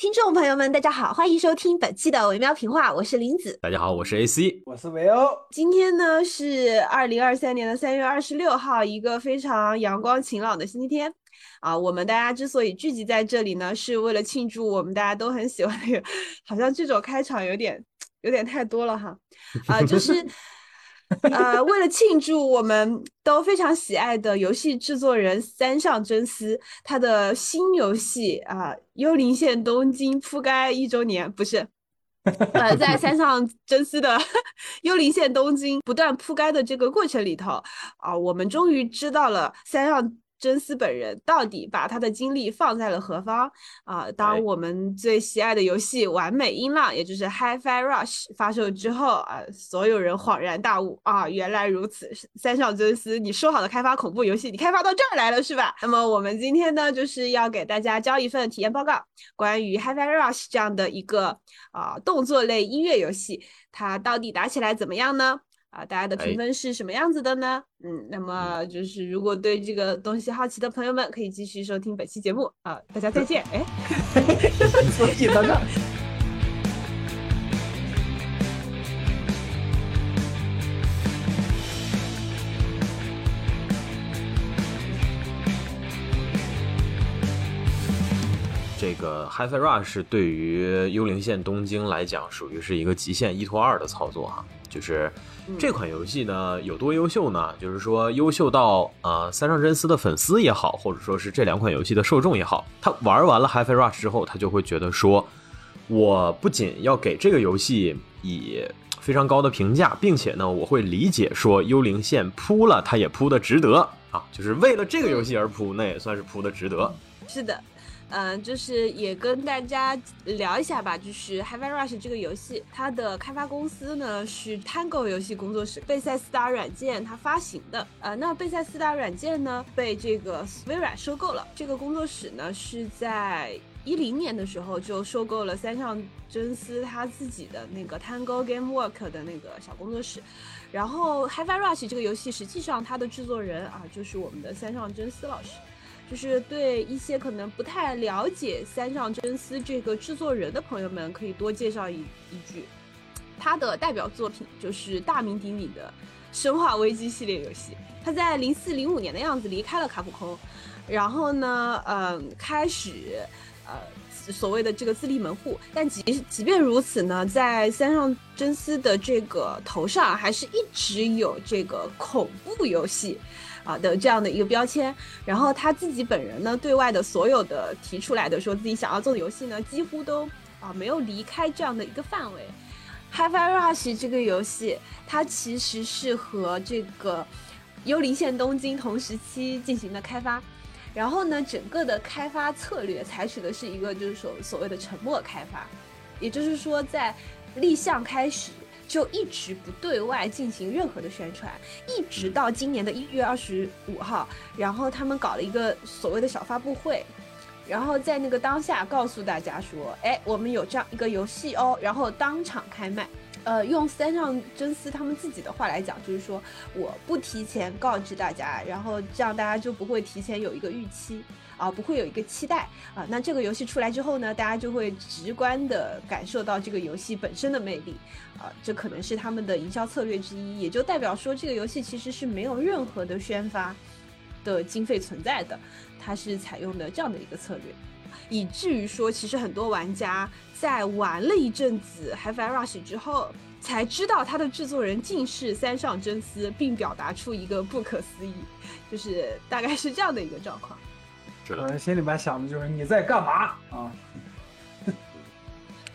听众朋友们，大家好，欢迎收听本期的维喵评话，我是林子。大家好，我是 AC，我是维欧。今天呢是二零二三年的三月二十六号，一个非常阳光晴朗的星期天啊。我们大家之所以聚集在这里呢，是为了庆祝我们大家都很喜欢的，好像这种开场有点有点太多了哈啊，就是。呃，为了庆祝我们都非常喜爱的游戏制作人三上真司他的新游戏啊《幽灵线：东京》铺盖一周年，不是？呃，在三上真司的《幽灵线：东京》不断铺盖的这个过程里头啊，我们终于知道了三上。真丝本人到底把他的精力放在了何方啊？当我们最喜爱的游戏《完美音浪》，也就是《Hi-Fi Rush》发售之后啊，所有人恍然大悟啊，原来如此！三上真司，你说好的开发恐怖游戏，你开发到这儿来了是吧？那么我们今天呢，就是要给大家交一份体验报告，关于《Hi-Fi Rush》这样的一个啊动作类音乐游戏，它到底打起来怎么样呢？啊，大家的评分是什么样子的呢？嗯，那么就是如果对这个东西好奇的朋友们，可以继续收听本期节目啊。大家再见。哎，所以呢？这个 Hi-Fi Rush 对于幽灵线东京来讲，属于是一个极限一拖二的操作哈，就是。这款游戏呢有多优秀呢？就是说优秀到呃三上真司的粉丝也好，或者说是这两款游戏的受众也好，他玩完了《Hi-Fi Rush》之后，他就会觉得说，我不仅要给这个游戏以非常高的评价，并且呢，我会理解说幽灵线铺了，它也铺的值得啊，就是为了这个游戏而铺，那也算是铺的值得。是的。嗯，就是也跟大家聊一下吧。就是《Hi-Fi Rush》这个游戏，它的开发公司呢是 Tango 游戏工作室，贝塞斯达软件它发行的。呃，那贝塞斯达软件呢被这个微软收购了。这个工作室呢是在一零年的时候就收购了三上真司他自己的那个 Tango Game Work 的那个小工作室。然后《Hi-Fi Rush》这个游戏，实际上它的制作人啊就是我们的三上真司老师。就是对一些可能不太了解三上真司这个制作人的朋友们，可以多介绍一一句，他的代表作品就是大名鼎鼎的《生化危机》系列游戏。他在零四零五年的样子离开了卡普空，然后呢，嗯，开始呃所谓的这个自立门户。但即即便如此呢，在三上真司的这个头上，还是一直有这个恐怖游戏。啊的这样的一个标签，然后他自己本人呢，对外的所有的提出来的说自己想要做的游戏呢，几乎都啊没有离开这样的一个范围。Hi-Fi Rush 这个游戏，它其实是和这个幽灵线东京同时期进行的开发，然后呢，整个的开发策略采取的是一个就是所所谓的沉默开发，也就是说在立项开始。就一直不对外进行任何的宣传，一直到今年的一月二十五号，然后他们搞了一个所谓的小发布会，然后在那个当下告诉大家说，哎，我们有这样一个游戏哦，然后当场开卖。呃，用三上真司他们自己的话来讲，就是说我不提前告知大家，然后这样大家就不会提前有一个预期。啊，不会有一个期待啊。那这个游戏出来之后呢，大家就会直观的感受到这个游戏本身的魅力啊。这可能是他们的营销策略之一，也就代表说这个游戏其实是没有任何的宣发的经费存在的，它是采用的这样的一个策略，以至于说其实很多玩家在玩了一阵子《Hi-Fi Rush》之后，才知道它的制作人竟是三上真司，并表达出一个不可思议，就是大概是这样的一个状况。我心里面想的就是你在干嘛啊？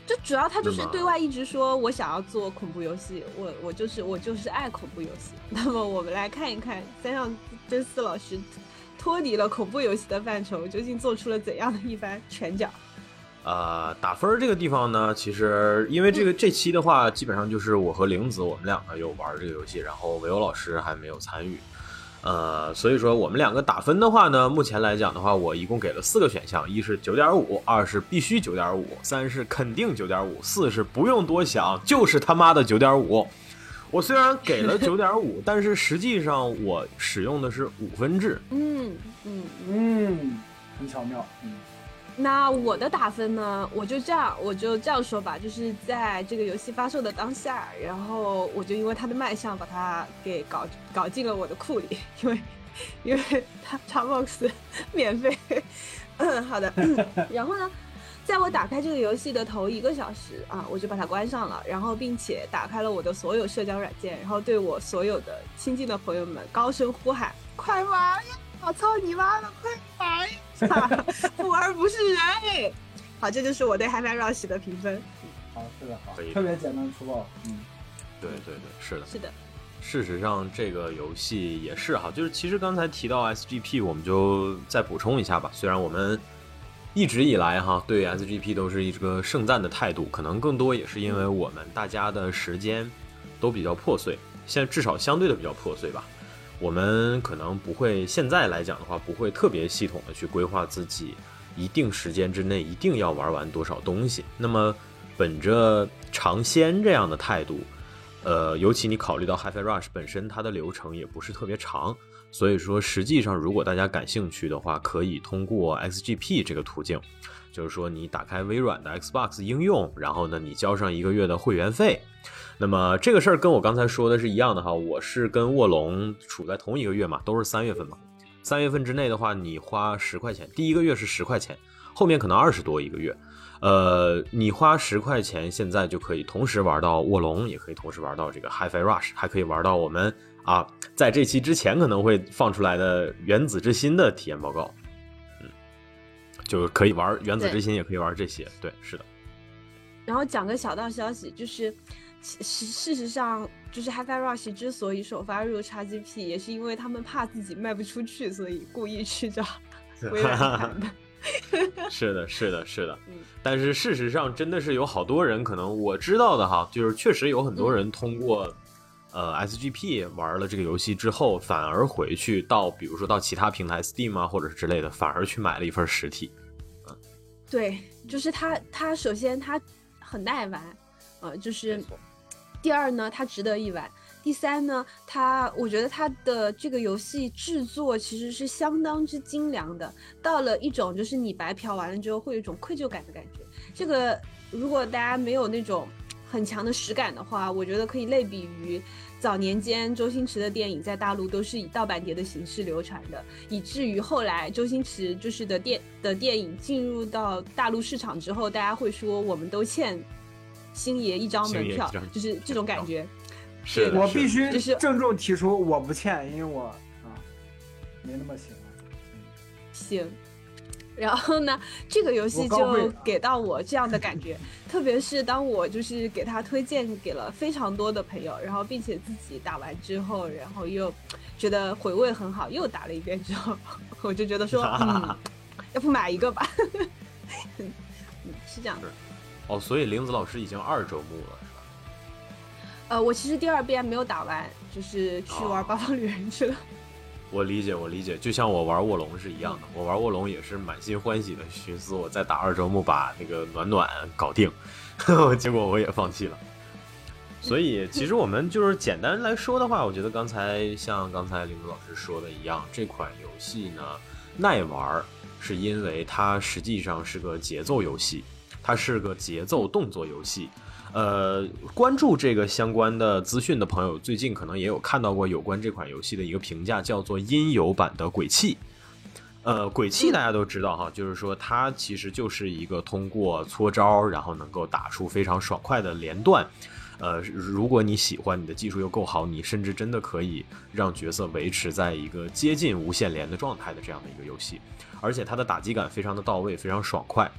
就主要他就是对外一直说我想要做恐怖游戏，我我就是我就是爱恐怖游戏。那么我们来看一看三上真司老师脱离了恐怖游戏的范畴，究竟做出了怎样的一番拳脚？呃，打分这个地方呢，其实因为这个这期的话，基本上就是我和玲子我们两个有玩这个游戏，然后韦欧老师还没有参与。呃，所以说我们两个打分的话呢，目前来讲的话，我一共给了四个选项：一是九点五，二是必须九点五，三是肯定九点五，四是不用多想，就是他妈的九点五。我虽然给了九点五，但是实际上我使用的是五分制。嗯嗯嗯，很巧妙。嗯，那我的打分呢？我就这样，我就这样说吧，就是在这个游戏发售的当下，然后我就因为它的卖相，把它给搞搞进了我的库里，因为 因为它 Xbox 免费。嗯，好的。然后呢，在我打开这个游戏的头一个小时啊，我就把它关上了，然后并且打开了我的所有社交软件，然后对我所有的亲近的朋友们高声呼喊：“快玩呀！我操你妈的，快来！”不玩不是人。好，这就是我对《Hi-Fi Rush》的评分。好，是的，好，特别简单粗暴。嗯，对对对，是的，是的。事实上，这个游戏也是哈，就是其实刚才提到 SGP，我们就再补充一下吧。虽然我们一直以来哈对 SGP 都是一个盛赞的态度，可能更多也是因为我们大家的时间都比较破碎，现在至少相对的比较破碎吧。我们可能不会现在来讲的话，不会特别系统的去规划自己一定时间之内一定要玩完多少东西。那么，本着尝鲜这样的态度，呃，尤其你考虑到 Hi-Fi Rush 本身它的流程也不是特别长，所以说实际上如果大家感兴趣的话，可以通过 XGP 这个途径，就是说你打开微软的 Xbox 应用，然后呢你交上一个月的会员费。那么这个事儿跟我刚才说的是一样的哈，我是跟卧龙处在同一个月嘛，都是三月份嘛。三月份之内的话，你花十块钱，第一个月是十块钱，后面可能二十多一个月。呃，你花十块钱，现在就可以同时玩到卧龙，也可以同时玩到这个 Hi-Fi Rush，还可以玩到我们啊，在这期之前可能会放出来的原子之心的体验报告。嗯，就可以玩原子之心，也可以玩这些。对，是的。然后讲个小道消息，就是。事事实上，就是 Hi-Fi Rush 之所以首发入 XGP，也是因为他们怕自己卖不出去，所以故意去找。是的，是的，是的。但是事实上，真的是有好多人，可能我知道的哈，就是确实有很多人通过呃 SGP 玩了这个游戏之后，反而回去到，比如说到其他平台 Steam 啊，或者是之类的，反而去买了一份实体。嗯，对，就是他，他首先他很耐玩，呃，就是。第二呢，它值得一玩。第三呢，它我觉得它的这个游戏制作其实是相当之精良的，到了一种就是你白嫖完了之后会有一种愧疚感的感觉。这个如果大家没有那种很强的实感的话，我觉得可以类比于早年间周星驰的电影在大陆都是以盗版碟的形式流传的，以至于后来周星驰就是的电的电影进入到大陆市场之后，大家会说我们都欠。星爷一张门票，就是这种感觉。是我必须就是郑重提出，我不欠，因为我啊没那么喜欢。行，然后呢，这个游戏就给到我这样的感觉，特别是当我就是给他推荐给了非常多的朋友，然后并且自己打完之后，然后又觉得回味很好，又打了一遍之后，我就觉得说，嗯，要不买一个吧。嗯，是这样的。哦，所以玲子老师已经二周目了，是吧？呃，我其实第二遍没有打完，就是去玩八方旅人去了。我理解，我理解，就像我玩卧龙是一样的。我玩卧龙也是满心欢喜的寻思，我再打二周目把那个暖暖搞定，结果我也放弃了。所以，其实我们就是简单来说的话，我觉得刚才像刚才林子老师说的一样，这款游戏呢耐玩，是因为它实际上是个节奏游戏。它是个节奏动作游戏，呃，关注这个相关的资讯的朋友，最近可能也有看到过有关这款游戏的一个评价，叫做音游版的鬼泣。呃，鬼泣大家都知道哈，就是说它其实就是一个通过搓招，然后能够打出非常爽快的连段。呃，如果你喜欢，你的技术又够好，你甚至真的可以让角色维持在一个接近无限连的状态的这样的一个游戏，而且它的打击感非常的到位，非常爽快。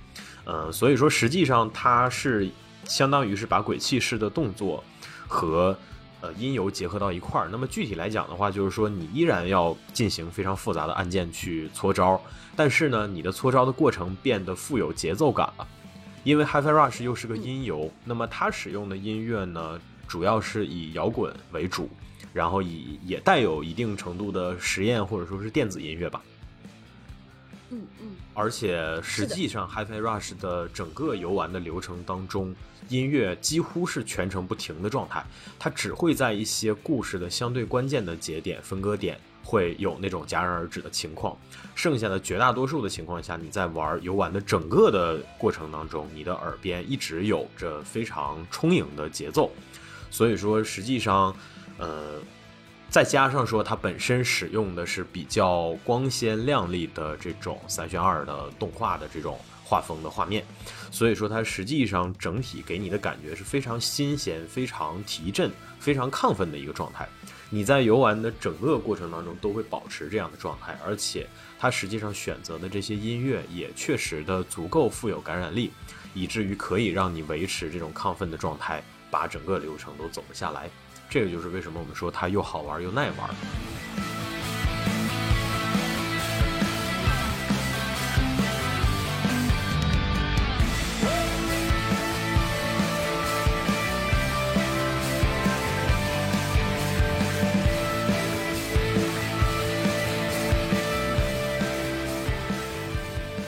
呃，所以说实际上它是相当于是把鬼泣式的动作和呃音游结合到一块儿。那么具体来讲的话，就是说你依然要进行非常复杂的按键去搓招，但是呢，你的搓招的过程变得富有节奏感了。因为 Hi-Fi Rush 又是个音游，那么它使用的音乐呢，主要是以摇滚为主，然后以也带有一定程度的实验或者说是电子音乐吧。嗯嗯，而且实际上，Hi-Fi Rush 的整个游玩的流程当中，音乐几乎是全程不停的状态，它只会在一些故事的相对关键的节点、分割点会有那种戛然而止的情况。剩下的绝大多数的情况下，你在玩游玩的整个的过程当中，你的耳边一直有着非常充盈的节奏。所以说，实际上，呃，再加上说它本身使用的是比较光鲜亮丽的这种三选二的动画的这种画风的画面，所以说它实际上整体给你的感觉是非常新鲜、非常提振、非常亢奋的一个状态。你在游玩的整个过程当中都会保持这样的状态，而且它实际上选择的这些音乐也确实的足够富有感染力，以至于可以让你维持这种亢奋的状态，把整个流程都走得下来。这个就是为什么我们说它又好玩又耐玩。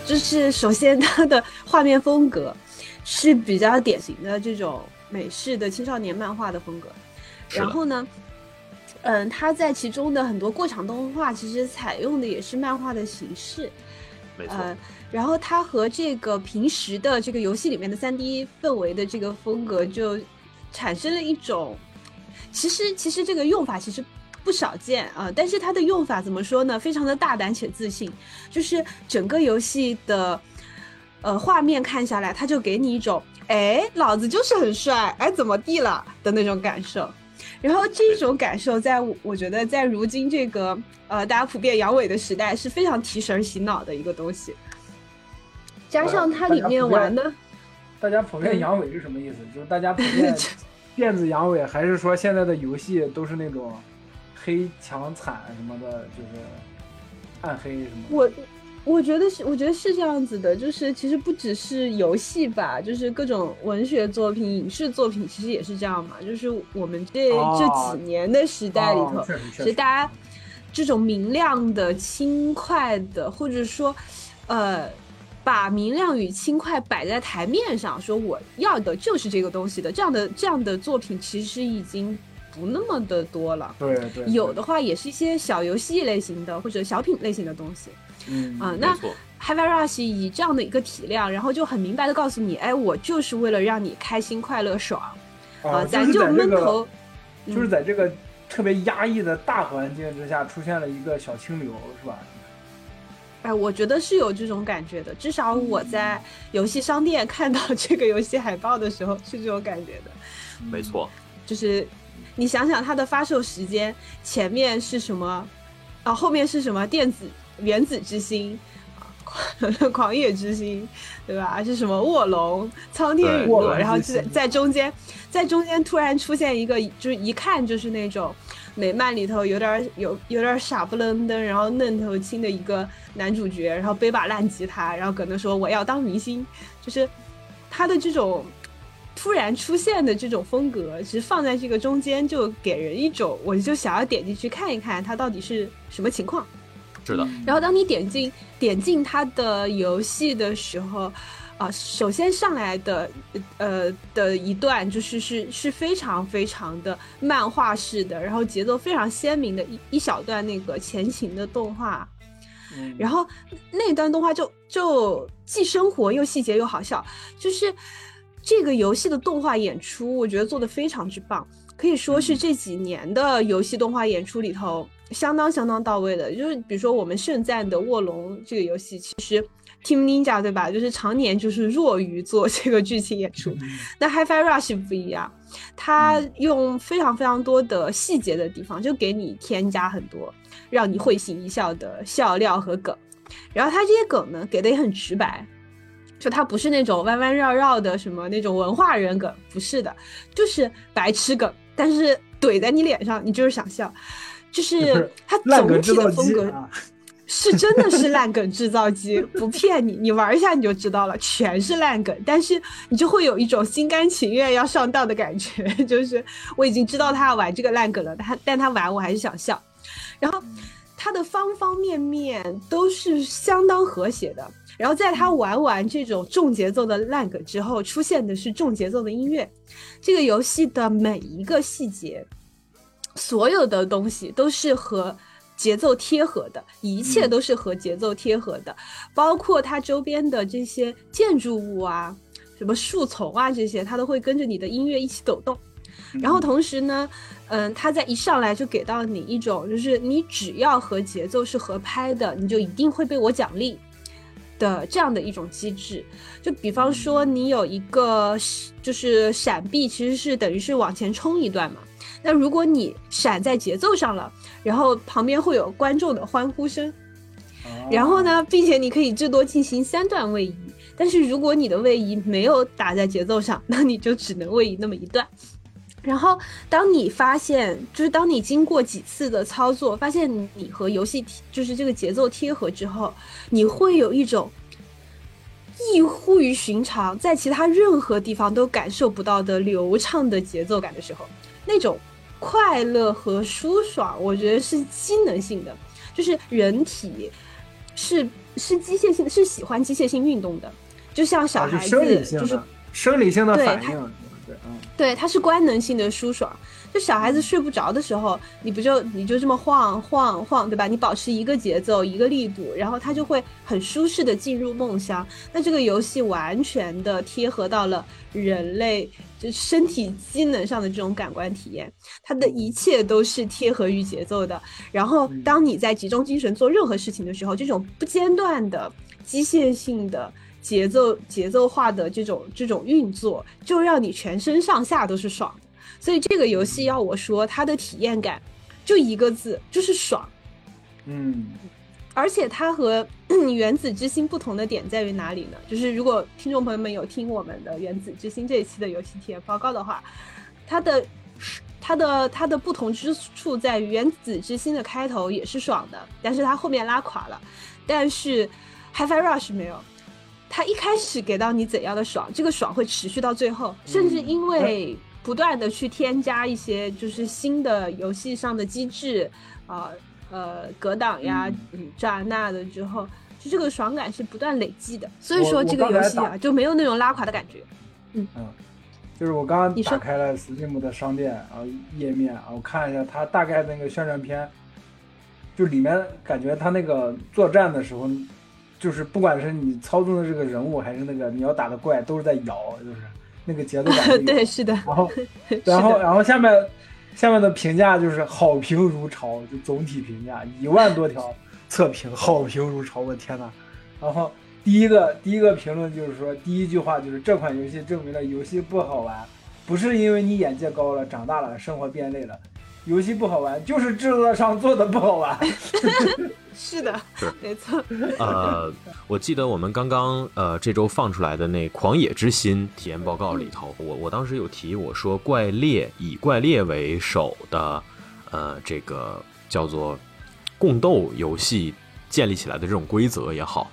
就是首先它的画面风格是比较典型的这种美式的青少年漫画的风格，然后呢，嗯，他在其中的很多过场动画其实采用的也是漫画的形式，没错，呃，然后它和这个平时的这个游戏里面的三 D 氛围的这个风格就产生了一种，其实其实这个用法其实不少见啊、但是它的用法怎么说呢？非常的大胆且自信，就是整个游戏的呃画面看下来，它就给你一种哎，老子就是很帅，哎，怎么地了？的那种感受。然后这种感受在，我我觉得在如今这个呃大家普遍阳痿的时代是非常提神醒脑的一个东西。加上它里面玩的，大家普遍阳痿是什么意思？就是大家普遍 电子阳痿，还是说现在的游戏都是那种黑强惨什么的，就是暗黑什么的？我我觉得是，我觉得是这样子的，就是其实不只是游戏吧，就是各种文学作品、影视作品，其实也是这样嘛。就是我们这、哦这几年的时代里头，其实大家这种明亮的、轻快的，或者说，呃，把明亮与轻快摆在台面上，说我要的就是这个东西的，这样的这样的作品其实已经不那么的多了。对对，有的话也是一些小游戏类型的或者小品类型的东西。嗯啊、那没错，h i v i Rush 以这样的一个体量，然后就很明白的告诉你，哎，我就是为了让你开心、快乐、爽啊，咱就是这个闷头，就是嗯在这个特别压抑的大环境之下，出现了一个小清流，是吧？哎，我觉得是有这种感觉的。至少我在游戏商店看到这个游戏海报的时候是这种感觉的。没错，就是你想想它的发售时间，前面是什么，啊，后面是什么电子原子之心。啊狂野之心，对吧？是什么卧龙、苍天陨落，然后在在中间，在中间突然出现一个，就是一看就是那种美漫里头有点儿有有点儿傻不愣登，然后嫩头青的一个男主角，然后背把烂吉他，然后搁那说我要当明星，就是他的这种突然出现的这种风格，其实放在这个中间，就给人一种我就想要点进去看一看他到底是什么情况。是的，然后当你点进点进它的游戏的时候，啊、首先上来的呃的一段就是是是非常非常的漫画式的，然后节奏非常鲜明的一一小段那个前情的动画，嗯，然后那段动画就就既生活又细节又好笑，就是这个游戏的动画演出，我觉得做的非常之棒，可以说是这几年的游戏动画演出里头相当相当到位的。就是比如说我们盛赞的卧龙这个游戏，其实 Team Ninja 对吧，就是常年就是弱于做这个剧情演出，那 HiFi Rush 不一样，它用非常非常多的细节的地方，就给你添加很多让你会心一笑的笑料和梗。然后它这些梗呢，给的也很直白，就它不是那种弯弯绕绕的什么那种文化人梗，不是的，就是白痴梗，但是怼在你脸上，你就是想笑。就是 它总体的风格是真的是烂梗制造机，不骗你，你玩一下你就知道了，全是烂梗，但是你就会有一种心甘情愿要上当的感觉，就是我已经知道他要玩这个烂梗了，他但他玩我还是想笑，然后他的方方面面都是相当和谐的，然后在他玩完这种重节奏的烂梗之后，出现的是重节奏的音乐，这个游戏的每一个细节。所有的东西都是和节奏贴合的，一切都是和节奏贴合的，包括它周边的这些建筑物啊，什么树丛啊这些，它都会跟着你的音乐一起抖动。然后同时呢，嗯，它在一上来就给到你一种，就是你只要和节奏是合拍的，你就一定会被我奖励的这样的一种机制。就比方说，你有一个就是闪避，其实是等于是往前冲一段嘛。那如果你闪在节奏上了，然后旁边会有观众的欢呼声，然后呢，并且你可以最多进行三段位移。但是如果你的位移没有打在节奏上，那你就只能位移那么一段。然后当你发现，就是当你经过几次的操作，发现你和游戏就是这个节奏贴合之后，你会有一种异乎于寻常，在其他任何地方都感受不到的流畅的节奏感的时候，那种。快乐和舒爽，我觉得是机能性的，就是人体是是机械性的，是喜欢机械性运动的，就像小孩子就是生理性的反应，对，嗯，对，它是官能性的舒爽。就小孩子睡不着的时候，你不就你就这么晃晃晃，对吧？你保持一个节奏一个力度，然后他就会很舒适的进入梦乡。那这个游戏完全的贴合到了人类就身体机能上的这种感官体验，它的一切都是贴合于节奏的。然后当你在集中精神做任何事情的时候，这种不间断的机械性的节奏节奏化的这种这种运作，就让你全身上下都是爽。所以这个游戏要我说，它的体验感就一个字，就是爽。嗯，而且它和《原子之心》不同的点在于哪里呢？就是如果听众朋友们有听我们的《原子之心》这一期的游戏体验报告的话，它的它的它的不同之处在于，《原子之心》的开头也是爽的，但是它后面拉垮了。但是《HiFi Rush》没有，它一开始给到你怎样的爽，这个爽会持续到最后，甚至因为。不断的去添加一些就是新的游戏上的机制，啊呃格挡呀，嗯这那的之后，就这个爽感是不断累积的。所以说这个游戏啊就没有那种拉垮的感觉。嗯嗯，就是我刚刚打开了 Steam 的商店啊页面啊，我看一下它大概那个宣传片，就里面感觉它那个作战的时候，就是不管是你操纵的这个人物还是那个你要打的怪，都是在摇，就是。那个节奏感 对，是的。然后，然后，然后下面，下面的评价就是好评如潮，就总体评价一万多条测评，好评如潮，我天呐。然后第一个第一个评论就是说，第一句话就是这款游戏证明了游戏不好玩，不是因为你眼界高了、长大了、生活变累了。游戏不好玩，就是制作上做的不好玩。是的，是没错。呃，我记得我们刚刚呃这周放出来的那《狂野之心》体验报告里头，我我当时有提我说怪猎以怪猎为首的呃这个叫做共斗游戏建立起来的这种规则也好，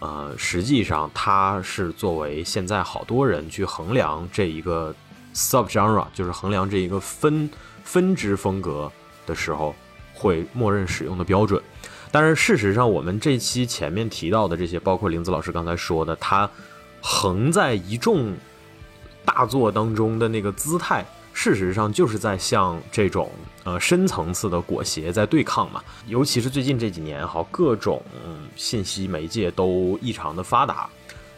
呃，实际上它是作为现在好多人去衡量这一个 sub genre，就是衡量这一个分。分支风格的时候，会默认使用的标准。但是事实上，我们这期前面提到的这些，包括林子老师刚才说的，它横在一众大作当中的那个姿态，事实上就是在向这种呃深层次的裹挟在对抗嘛。尤其是最近这几年，哈，各种信息媒介都异常的发达，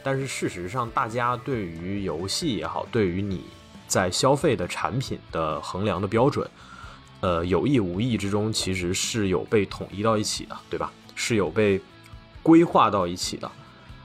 但是事实上，大家对于游戏也好，对于你。在消费的产品的衡量的标准，呃，有意无意之中其实是有被统一到一起的，对吧？是有被规划到一起的。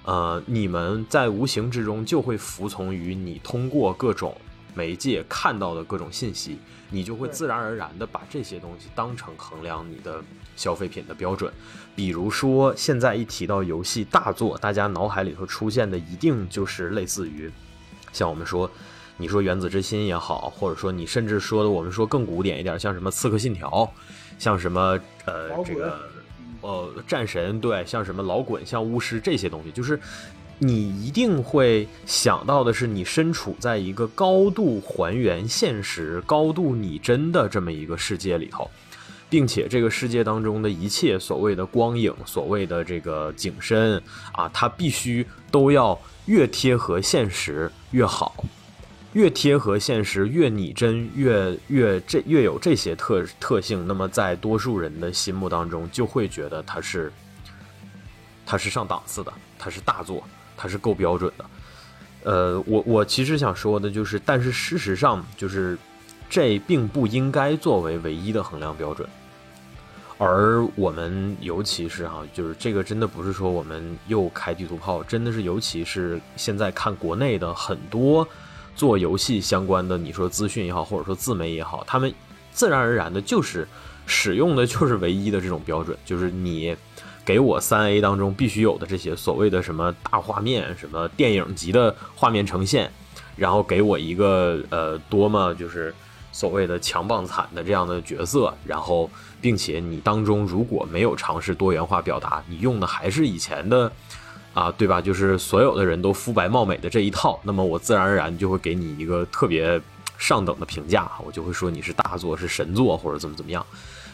呃，你们在无形之中就会服从于你通过各种媒介看到的各种信息，你就会自然而然的把这些东西当成衡量你的消费品的标准。比如说，现在一提到游戏大作，大家脑海里头出现的一定就是类似于像我们说。你说《原子之心》也好，或者说你甚至说的我们说更古典一点，像什么《刺客信条》，像什么呃这个呃战神，对，像什么老滚，像巫师这些东西，就是你一定会想到的是，你身处在一个高度还原现实、高度拟真的这么一个世界里头，并且这个世界当中的一切所谓的光影、所谓的这个景深啊，它必须都要越贴合现实越好。越贴合现实，越拟真，越越这越有这些特特性，那么在多数人的心目当中，就会觉得它是它是上档次的，它是大作，它是够标准的。呃，我我其实想说的就是，但是事实上就是这并不应该作为唯一的衡量标准。而我们尤其是哈，就是这个真的不是说我们又开地图炮，真的是尤其是现在看国内的很多。做游戏相关的，你说资讯也好，或者说自媒也好，他们自然而然的就是使用的就是唯一的这种标准，就是你给我三 A 当中必须有的这些所谓的什么大画面、什么电影级的画面呈现，然后给我一个呃多么就是所谓的强棒惨的这样的角色，然后并且你当中如果没有尝试多元化表达，你用的还是以前的。啊，对吧？就是所有的人都肤白貌美的这一套，那么我自然而然就会给你一个特别上等的评价，我就会说你是大作，是神作，或者怎么怎么样。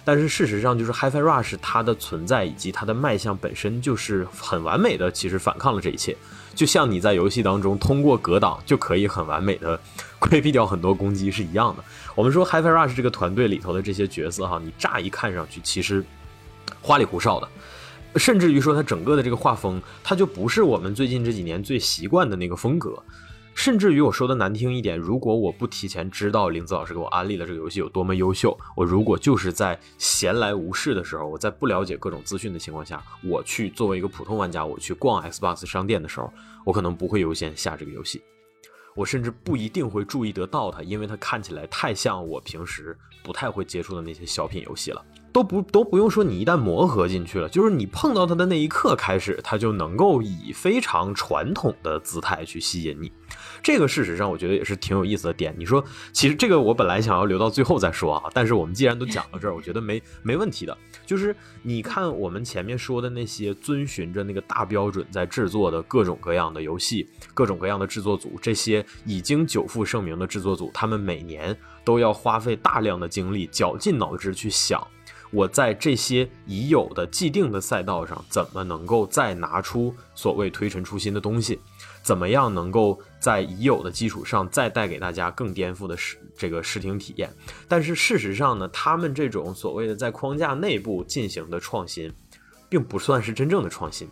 但是事实上，就是 HiFi Rush 它的存在以及它的卖相本身就是很完美的，其实反抗了这一切。就像你在游戏当中通过格挡就可以很完美的 规避掉很多攻击是一样的。我们说 HiFi Rush 这个团队里头的这些角色哈，你乍一看上去其实花里胡哨的。甚至于说，它整个的这个画风，它就不是我们最近这几年最习惯的那个风格。甚至于我说的难听一点，如果我不提前知道林子老师给我安利了这个游戏有多么优秀，我如果就是在闲来无事的时候，我在不了解各种资讯的情况下，我去作为一个普通玩家，我去逛 Xbox 商店的时候，我可能不会优先下这个游戏。我甚至不一定会注意得到它，因为它看起来太像我平时不太会接触的那些小品游戏了。都不都不用说，你一旦磨合进去了，就是你碰到它的那一刻开始，它就能够以非常传统的姿态去吸引你。这个事实上，我觉得也是挺有意思的点。你说，其实这个我本来想要留到最后再说啊，但是我们既然都讲到这儿，我觉得没没问题的。就是你看我们前面说的那些遵循着那个大标准在制作的各种各样的游戏，各种各样的制作组，这些已经久负盛名的制作组，他们每年都要花费大量的精力，绞尽脑汁去想。我在这些已有的既定的赛道上，怎么能够再拿出所谓推陈出新的东西？怎么样能够在已有的基础上再带给大家更颠覆的视这个视听体验？但是事实上呢，他们这种所谓的在框架内部进行的创新，并不算是真正的创新，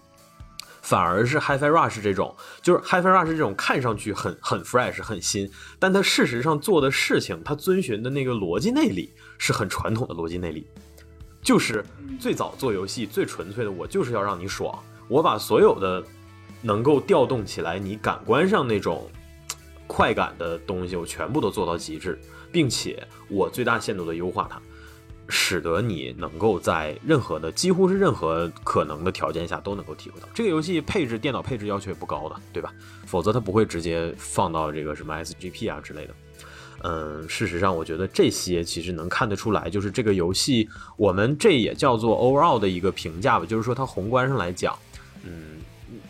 反而是 HiFi Rush 这种，就是 HiFi Rush 这种看上去很很 fresh 很新，但它事实上做的事情，它遵循的那个逻辑内里是很传统的逻辑内里。就是最早做游戏最纯粹的，我就是要让你爽。我把所有的能够调动起来你感官上那种快感的东西，我全部都做到极致，并且我最大限度的优化它，使得你能够在任何的几乎是任何可能的条件下都能够体会到。这个游戏配置电脑配置要求也不高的，对吧？否则它不会直接放到这个什么 SGP 啊之类的。嗯，事实上，我觉得这些其实能看得出来，就是这个游戏，我们这也叫做 overall 的一个评价吧，就是说它宏观上来讲，嗯，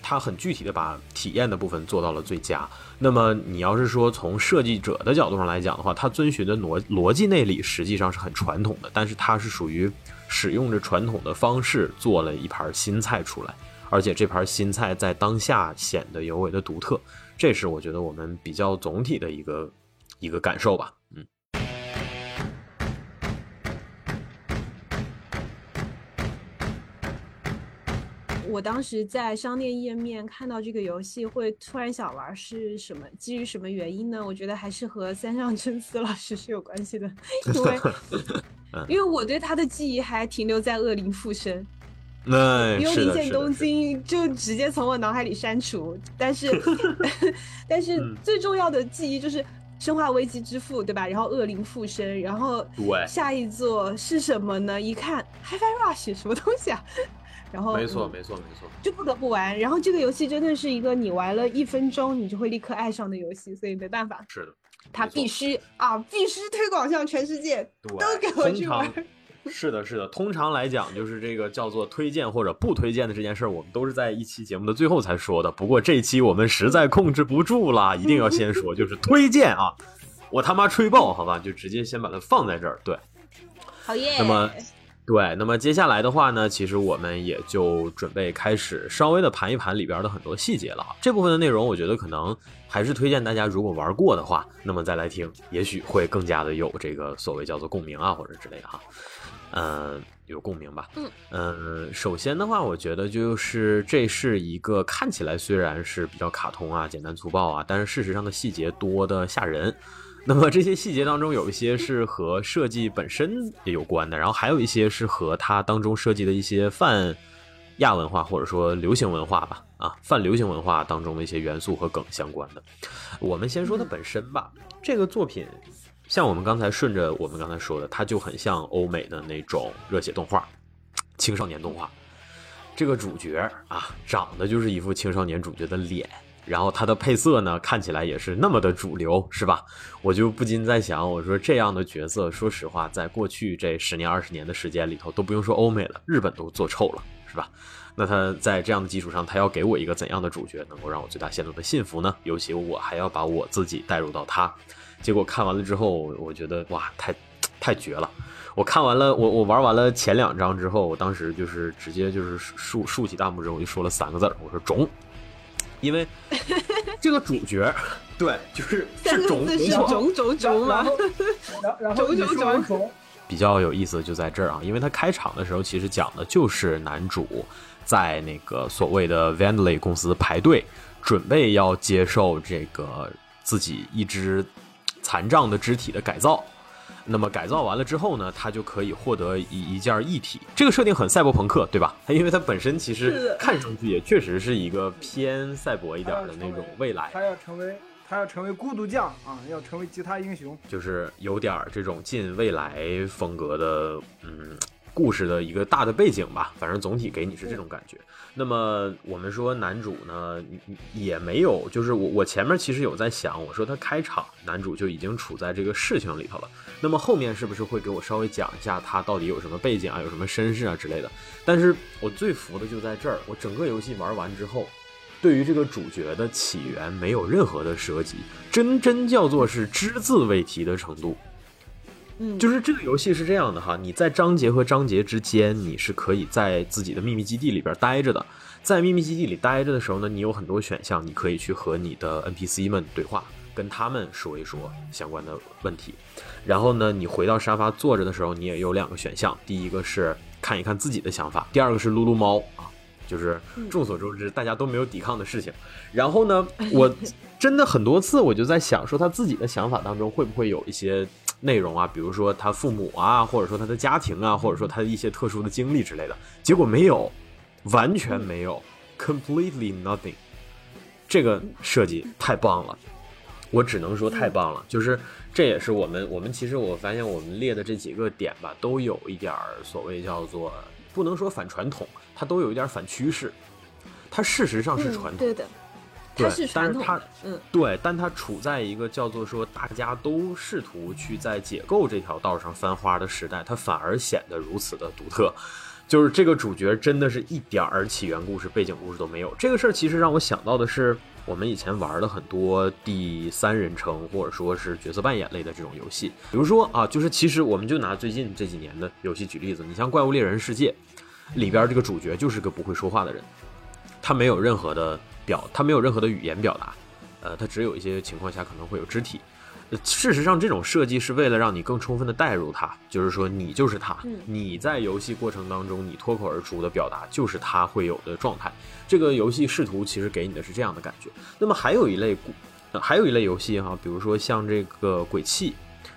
它很具体的把体验的部分做到了最佳。那么你要是说从设计者的角度上来讲的话，它遵循的逻逻辑内里实际上是很传统的，但是它是属于使用着传统的方式做了一盘新菜出来，而且这盘新菜在当下显得尤为的独特，这是我觉得我们比较总体的一个。一个感受吧，嗯。我当时在商店页面看到这个游戏，会突然想玩，是什么？基于什么原因呢？我觉得还是和三上真司老师是有关系的，因为 因为我对他的记忆还停留在恶灵附身。那幽灵见东京就直接从我脑海里删除，但是 但是最重要的记忆就是。生化危机之父，对吧？然后恶灵附身，然后下一座是什么呢？一看 HiFi Rush 什么东西啊？然后没错没错没错，就不得不玩。然后这个游戏真的是一个你玩了一分钟你就会立刻爱上的游戏，所以没办法。是的，他必须啊，必须推广向全世界，都给我去玩。是的，是的。通常来讲，就是这个叫做推荐或者不推荐的这件事儿，我们都是在一期节目的最后才说的。不过这一期我们实在控制不住了，一定要先说，就是推荐啊！我他妈吹爆，好吧，就直接先把它放在这儿。对，好耶。那么，对，那么接下来的话呢，其实我们也就准备开始稍微的盘一盘里边的很多细节了。这部分的内容，我觉得可能还是推荐大家，如果玩过的话，那么再来听，也许会更加的有这个所谓叫做共鸣啊，或者之类的哈。嗯，有共鸣吧？嗯呃，首先的话，我觉得就是这是一个看起来虽然是比较卡通啊、简单粗暴啊，但是事实上的细节多的吓人。那么这些细节当中，有一些是和设计本身也有关的，然后还有一些是和它当中设计的一些泛亚文化或者说流行文化吧，啊，泛流行文化当中的一些元素和梗相关的。我们先说它本身吧，这个作品像我们刚才顺着我们刚才说的，它就很像欧美的那种热血动画、青少年动画。这个主角啊，长得就是一副青少年主角的脸。然后它的配色呢，看起来也是那么的主流，是吧？我就不禁在想，我说这样的角色，说实话，在过去这十年二十年的时间里头，都不用说欧美了，日本都做臭了，是吧？那他在这样的基础上，他要给我一个怎样的主角，能够让我最大限度的信服呢？尤其我还要把我自己带入到他。结果看完了之后，我觉得哇，太太绝了！我看完了，我我玩完了前两章之后，我当时就是直接就是竖竖起大拇指，我就说了三个字我说中。因为 这个主角，对，就是是种种种种嘛，然后 种种种，比较有意思就在这儿啊，因为他开场的时候其实讲的就是男主在那个所谓的 Vandley 公司排队，准备要接受这个自己一只残障的肢体的改造。那么改造完了之后呢，他就可以获得一一件异体。这个设定很赛博朋克，对吧？它 因为它本身其实看上去也确实是一个偏赛博一点的那种未来。他要成为他要成为孤独将啊，要成为吉他英雄，就是有点这种近未来风格的，嗯。故事的一个大的背景吧，反正总体给你是这种感觉。那么我们说男主呢，也没有，就是我我前面其实有在想，我说他开场男主就已经处在这个事情里头了，那么后面是不是会给我稍微讲一下他到底有什么背景啊，有什么身世啊之类的？但是我最服的就在这儿，我整个游戏玩完之后，对于这个主角的起源没有任何的涉及，真真叫做是只字未提的程度。嗯，就是这个游戏是这样的哈，你在章节和章节之间，你是可以在自己的秘密基地里边待着的。在秘密基地里待着的时候呢，你有很多选项，你可以去和你的 NPC 们对话，跟他们说一说相关的问题。然后呢，你回到沙发坐着的时候，你也有两个选项，第一个是看一看自己的想法，第二个是撸撸猫啊，就是众所周知大家都没有抵抗的事情。然后呢，我真的很多次我就在想，说他自己的想法当中会不会有一些。内容啊，比如说他父母啊，或者说他的家庭啊，或者说他的一些特殊的经历之类的，结果没有，完全没有，completely nothing。这个设计太棒了，我只能说太棒了。就是这也是我们我们其实我发现我们列的这几个点吧，都有一点儿所谓叫做不能说反传统，它都有一点反趋势。它事实上是传统，对的。对，但是它，嗯，对，但它处在一个叫做说大家都试图去在解构这条道上翻花的时代，它反而显得如此的独特。就是这个主角真的是一点儿起源故事、背景故事都没有。这个事儿其实让我想到的是，我们以前玩的很多第三人称或者说是角色扮演类的这种游戏，比如说啊，就是其实我们就拿最近这几年的游戏举例子，你像《怪物猎人世界》里边这个主角就是个不会说话的人，他没有任何的。表它没有任何的语言表达，呃，它只有一些情况下可能会有肢体。事实上，这种设计是为了让你更充分的带入它，就是说你就是他，你在游戏过程当中你脱口而出的表达就是他会有的状态。这个游戏试图其实给你的是这样的感觉。那么还有一类，还有一类游戏哈，比如说像这个鬼泣。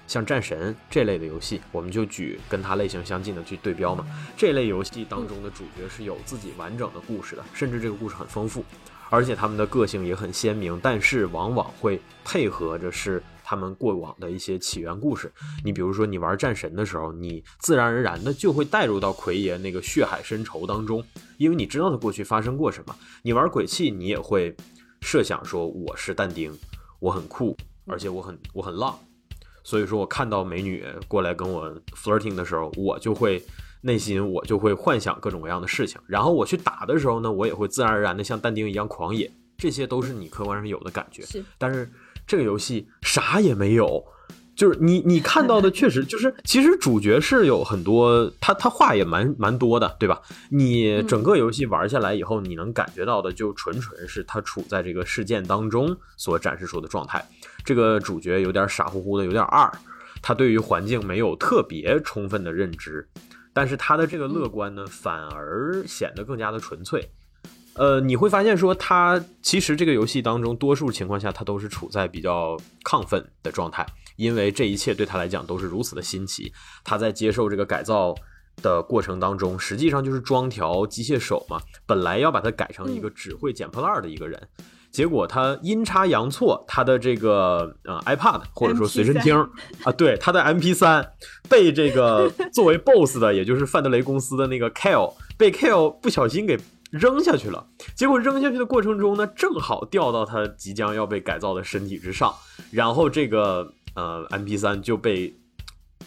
像战神这类的游戏，我们就举跟它类型相近的去对标嘛。这类游戏当中的主角是有自己完整的故事的，甚至这个故事很丰富，而且他们的个性也很鲜明。但是往往会配合着是他们过往的一些起源故事。你比如说，你玩战神的时候，你自然而然的就会带入到奎爷那个血海深仇当中，因为你知道他过去发生过什么。你玩鬼泣，你也会设想说我是但丁，我很酷，而且我很我很浪。所以说我看到美女过来跟我 flirting 的时候，我就会内心我就会幻想各种各样的事情。然后我去打的时候呢，我也会自然而然的像但丁一样狂野。这些都是你客观上有的感觉。是，但是这个游戏啥也没有，就是你你看到的确实就是，其实主角是有很多，他他话也蛮蛮多的，对吧？你整个游戏玩下来以后，你能感觉到的就纯纯是他处在这个事件当中所展示出的状态。这个主角有点傻乎乎的，有点二，他对于环境没有特别充分的认知，但是他的这个乐观呢，反而显得更加的纯粹。呃，你会发现说他其实这个游戏当中，多数情况下他都是处在比较亢奋的状态，因为这一切对他来讲都是如此的新奇。他在接受这个改造的过程当中，实际上就是装条机械手嘛，本来要把它改成一个只会捡破烂的一个人，结果他阴差阳错，他的这个呃 iPad 或者说随身听啊，对，他的 MP 三被这个 作为 BOSS 的，也就是范德雷公司的那个 Kale 被 Kale 不小心给。扔下去了，结果扔下去的过程中呢，正好掉到他即将要被改造的身体之上，然后这个呃 M P 三就被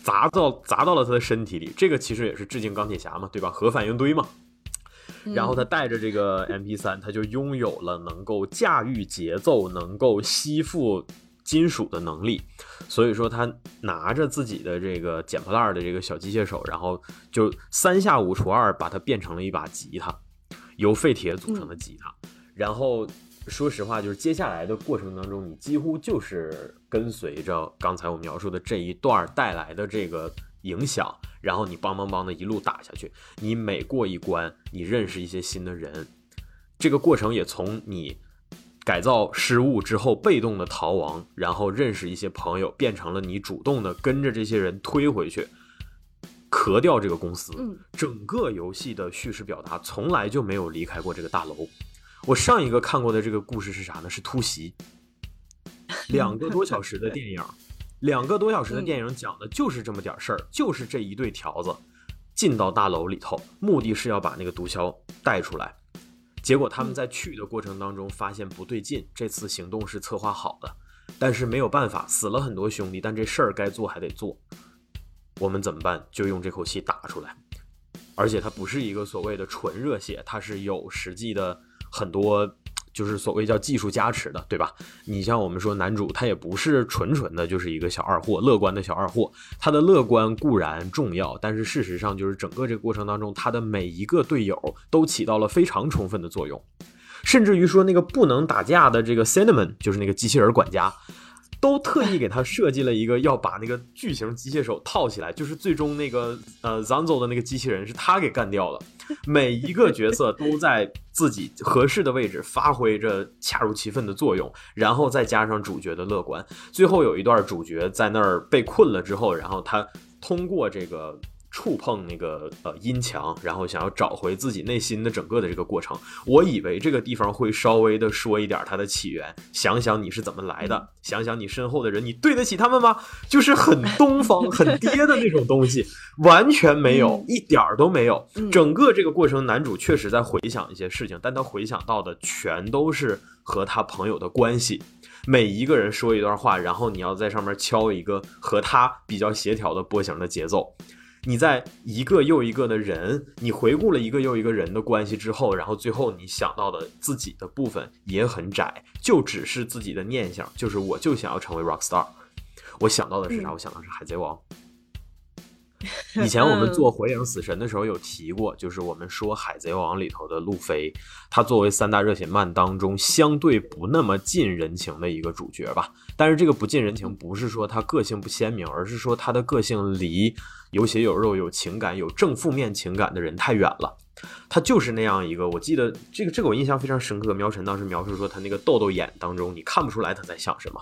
砸到砸到了他的身体里。这个其实也是致敬钢铁侠嘛，对吧？核反应堆嘛。然后他带着这个 M P 三，他就拥有了能够驾驭节奏、能够吸附金属的能力。所以说，他拿着自己的这个捡破烂的这个小机械手，然后就三下五除二把它变成了一把吉他。由废铁组成的吉他，然后说实话，就是接下来的过程当中，你几乎就是跟随着刚才我描述的这一段带来的这个影响，然后你梆梆梆的一路打下去。你每过一关，你认识一些新的人，这个过程也从你改造失误之后被动的逃亡，然后认识一些朋友，变成了你主动的跟着这些人推回去。壳掉这个公司，整个游戏的叙事表达从来就没有离开过这个大楼。我上一个看过的这个故事是啥呢？是突袭，两个多小时的电影，两个多小时的电影讲的就是这么点事儿，就是这一对条子进到大楼里头，目的是要把那个毒枭带出来。结果他们在去的过程当中发现不对劲，这次行动是策划好的，但是没有办法，死了很多兄弟，但这事儿该做还得做。我们怎么办？就用这口气打出来，而且它不是一个所谓的纯热血，它是有实际的很多，就是所谓叫技术加持的，对吧？你像我们说男主，他也不是纯纯的就是一个小二货，乐观的小二货。他的乐观固然重要，但是事实上就是整个这个过程当中，他的每一个队友都起到了非常充分的作用，甚至于说那个不能打架的这个 Cinnamon，就是那个机器人管家。都特意给他设计了一个要把那个巨型机械手套起来，就是最终那个呃 Zanzo 的那个机器人是他给干掉了。每一个角色都在自己合适的位置发挥着恰如其分的作用，然后再加上主角的乐观。最后有一段主角在那儿被困了之后，然后他通过这个。触碰那个呃音墙，然后想要找回自己内心的整个的这个过程，我以为这个地方会稍微的说一点它的起源。想想你是怎么来的，想想你身后的人，你对得起他们吗？就是很东方、很爹的那种东西，完全没有，一点儿都没有。整个这个过程，男主确实在回想一些事情，但他回想到的全都是和他朋友的关系。每一个人说一段话，然后你要在上面敲一个和他比较协调的波形的节奏。你在一个又一个的人，你回顾了一个又一个人的关系之后，然后最后你想到的自己的部分也很窄，就只是自己的念想，就是我就想要成为 rock star。我想到的是啥？我想到是海贼王。以前我们做火影死神的时候有提过，就是我们说海贼王里头的路飞，他作为三大热血漫当中相对不那么近人情的一个主角吧。但是这个不近人情，不是说他个性不鲜明，而是说他的个性离有血有肉、有情感、有正负面情感的人太远了。他就是那样一个，我记得这个这个我印象非常深刻。苗晨当时描述说，他那个豆豆眼当中，你看不出来他在想什么，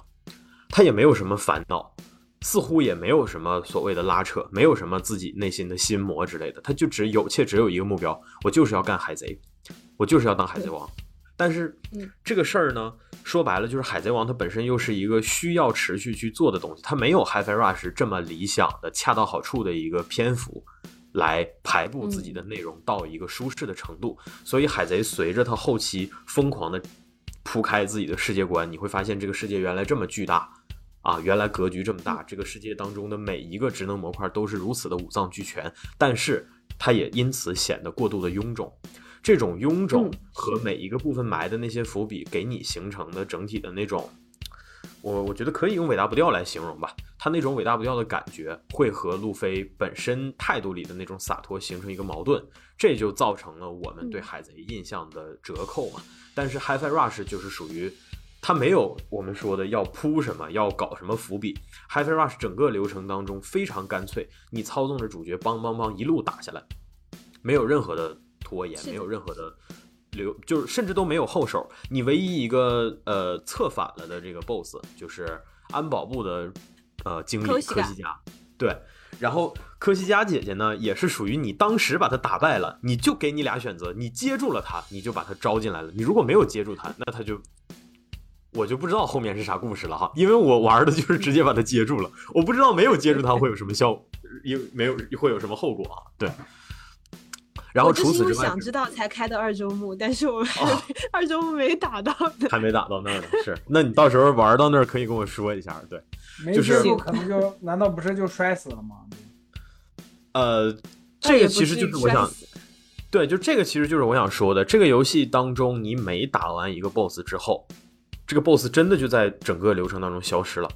他也没有什么烦恼。似乎也没有什么所谓的拉扯，没有什么自己内心的心魔之类的，他就只有且只有一个目标，我就是要干海贼，我就是要当海贼王。但是，这个事儿呢，说白了就是海贼王它本身又是一个需要持续去做的东西，它没有 Hi-Fi Rush 这么理想的恰到好处的一个篇幅来排布自己的内容到一个舒适的程度，所以海贼随着他后期疯狂的铺开自己的世界观，你会发现这个世界原来这么巨大。啊，原来格局这么大，这个世界当中的每一个职能模块都是如此的五脏俱全，但是它也因此显得过度的臃肿。这种臃肿和每一个部分埋的那些伏笔，给你形成的整体的那种，我我觉得可以用伟大不掉来形容吧。他那种伟大不掉的感觉会和路飞本身态度里的那种洒脱形成一个矛盾，这就造成了我们对海贼印象的折扣嘛。但是 HiFi Rush 就是属于他没有我们说的要铺什么，要搞什么伏笔。HiFi Rush 整个流程当中非常干脆，你操纵着主角梆梆梆一路打下来，没有任何的拖延，没有任何的。留就是甚至都没有后手，你唯一一个呃策反了的这个 boss 就是安保部的呃经理科西嘉，对，然后科西嘉姐姐呢也是属于你当时把他打败了，你就给你俩选择，你接住了他，你就把他招进来了，你如果没有接住他，那他就我就不知道后面是啥故事了哈，因为我玩的就是直接把它接住了，我不知道没有接住它会有什么效，因没有会有什么后果啊，对。然后除此之外，想知道才开的二周目，但是我 二周目没打到，还没打到那儿呢。是，那你到时候玩到那儿可以跟我说一下。对，没接住可能就难道不是就摔死了吗？呃，这个其实就是我想，对，就这个其实就是我想说的。这个游戏当中，你每打完一个 boss 之后，这个 boss 真的就在整个流程当中消失了，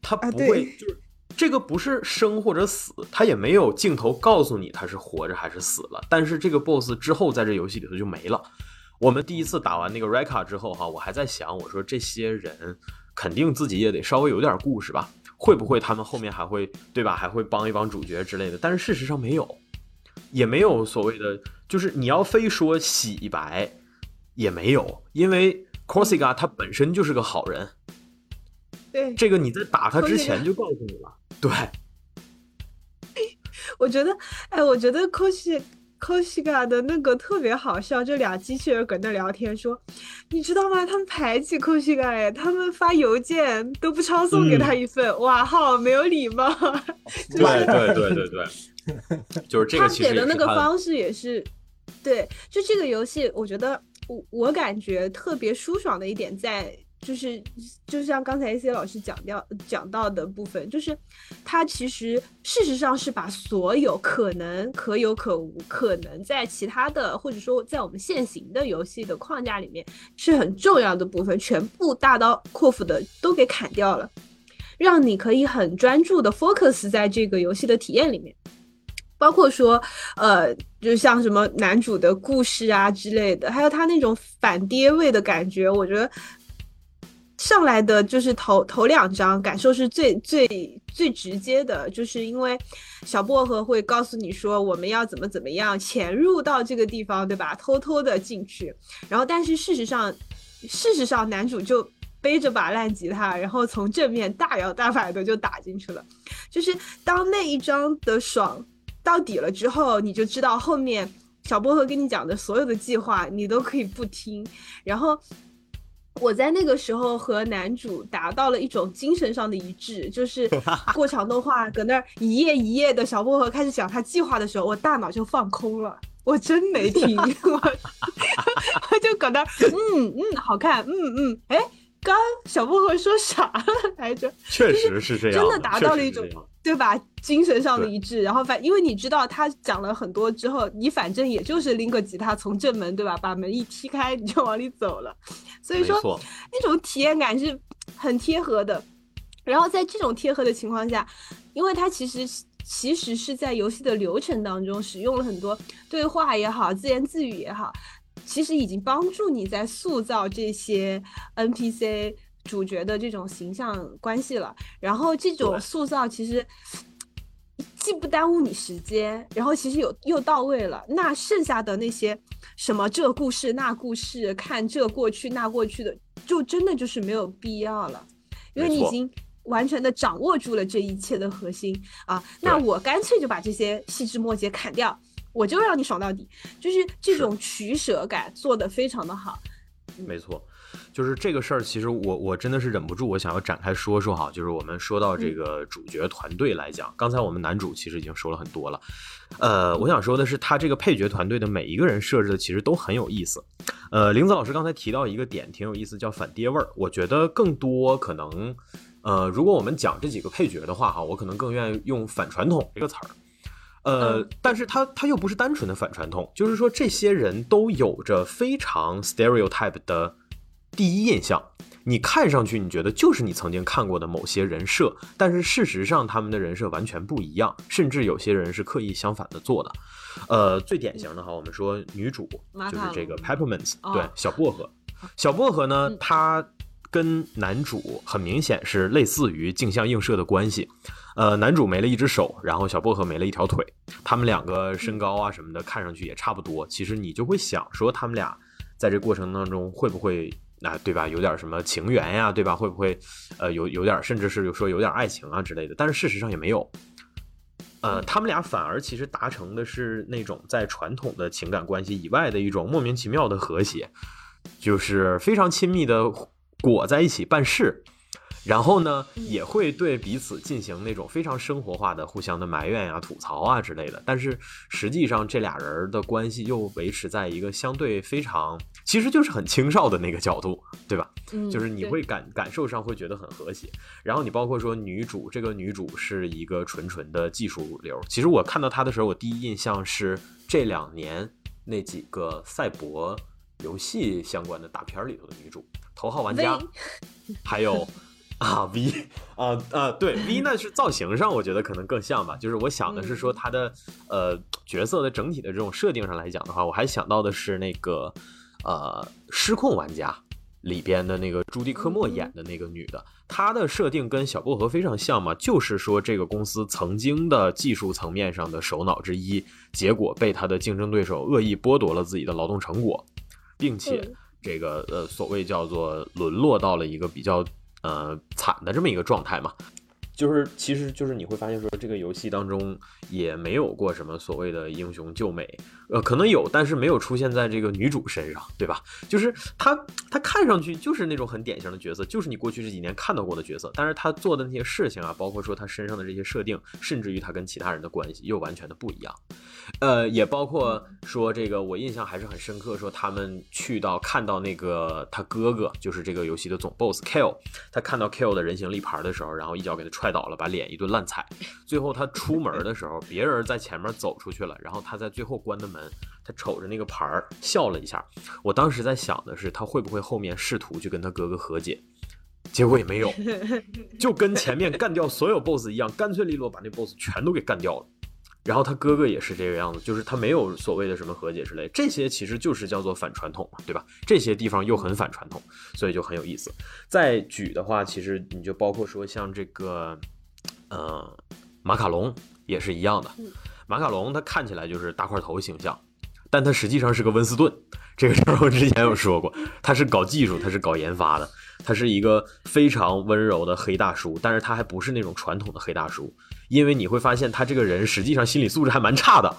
他不会就是。这个不是生或者死，他也没有镜头告诉你他是活着还是死了。但是这个 boss 之后在这游戏里头就没了。我们第一次打完那个 Reka 之后，哈，我还在想，我说这些人肯定自己也得稍微有点故事吧？会不会他们后面还会对吧？还会帮一帮主角之类的？但是事实上没有，也没有所谓的，就是你要非说洗白也没有，因为 Corsica 他本身就是个好人。对，这个你在打他之前就告诉你了。对，我觉得，哎，我觉得 Koshika 的那个特别好笑，就俩机器人搁那聊天说，你知道吗？他们排挤 Koshika，哎，他们发邮件都不抄送给他一份，哇，好没有礼貌。对对对对对，就是这个。他写的那个方式也是，对，就这个游戏，我觉得我我感觉特别舒爽的一点在。就是，就像刚才 A C 老师讲掉讲到的部分，就是他其实事实上是把所有可能可有可无、可能在其他的或者说在我们现行的游戏的框架里面是很重要的部分，全部大刀阔斧的都给砍掉了，让你可以很专注的 focus 在这个游戏的体验里面，包括说，呃，就像什么男主的故事啊之类的，还有他那种反爹味的感觉，我觉得。上来的就是头头两章感受是最最最直接的，就是因为小薄荷会告诉你说我们要怎么怎么样潜入到这个地方，对吧？偷偷的进去，然后但是事实上，事实上男主就背着把烂吉他，然后从正面大摇大摆的就打进去了。就是当那一章的爽到底了之后，你就知道后面小薄荷跟你讲的所有的计划你都可以不听，然后。我在那个时候和男主达到了一种精神上的一致，就是 过场动画搁那儿一页一页的小薄荷开始讲他计划的时候，我大脑就放空了，我真没听，我我 就搁那儿，嗯嗯，好看，嗯嗯，哎。刚小薄荷说啥来着？确实是这样，真的达到了一种对吧？精神上的一致。然后反，因为你知道他讲了很多之后，你反正也就是拎个吉他从正门对吧，把门一踢开你就往里走了。所以说那种体验感是很贴合的。然后在这种贴合的情况下，因为它其实其实是在游戏的流程当中使用了很多对话也好，自言自语也好。其实已经帮助你在塑造这些 NPC 主角的这种形象关系了。然后这种塑造其实既不耽误你时间，然后其实有又到位了。那剩下的那些什么这故事那故事，看这过去那过去的，就真的就是没有必要了，因为你已经完全的掌握住了这一切的核心啊。那我干脆就把这些细枝末节砍掉。我就让你爽到底，就是这种取舍感做的非常的好。没错，就是这个事儿，其实我我真的是忍不住，我想要展开说说哈。就是我们说到这个主角团队来讲，刚才我们男主其实已经说了很多了。呃，我想说的是，他这个配角团队的每一个人设置的其实都很有意思。呃，林子老师刚才提到一个点挺有意思，叫反爹味儿。我觉得更多可能，呃，如果我们讲这几个配角的话哈，我可能更愿意用反传统这个词儿。呃，但是他他又不是单纯的反传统，就是说这些人都有着非常 stereotype 的第一印象。你看上去你觉得就是你曾经看过的某些人设，但是事实上他们的人设完全不一样，甚至有些人是刻意相反的做的。呃，最典型的哈，我们说女主就是这个 Peppermint，对，小薄荷。小薄荷呢，它跟男主很明显是类似于镜像映射的关系。呃，男主没了一只手，然后小薄荷没了一条腿，他们两个身高啊什么的看上去也差不多。其实你就会想说，他们俩在这过程当中会不会，那，对吧？有点什么情缘呀，对吧？会不会，呃，有有点，甚至是说有点爱情啊之类的？但是事实上也没有。呃，他们俩反而其实达成的是那种在传统的情感关系以外的一种莫名其妙的和谐，就是非常亲密的裹在一起办事。然后呢，也会对彼此进行那种非常生活化的互相的埋怨呀、吐槽啊之类的。但是实际上，这俩人的关系又维持在一个相对非常，其实就是很青少的那个角度，对吧？嗯，就是你会感感受上会觉得很和谐。然后你包括说女主，这个女主是一个纯纯的技术流。其实我看到她的时候，我第一印象是这两年那几个赛博游戏相关的大片里头的女主，《头号玩家》，还有。啊，V 啊啊，对 V 那是造型上，我觉得可能更像吧。就是我想的是说他的呃角色的整体的这种设定上来讲的话，我还想到的是那个呃失控玩家里边的那个朱迪科莫演的那个女的，她的设定跟小薄荷非常像嘛，就是说这个公司曾经的技术层面上的首脑之一，结果被他的竞争对手恶意剥夺了自己的劳动成果，并且这个呃所谓叫做沦落到了一个比较。呃，惨的这么一个状态嘛，就是，其实就是你会发现说，这个游戏当中也没有过什么所谓的英雄救美。呃，可能有，但是没有出现在这个女主身上，对吧？就是她，她看上去就是那种很典型的角色，就是你过去这几年看到过的角色。但是她做的那些事情啊，包括说她身上的这些设定，甚至于她跟其他人的关系又完全的不一样。呃，也包括说这个，我印象还是很深刻，说他们去到看到那个他哥哥，就是这个游戏的总 boss Kill，他看到 Kill 的人形立牌的时候，然后一脚给他踹倒了，把脸一顿乱踩。最后他出门的时候，别人在前面走出去了，然后他在最后关的门。他瞅着那个牌儿笑了一下，我当时在想的是，他会不会后面试图去跟他哥哥和解，结果也没有，就跟前面干掉所有 BOSS 一样，干脆利落把那 BOSS 全都给干掉了。然后他哥哥也是这个样子，就是他没有所谓的什么和解之类，这些其实就是叫做反传统嘛，对吧？这些地方又很反传统，所以就很有意思。再举的话，其实你就包括说像这个，呃，马卡龙也是一样的。马卡龙他看起来就是大块头形象，但他实际上是个温斯顿。这个事儿我之前有说过，他是搞技术，他是搞研发的，他是一个非常温柔的黑大叔。但是他还不是那种传统的黑大叔，因为你会发现他这个人实际上心理素质还蛮差的。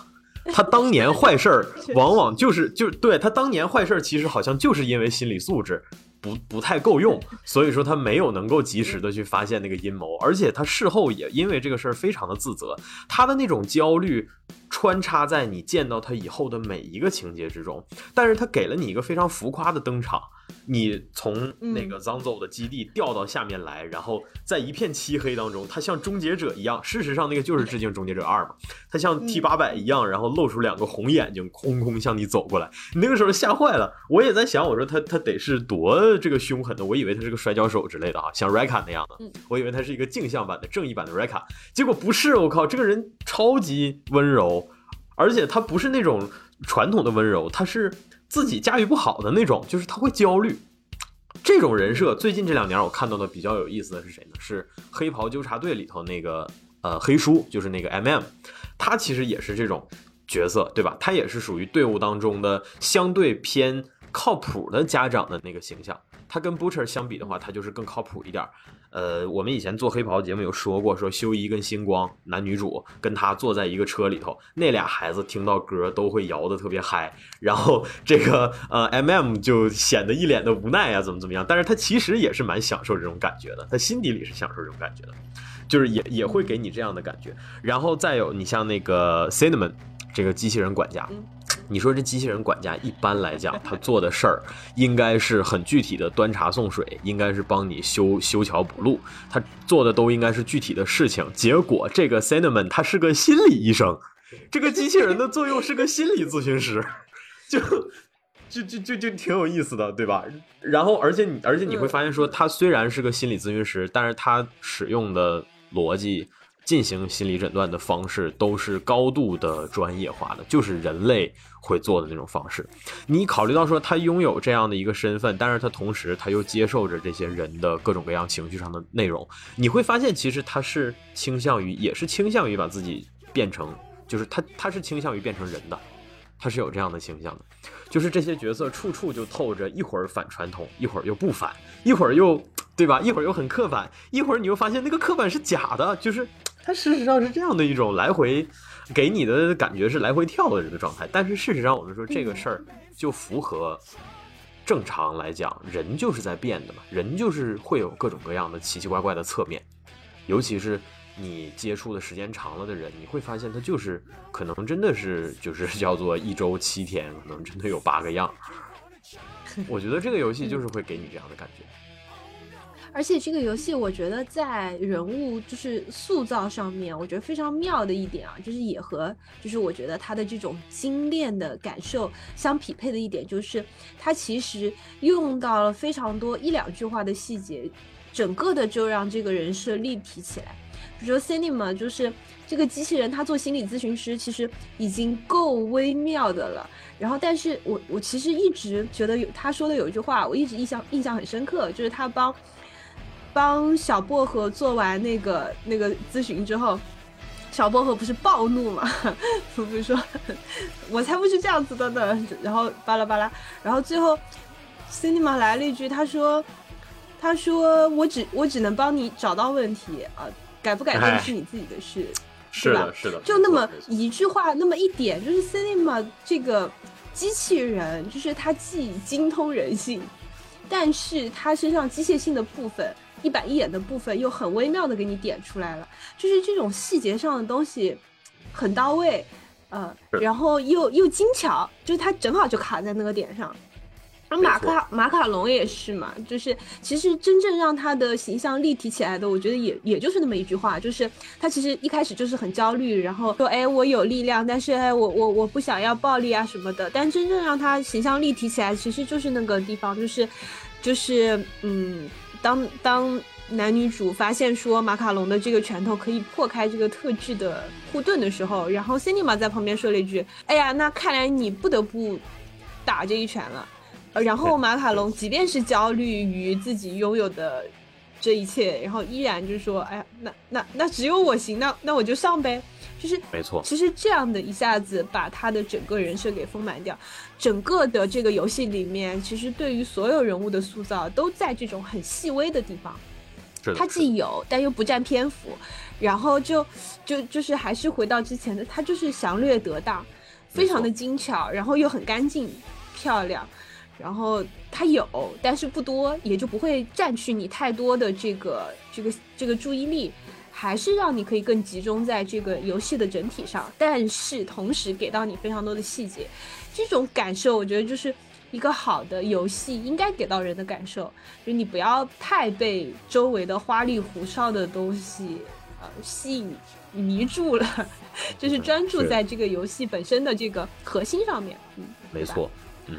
他当年坏事儿 往往就是就对他当年坏事儿，其实好像就是因为心理素质。不不太够用，所以说他没有能够及时的去发现那个阴谋，而且他事后也因为这个事儿非常的自责，他的那种焦虑穿插在你见到他以后的每一个情节之中，但是他给了你一个非常浮夸的登场。你从那个 Zanzo 的基地掉到下面来，然后在一片漆黑当中，他像终结者一样。事实上，那个就是致敬终结者二嘛。他像 T 八百一样，然后露出两个红眼睛，空空向你走过来。你那个时候吓坏了，我也在想，我说他他得是多这个凶狠的。我以为他是个摔跤手之类的啊，像 Reka 那样的。我以为他是一个镜像版的正义版的 Reka，结果不是。我靠，这个人超级温柔，而且他不是那种传统的温柔，他是。自己驾驭不好的那种，就是他会焦虑。这种人设，最近这两年我看到的比较有意思的是谁呢？是黑袍纠察队里头那个呃黑叔，就是那个 M M，他其实也是这种角色，对吧？他也是属于队伍当中的相对偏靠谱的家长的那个形象。他跟 Butcher 相比的话，他就是更靠谱一点儿。呃，我们以前做黑袍节目有说过，说修一跟星光男女主跟他坐在一个车里头，那俩孩子听到歌都会摇的特别嗨，然后 这个呃 M M 就显得一脸的无奈啊，怎么怎么样？但是他其实也是蛮享受这种感觉的，他心底里是享受这种感觉的，就是也也会给你这样的感觉。然后再有你像那个 Cinnamon 这个机器人管家。你说这机器人管家一般来讲，他做的事儿应该是很具体的，端茶送水，应该是帮你修修桥补路，他做的都应该是具体的事情。结果这个 Cinnamon 他是个心理医生，这个机器人的作用是个心理咨询师，就就就就就挺有意思的，对吧？然后，而且你，而且你会发现，说他虽然是个心理咨询师，但是他使用的逻辑进行心理诊断的方式都是高度的专业化的，就是人类会做的那种方式。你考虑到说他拥有这样的一个身份，但是他同时他又接受着这些人的各种各样情绪上的内容，你会发现，其实他是倾向于，也是倾向于把自己变成，就是他他是倾向于变成人的。他是有这样的倾向的，就是这些角色处处就透着一会儿反传统，一会儿又不反，一会儿又对吧？一会儿又很刻板，一会儿你又发现那个刻板是假的，就是他事实上是这样的一种来回给你的感觉是来回跳的这个状态。但是事实上，我们说这个事儿就符合正常来讲，人就是在变的嘛，人就是会有各种各样的奇奇怪怪的侧面，尤其是。你接触的时间长了的人，你会发现他就是可能真的是就是 叫做一周七天，可能真的有八个样。我觉得这个游戏就是会给你这样的感觉。而且这个游戏，我觉得在人物就是塑造上面，我觉得非常妙的一点啊，就是也和就是我觉得他的这种精炼的感受相匹配的一点，就是他其实用到了非常多一两句话的细节，整个的就让这个人设立体起来。比如说 Cinema，就是这个机器人，他做心理咨询师其实已经够微妙的了。然后，但是我我其实一直觉得有他说的有一句话，我一直印象印象很深刻，就是他帮帮小薄荷做完那个那个咨询之后，小薄荷不是暴怒嘛？不是说我才不是这样子的呢。然后巴拉巴拉，然后最后 Cinema 来了一句，他说他说我只我只能帮你找到问题啊。改不改正是你自己的事，是的，是的，就那么一句话，那么一点，就是 Cinema 这个机器人，就是它既精通人性，但是它身上机械性的部分，一板一眼的部分又很微妙的给你点出来了，就是这种细节上的东西很到位，呃，然后又又精巧，就是它正好就卡在那个点上。而马卡马卡龙也是嘛，就是其实真正让他的形象立体起来的，我觉得也也就是那么一句话，就是他其实一开始就是很焦虑，然后说哎我有力量，但是哎我我我不想要暴力啊什么的。但真正让他形象立体起来，其实就是那个地方，就是就是嗯，当当男女主发现说马卡龙的这个拳头可以破开这个特制的护盾的时候，然后 Cinema 在旁边说了一句，哎呀，那看来你不得不打这一拳了。然后马卡龙即便是焦虑于自己拥有的这一切，然后依然就是说，哎呀，那那那只有我行，那那我就上呗，就是没错。其实这样的一下子把他的整个人设给丰满掉，整个的这个游戏里面，其实对于所有人物的塑造都在这种很细微的地方，他既有但又不占篇幅，然后就就就是还是回到之前的，他就是详略得当，非常的精巧，然后又很干净漂亮。然后它有，但是不多，也就不会占据你太多的这个这个这个注意力，还是让你可以更集中在这个游戏的整体上。但是同时给到你非常多的细节，这种感受，我觉得就是一个好的游戏应该给到人的感受，就你不要太被周围的花里胡哨的东西呃吸引迷住了，就是专注在这个游戏本身的这个核心上面。嗯，没错，嗯。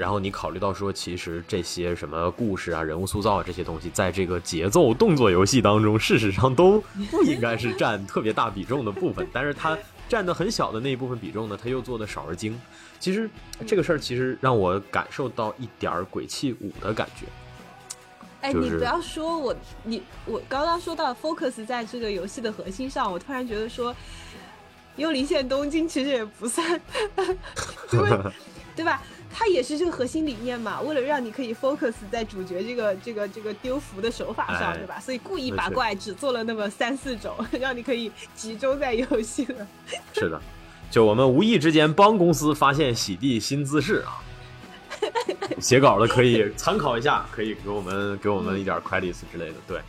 然后你考虑到说，其实这些什么故事啊、人物塑造啊这些东西，在这个节奏动作游戏当中，事实上都不应该是占特别大比重的部分。但是它占的很小的那一部分比重呢，它又做的少而精。其实这个事儿其实让我感受到一点儿鬼泣五的感觉。哎，你不要说我，你我刚刚说到 focus 在这个游戏的核心上，我突然觉得说，幽灵线东京其实也不算，因为对吧？它也是这个核心理念嘛，为了让你可以 focus 在主角这个这个这个丢符的手法上，对吧？所以故意把怪只做了那么三四种，让你可以集中在游戏了。是的，就我们无意之间帮公司发现洗地新姿势啊，写稿的可以参考一下，可以给我们给我们一点 credits 之类的。对，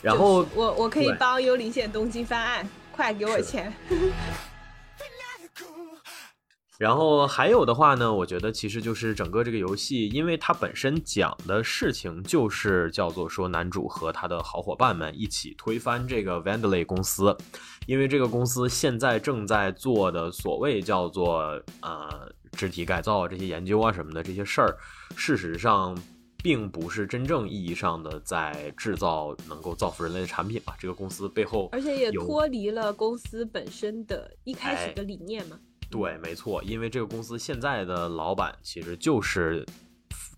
然后我我可以帮幽灵线东京翻案，快给我钱。然后还有的话呢，我觉得其实就是整个这个游戏，因为它本身讲的事情就是叫做说男主和他的好伙伴们一起推翻这个 Vandalay 公司，因为这个公司现在正在做的所谓叫做呃肢体改造这些研究啊什么的这些事儿，事实上。并不是真正意义上的在制造能够造福人类的产品吧？这个公司背后，而且也脱离了公司本身的一开始的理念嘛？对，没错，因为这个公司现在的老板其实就是，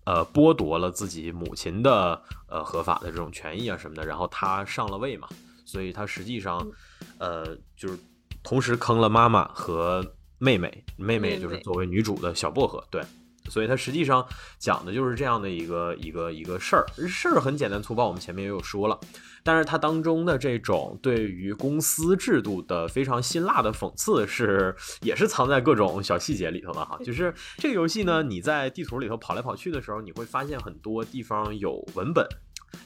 呃，剥夺了自己母亲的呃合法的这种权益啊什么的，然后他上了位嘛，所以他实际上，呃，就是同时坑了妈妈和妹妹，妹妹就是作为女主的小薄荷，对。所以它实际上讲的就是这样的一个一个一个事儿，事儿很简单粗暴，我们前面也有说了。但是它当中的这种对于公司制度的非常辛辣的讽刺，是也是藏在各种小细节里头的哈。就是这个游戏呢，你在地图里头跑来跑去的时候，你会发现很多地方有文本，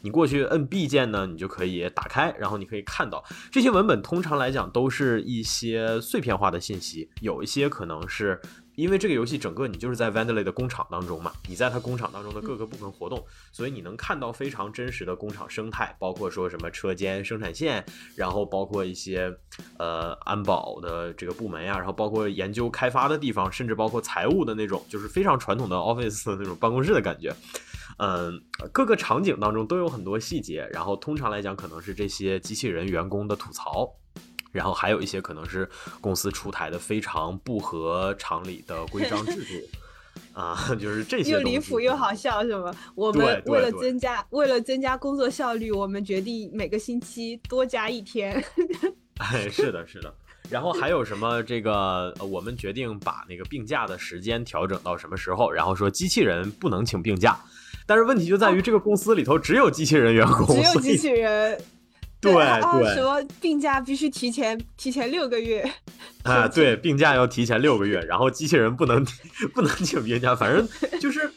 你过去摁 B 键呢，你就可以打开，然后你可以看到这些文本。通常来讲都是一些碎片化的信息，有一些可能是。因为这个游戏整个你就是在 Vandalay 的工厂当中嘛，你在它工厂当中的各个部分活动，所以你能看到非常真实的工厂生态，包括说什么车间、生产线，然后包括一些呃安保的这个部门呀，然后包括研究开发的地方，甚至包括财务的那种，就是非常传统的 office 的那种办公室的感觉。嗯，各个场景当中都有很多细节，然后通常来讲可能是这些机器人员工的吐槽。然后还有一些可能是公司出台的非常不合常理的规章制度，啊，就是这些又离谱又好笑，是吗？我们为了增加为了增加工作效率，我们决定每个星期多加一天。哎，是的，是的。然后还有什么？这个我们决定把那个病假的时间调整到什么时候？然后说机器人不能请病假，但是问题就在于这个公司里头只有机器人员工，只有机器人。对对，什么病假必须提前提前六个月啊？对，病假要提前六个月，然后机器人不能 不能请病假，反正就是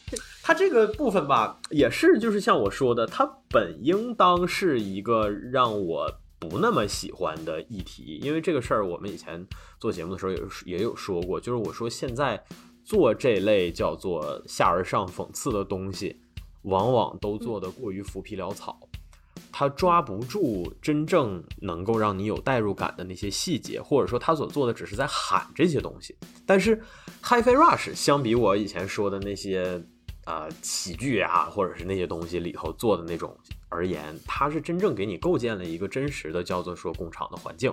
它这个部分吧，也是就是像我说的，它本应当是一个让我不那么喜欢的议题，因为这个事儿我们以前做节目的时候也也有说过，就是我说现在做这类叫做下而上讽刺的东西，往往都做的过于浮皮潦草。他抓不住真正能够让你有代入感的那些细节，或者说他所做的只是在喊这些东西。但是，HiFi Rush 相比我以前说的那些啊喜剧啊，或者是那些东西里头做的那种而言，它是真正给你构建了一个真实的叫做说工厂的环境，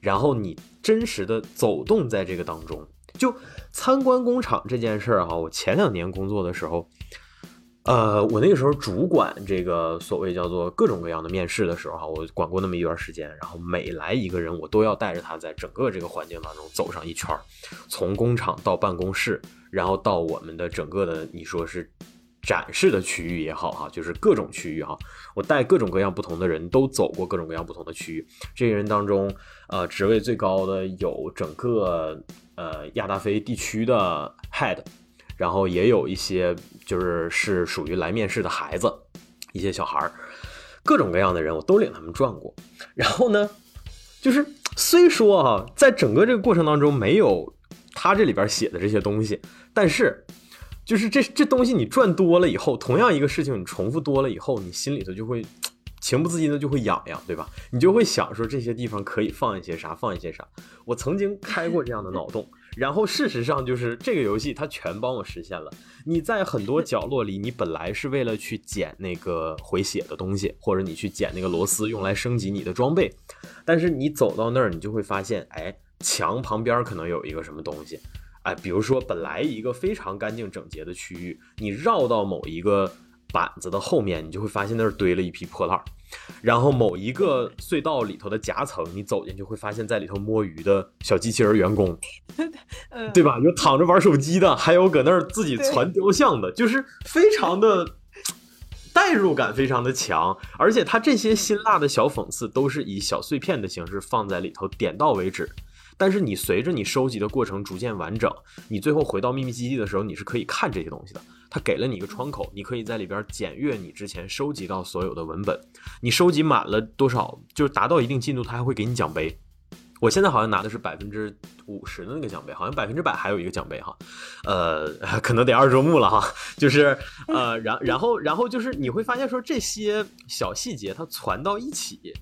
然后你真实的走动在这个当中。就参观工厂这件事儿哈，我前两年工作的时候。呃，我那个时候主管这个所谓叫做各种各样的面试的时候哈，我管过那么一段时间，然后每来一个人，我都要带着他在整个这个环境当中走上一圈儿，从工厂到办公室，然后到我们的整个的你说是展示的区域也好哈，就是各种区域哈，我带各种各样不同的人都走过各种各样不同的区域，这些人当中，呃，职位最高的有整个呃亚大非地区的 head。然后也有一些就是是属于来面试的孩子，一些小孩儿，各种各样的人我都领他们转过。然后呢，就是虽说哈，在整个这个过程当中没有他这里边写的这些东西，但是就是这这东西你转多了以后，同样一个事情你重复多了以后，你心里头就会情不自禁的就会痒痒，对吧？你就会想说这些地方可以放一些啥，放一些啥。我曾经开过这样的脑洞。然后事实上就是这个游戏它全帮我实现了。你在很多角落里，你本来是为了去捡那个回血的东西，或者你去捡那个螺丝用来升级你的装备，但是你走到那儿，你就会发现，哎，墙旁边可能有一个什么东西，哎，比如说本来一个非常干净整洁的区域，你绕到某一个板子的后面，你就会发现那儿堆了一批破烂儿。然后某一个隧道里头的夹层，你走进去会发现，在里头摸鱼的小机器人员工，对吧？有躺着玩手机的，还有搁那儿自己攒雕像的，就是非常的代入感非常的强。而且它这些辛辣的小讽刺都是以小碎片的形式放在里头，点到为止。但是你随着你收集的过程逐渐完整，你最后回到秘密基地的时候，你是可以看这些东西的。它给了你一个窗口，你可以在里边检阅你之前收集到所有的文本。你收集满了多少，就是达到一定进度，它还会给你奖杯。我现在好像拿的是百分之五十的那个奖杯，好像百分之百还有一个奖杯哈，呃，可能得二周目了哈，就是呃，然然后然后就是你会发现说这些小细节它攒到一起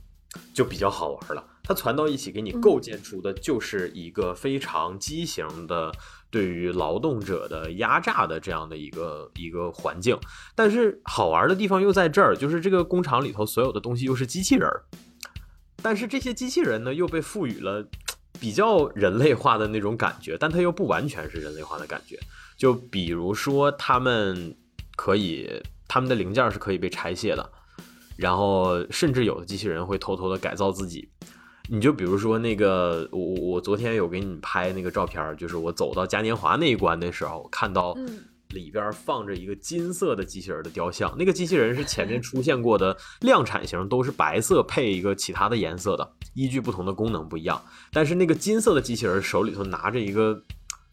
就比较好玩了，它攒到一起给你构建出的就是一个非常畸形的对于劳动者的压榨的这样的一个一个环境，但是好玩的地方又在这儿，就是这个工厂里头所有的东西又是机器人儿。但是这些机器人呢，又被赋予了比较人类化的那种感觉，但它又不完全是人类化的感觉。就比如说，他们可以，他们的零件是可以被拆卸的，然后甚至有的机器人会偷偷的改造自己。你就比如说那个，我我昨天有给你拍那个照片，就是我走到嘉年华那一关的时候，看到。里边放着一个金色的机器人的雕像，那个机器人是前面出现过的量产型，都是白色配一个其他的颜色的，依据不同的功能不一样。但是那个金色的机器人手里头拿着一个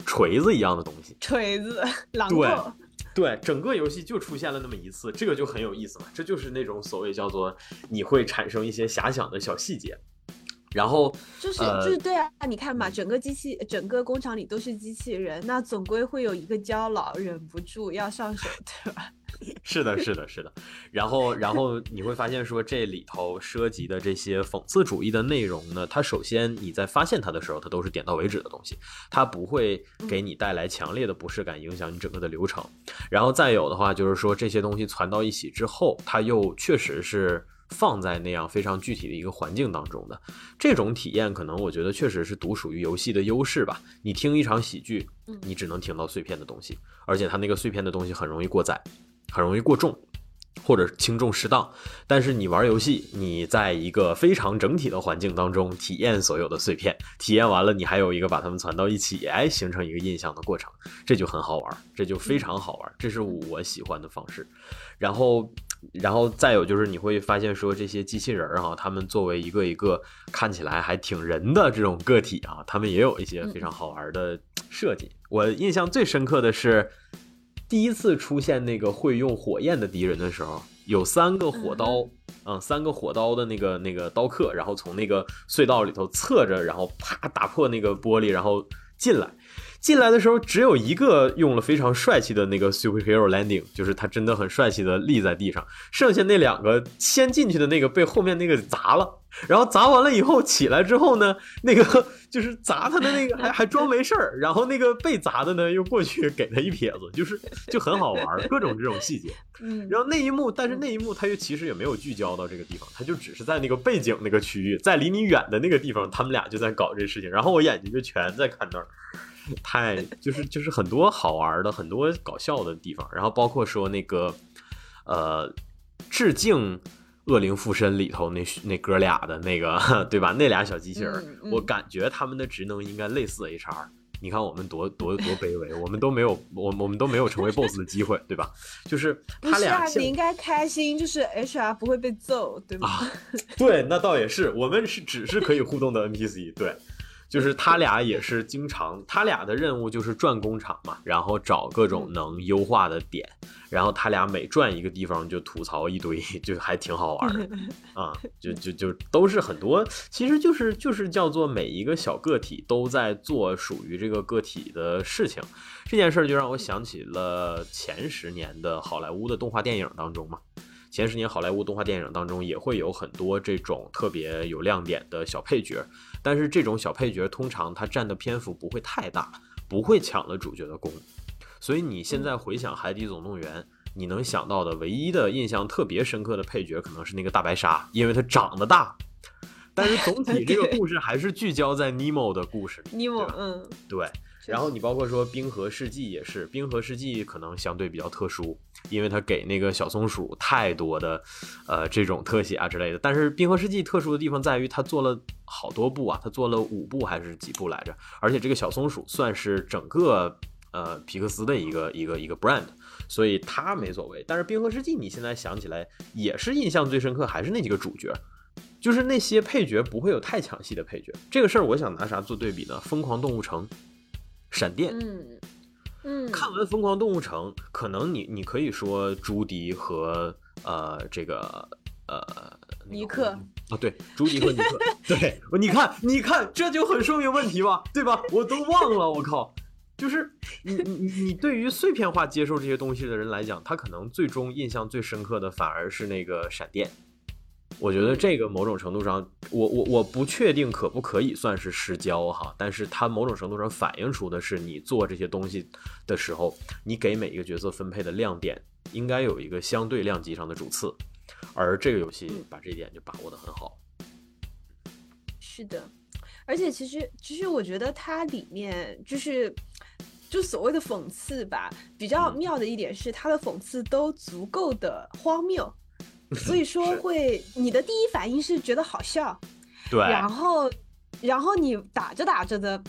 锤子一样的东西，锤子，榔头。对，整个游戏就出现了那么一次，这个就很有意思嘛。这就是那种所谓叫做你会产生一些遐想的小细节。然后就是就是对啊，你看嘛，整个机器整个工厂里都是机器人，那总归会有一个焦老忍不住要上手，对吧？是的，是的，是的。然后然后你会发现说这里头涉及的这些讽刺主义的内容呢，它首先你在发现它的时候，它都是点到为止的东西，它不会给你带来强烈的不适感，影响你整个的流程。然后再有的话就是说这些东西攒到一起之后，它又确实是。放在那样非常具体的一个环境当中的这种体验，可能我觉得确实是独属于游戏的优势吧。你听一场喜剧，你只能听到碎片的东西，而且它那个碎片的东西很容易过载，很容易过重。或者轻重适当，但是你玩游戏，你在一个非常整体的环境当中体验所有的碎片，体验完了，你还有一个把它们攒到一起，哎，形成一个印象的过程，这就很好玩，这就非常好玩，这是我喜欢的方式。然后，然后再有就是你会发现说这些机器人儿哈，他们作为一个一个看起来还挺人的这种个体啊，他们也有一些非常好玩的设计。我印象最深刻的是。第一次出现那个会用火焰的敌人的时候，有三个火刀，嗯，三个火刀的那个那个刀客，然后从那个隧道里头侧着，然后啪打破那个玻璃，然后进来。进来的时候，只有一个用了非常帅气的那个 superhero landing，就是他真的很帅气的立在地上。剩下那两个先进去的那个被后面那个砸了。然后砸完了以后起来之后呢，那个 就是砸他的那个还还装没事儿，然后那个被砸的呢又过去给他一撇子，就是就很好玩，各种这种细节。嗯，然后那一幕，但是那一幕他又其实也没有聚焦到这个地方，他就只是在那个背景那个区域，在离你远的那个地方，他们俩就在搞这事情，然后我眼睛就全在看那儿，太就是就是很多好玩的很多搞笑的地方，然后包括说那个呃致敬。恶灵附身里头那那哥俩的那个 对吧？那俩小机器人，我感觉他们的职能应该类似 HR。你看我们多多多卑微，我们都没有我我们都没有成为 BOSS 的机会，对吧？就是他俩，你应该开心，就是 HR 不会被揍，对吧？对，那倒也是，我们是只是可以互动的 NPC，对。就是他俩也是经常，他俩的任务就是转工厂嘛，然后找各种能优化的点，然后他俩每转一个地方就吐槽一堆，就还挺好玩的 啊，就就就都是很多，其实就是就是叫做每一个小个体都在做属于这个个体的事情，这件事儿就让我想起了前十年的好莱坞的动画电影当中嘛。前十年好莱坞动画电影当中也会有很多这种特别有亮点的小配角，但是这种小配角通常他占的篇幅不会太大，不会抢了主角的功。所以你现在回想《海底总动员》，你能想到的唯一的印象特别深刻的配角可能是那个大白鲨，因为它长得大。但是总体这个 故事还是聚焦在尼莫的故事里。尼莫，嗯，对。然后你包括说《冰河世纪》也是，《冰河世纪》可能相对比较特殊，因为它给那个小松鼠太多的，呃，这种特写啊之类的。但是《冰河世纪》特殊的地方在于，它做了好多部啊，它做了五部还是几部来着？而且这个小松鼠算是整个呃皮克斯的一个一个一个 brand，所以它没所谓。但是《冰河世纪》你现在想起来也是印象最深刻，还是那几个主角，就是那些配角不会有太抢戏的配角。这个事儿我想拿啥做对比呢？《疯狂动物城》。闪电，嗯嗯，看完《疯狂动物城》，可能你你可以说朱迪和呃这个呃尼克啊，对，朱迪和尼克，对，你看，你看，这就很说明问题吧，对吧？我都忘了，我靠，就是你你你对于碎片化接受这些东西的人来讲，他可能最终印象最深刻的反而是那个闪电。我觉得这个某种程度上，我我我不确定可不可以算是失焦哈，但是它某种程度上反映出的是你做这些东西的时候，你给每一个角色分配的亮点应该有一个相对量级上的主次，而这个游戏把这一点就把握的很好。是的，而且其实其实我觉得它里面就是就所谓的讽刺吧，比较妙的一点是它的讽刺都足够的荒谬。所以说会，你的第一反应是觉得好笑，对，然后，然后你打着打着的，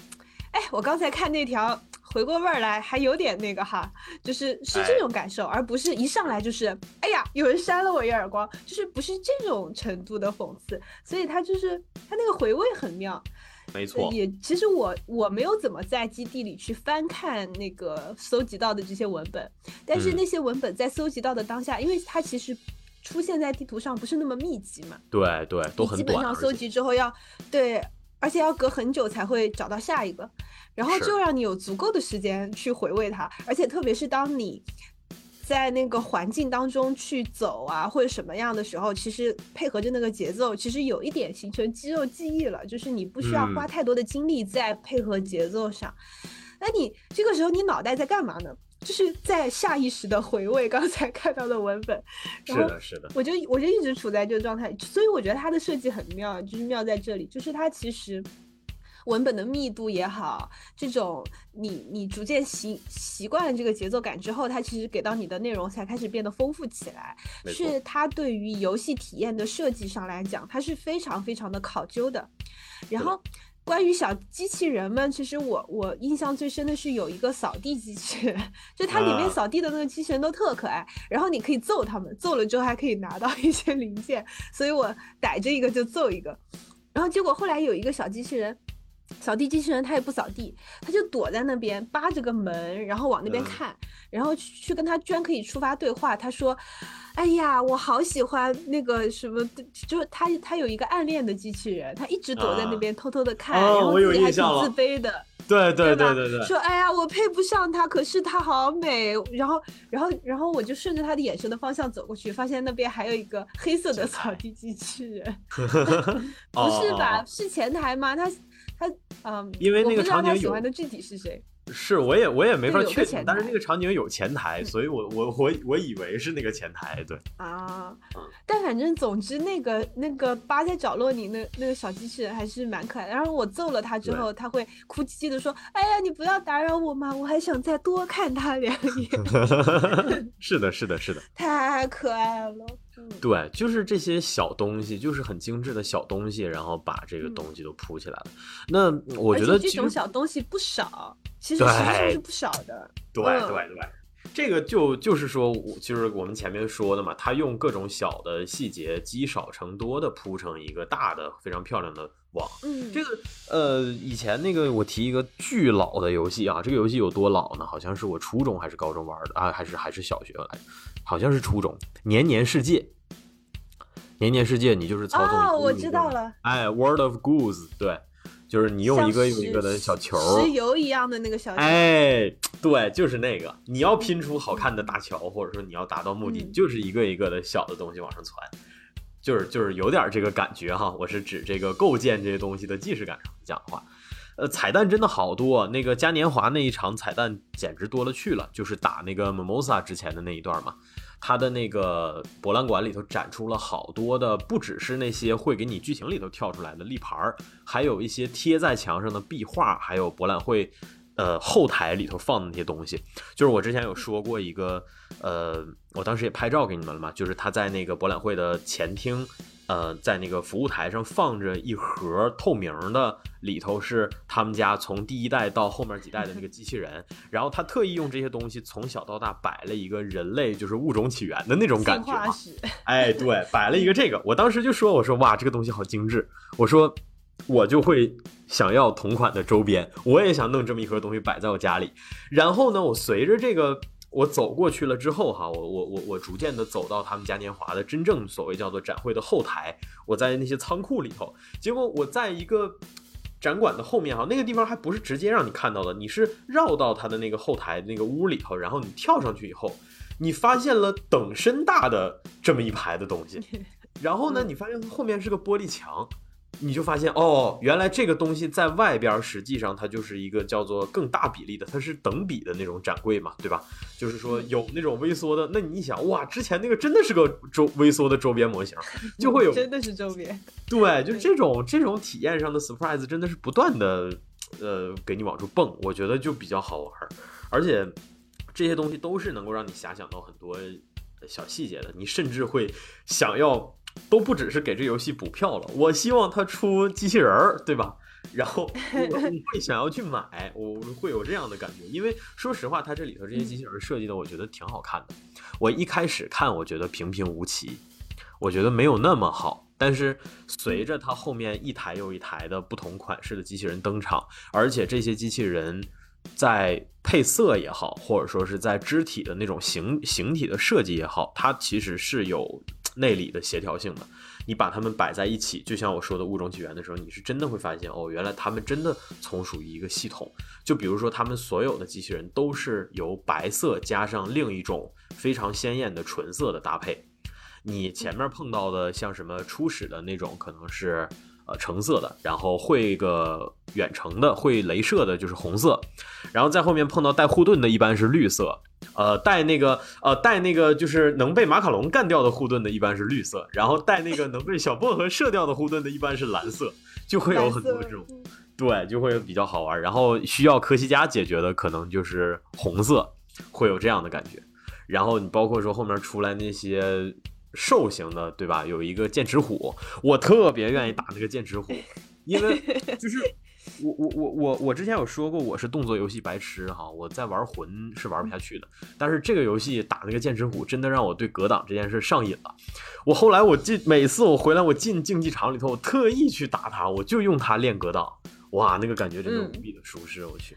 哎，我刚才看那条回过味儿来，还有点那个哈，就是是这种感受，而不是一上来就是，哎呀，有人扇了我一耳光，就是不是这种程度的讽刺，所以他就是他那个回味很妙，没错，也其实我我没有怎么在基地里去翻看那个搜集到的这些文本，但是那些文本在搜集到的当下，因为它其实。出现在地图上不是那么密集嘛？对对，都很基本上搜集之后要对，而且要隔很久才会找到下一个，然后就让你有足够的时间去回味它。而且特别是当你在那个环境当中去走啊，或者什么样的时候，其实配合着那个节奏，其实有一点形成肌肉记忆了，就是你不需要花太多的精力在配合节奏上。那你这个时候你脑袋在干嘛呢？就是在下意识的回味刚才看到的文本，是的，是的，我就我就一直处在这个状态，所以我觉得它的设计很妙，就是妙在这里，就是它其实文本的密度也好，这种你你逐渐习习惯了这个节奏感之后，它其实给到你的内容才开始变得丰富起来，是它对于游戏体验的设计上来讲，它是非常非常的考究的，然后。关于小机器人们，其实我我印象最深的是有一个扫地机器人，就它里面扫地的那个机器人都特可爱，然后你可以揍他们，揍了之后还可以拿到一些零件，所以我逮着一个就揍一个，然后结果后来有一个小机器人。扫地机器人它也不扫地，它就躲在那边扒着个门，然后往那边看，然后去跟他居然可以触发对话。他说：“哎呀，我好喜欢那个什么，就是他他有一个暗恋的机器人，他一直躲在那边偷偷的看，然后自己还挺自卑的。对对对对对，说哎呀，我配不上他，可是他好美。然后然后然后我就顺着他的眼神的方向走过去，发现那边还有一个黑色的 扫地机器人。不是吧？是前台吗？他。他嗯，因为那个场景喜欢的具体是谁？是我也我也没法确定，但是那个场景有前台，所以我我我我以为是那个前台，对啊，但反正总之那个那个扒在角落里那那个小机器人还是蛮可爱的。然后我揍了他之后，他会哭唧唧的说：“哎呀，你不要打扰我嘛，我还想再多看他两眼。”是的，是的，是的，太可爱了。对，就是这些小东西，就是很精致的小东西，然后把这个东西都铺起来了。那我觉得这种小东西不少，其实其实际上是不少的。对对对，这个就就是说，就是我们前面说的嘛，他用各种小的细节积少成多的铺成一个大的非常漂亮的网。嗯，这个呃，以前那个我提一个巨老的游戏啊，这个游戏有多老呢？好像是我初中还是高中玩的啊，还是还是小学来着。好像是初中，年年世界，年年世界，你就是操纵哦，我知道了，哎，World of Goose，对，就是你用一个用一个的小球，石油一样的那个小球，哎，对，就是那个，你要拼出好看的大桥，或者说你要达到目的，就是一个一个的小的东西往上传，就是就是有点这个感觉哈，我是指这个构建这些东西的既视感上讲的话。呃，彩蛋真的好多，那个嘉年华那一场彩蛋简直多了去了，就是打那个 Mimosa 之前的那一段嘛，它的那个博览馆里头展出了好多的，不只是那些会给你剧情里头跳出来的立牌儿，还有一些贴在墙上的壁画，还有博览会呃后台里头放的那些东西，就是我之前有说过一个，呃，我当时也拍照给你们了嘛，就是他在那个博览会的前厅。呃，在那个服务台上放着一盒透明的，里头是他们家从第一代到后面几代的那个机器人，然后他特意用这些东西从小到大摆了一个人类就是物种起源的那种感觉嘛。哎，对，摆了一个这个，我当时就说，我说哇，这个东西好精致，我说我就会想要同款的周边，我也想弄这么一盒东西摆在我家里。然后呢，我随着这个。我走过去了之后哈，我我我我逐渐的走到他们嘉年华的真正所谓叫做展会的后台，我在那些仓库里头，结果我在一个展馆的后面哈，那个地方还不是直接让你看到的，你是绕到他的那个后台那个屋里头，然后你跳上去以后，你发现了等身大的这么一排的东西，然后呢，你发现后面是个玻璃墙。你就发现哦，原来这个东西在外边，实际上它就是一个叫做更大比例的，它是等比的那种展柜嘛，对吧？就是说有那种微缩的，那你一想哇，之前那个真的是个周微缩的周边模型，就会有 真的是周边，对，就这种这种体验上的 surprise 真的是不断的呃给你往出蹦，我觉得就比较好玩，而且这些东西都是能够让你遐想到很多小细节的，你甚至会想要。都不只是给这游戏补票了，我希望它出机器人儿，对吧？然后我会想要去买，我会有这样的感觉。因为说实话，它这里头这些机器人设计的，我觉得挺好看的。我一开始看，我觉得平平无奇，我觉得没有那么好。但是随着它后面一台又一台的不同款式的机器人登场，而且这些机器人在配色也好，或者说是在肢体的那种形形体的设计也好，它其实是有。内里的协调性的，你把它们摆在一起，就像我说的物种起源的时候，你是真的会发现哦，原来它们真的从属于一个系统。就比如说，他们所有的机器人都是由白色加上另一种非常鲜艳的纯色的搭配。你前面碰到的像什么初始的那种，可能是呃橙色的，然后会个远程的，会镭射的，就是红色，然后在后面碰到带护盾的，一般是绿色。呃，带那个呃，带那个就是能被马卡龙干掉的护盾的，一般是绿色；然后带那个能被小薄荷射掉的护盾的，一般是蓝色。就会有很多这种，对，就会比较好玩。然后需要科西嘉解决的，可能就是红色，会有这样的感觉。然后你包括说后面出来那些兽型的，对吧？有一个剑齿虎，我特别愿意打那个剑齿虎，因为就是。我我我我我之前有说过我是动作游戏白痴哈，我在玩魂是玩不下去的，但是这个游戏打那个剑齿虎真的让我对格挡这件事上瘾了。我后来我进每次我回来我进竞技场里头，我特意去打它，我就用它练格挡，哇，那个感觉真的无比的舒适，我去。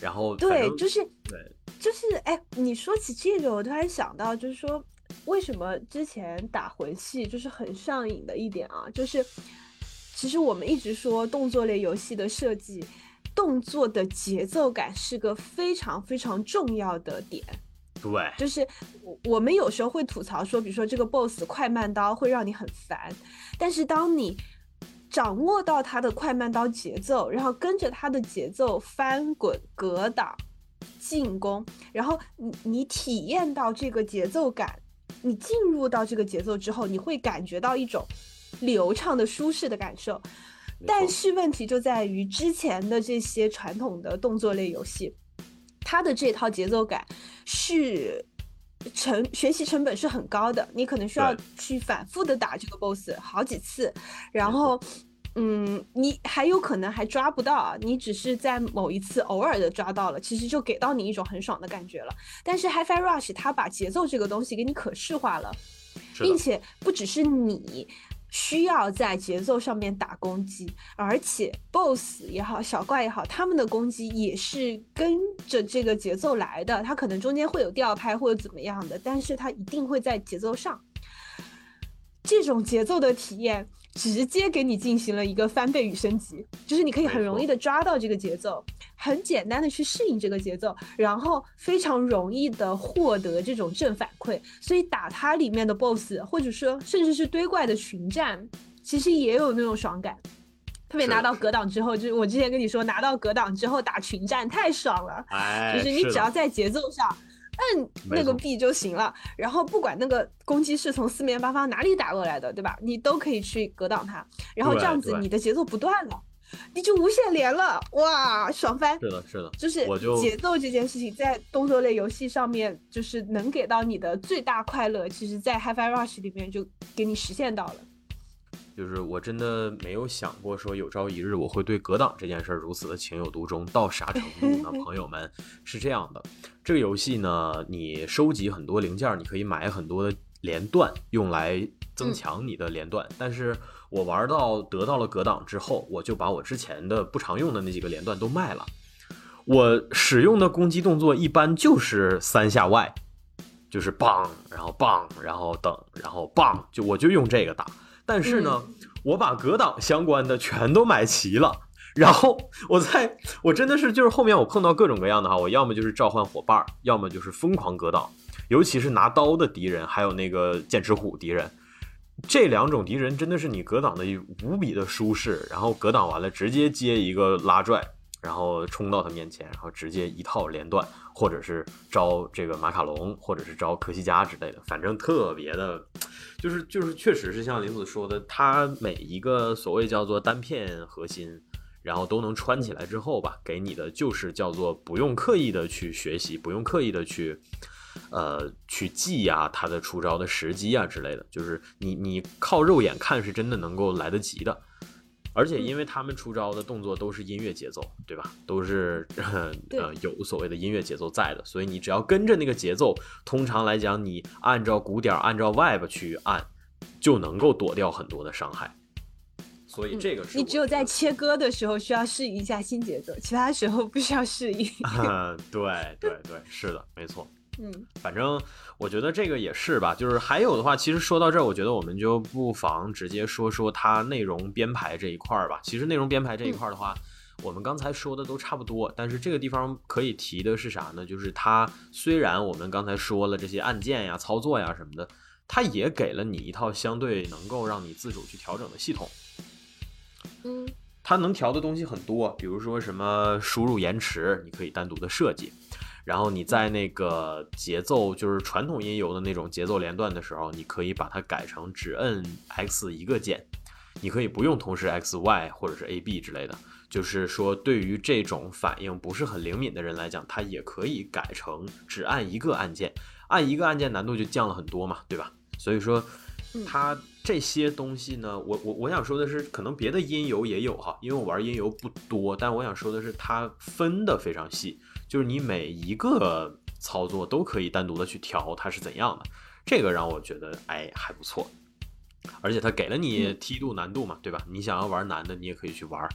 然后对，就是对，就是哎，你说起这个，我突然想到，就是说为什么之前打魂系就是很上瘾的一点啊，就是。其实我们一直说动作类游戏的设计，动作的节奏感是个非常非常重要的点。对，就是我我们有时候会吐槽说，比如说这个 BOSS 快慢刀会让你很烦，但是当你掌握到它的快慢刀节奏，然后跟着它的节奏翻滚、格挡、进攻，然后你你体验到这个节奏感，你进入到这个节奏之后，你会感觉到一种。流畅的、舒适的感受，但是问题就在于之前的这些传统的动作类游戏，它的这套节奏感是成学习成本是很高的，你可能需要去反复的打这个 BOSS 好几次，然后，嗯，你还有可能还抓不到，你只是在某一次偶尔的抓到了，其实就给到你一种很爽的感觉了。但是 HiFi Rush 它把节奏这个东西给你可视化了，并且不只是你。需要在节奏上面打攻击，而且 BOSS 也好，小怪也好，他们的攻击也是跟着这个节奏来的。他可能中间会有吊拍或者怎么样的，但是他一定会在节奏上。这种节奏的体验。直接给你进行了一个翻倍与升级，就是你可以很容易的抓到这个节奏，很简单的去适应这个节奏，然后非常容易的获得这种正反馈。所以打它里面的 BOSS，或者说甚至是堆怪的群战，其实也有那种爽感。特别拿到格挡之后，就是我之前跟你说，拿到格挡之后打群战太爽了，就是你只要在节奏上。摁那个 B 就行了，然后不管那个攻击是从四面八方哪里打过来的，对吧？你都可以去格挡它，然后这样子你的节奏不断了，你就无限连了，哇，爽翻！是的，是的，就是节奏这件事情在动作类游戏上面，就是能给到你的最大快乐，其实在 HiFi Rush 里面就给你实现到了。就是我真的没有想过说有朝一日我会对格挡这件事儿如此的情有独钟到啥程度呢？朋友们是这样的，这个游戏呢，你收集很多零件，你可以买很多的连段用来增强你的连段。但是我玩到得到了格挡之后，我就把我之前的不常用的那几个连段都卖了。我使用的攻击动作一般就是三下 Y，就是棒，然后棒，然后等，然后棒，就我就用这个打。但是呢，我把格挡相关的全都买齐了，然后我在我真的是就是后面我碰到各种各样的哈，我要么就是召唤伙伴儿，要么就是疯狂格挡，尤其是拿刀的敌人，还有那个剑齿虎敌人。这两种敌人真的是你格挡的无比的舒适，然后格挡完了直接接一个拉拽，然后冲到他面前，然后直接一套连断，或者是招这个马卡龙，或者是招科西嘉之类的，反正特别的，就是就是确实是像林子说的，他每一个所谓叫做单片核心，然后都能穿起来之后吧，给你的就是叫做不用刻意的去学习，不用刻意的去。呃，去记呀，他的出招的时机啊之类的，就是你你靠肉眼看是真的能够来得及的，而且因为他们出招的动作都是音乐节奏，对吧？都是呃有所谓的音乐节奏在的，所以你只要跟着那个节奏，通常来讲，你按照鼓点，按照 vibe 去按，就能够躲掉很多的伤害。所以这个是你只有在切割的时候需要适应一下新节奏，其他时候不需要适应。嗯 对对对，是的，没错。嗯，反正我觉得这个也是吧。就是还有的话，其实说到这儿，我觉得我们就不妨直接说说它内容编排这一块儿吧。其实内容编排这一块儿的话，我们刚才说的都差不多。但是这个地方可以提的是啥呢？就是它虽然我们刚才说了这些按键呀、操作呀什么的，它也给了你一套相对能够让你自主去调整的系统。嗯，它能调的东西很多，比如说什么输入延迟，你可以单独的设计。然后你在那个节奏，就是传统音游的那种节奏连段的时候，你可以把它改成只摁 X 一个键，你可以不用同时 X Y 或者是 A B 之类的。就是说，对于这种反应不是很灵敏的人来讲，它也可以改成只按一个按键，按一个按键难度就降了很多嘛，对吧？所以说，它这些东西呢，我我我想说的是，可能别的音游也有哈，因为我玩音游不多，但我想说的是，它分的非常细。就是你每一个操作都可以单独的去调它是怎样的，这个让我觉得哎还不错，而且它给了你梯度难度嘛，对吧？你想要玩难的，你也可以去玩；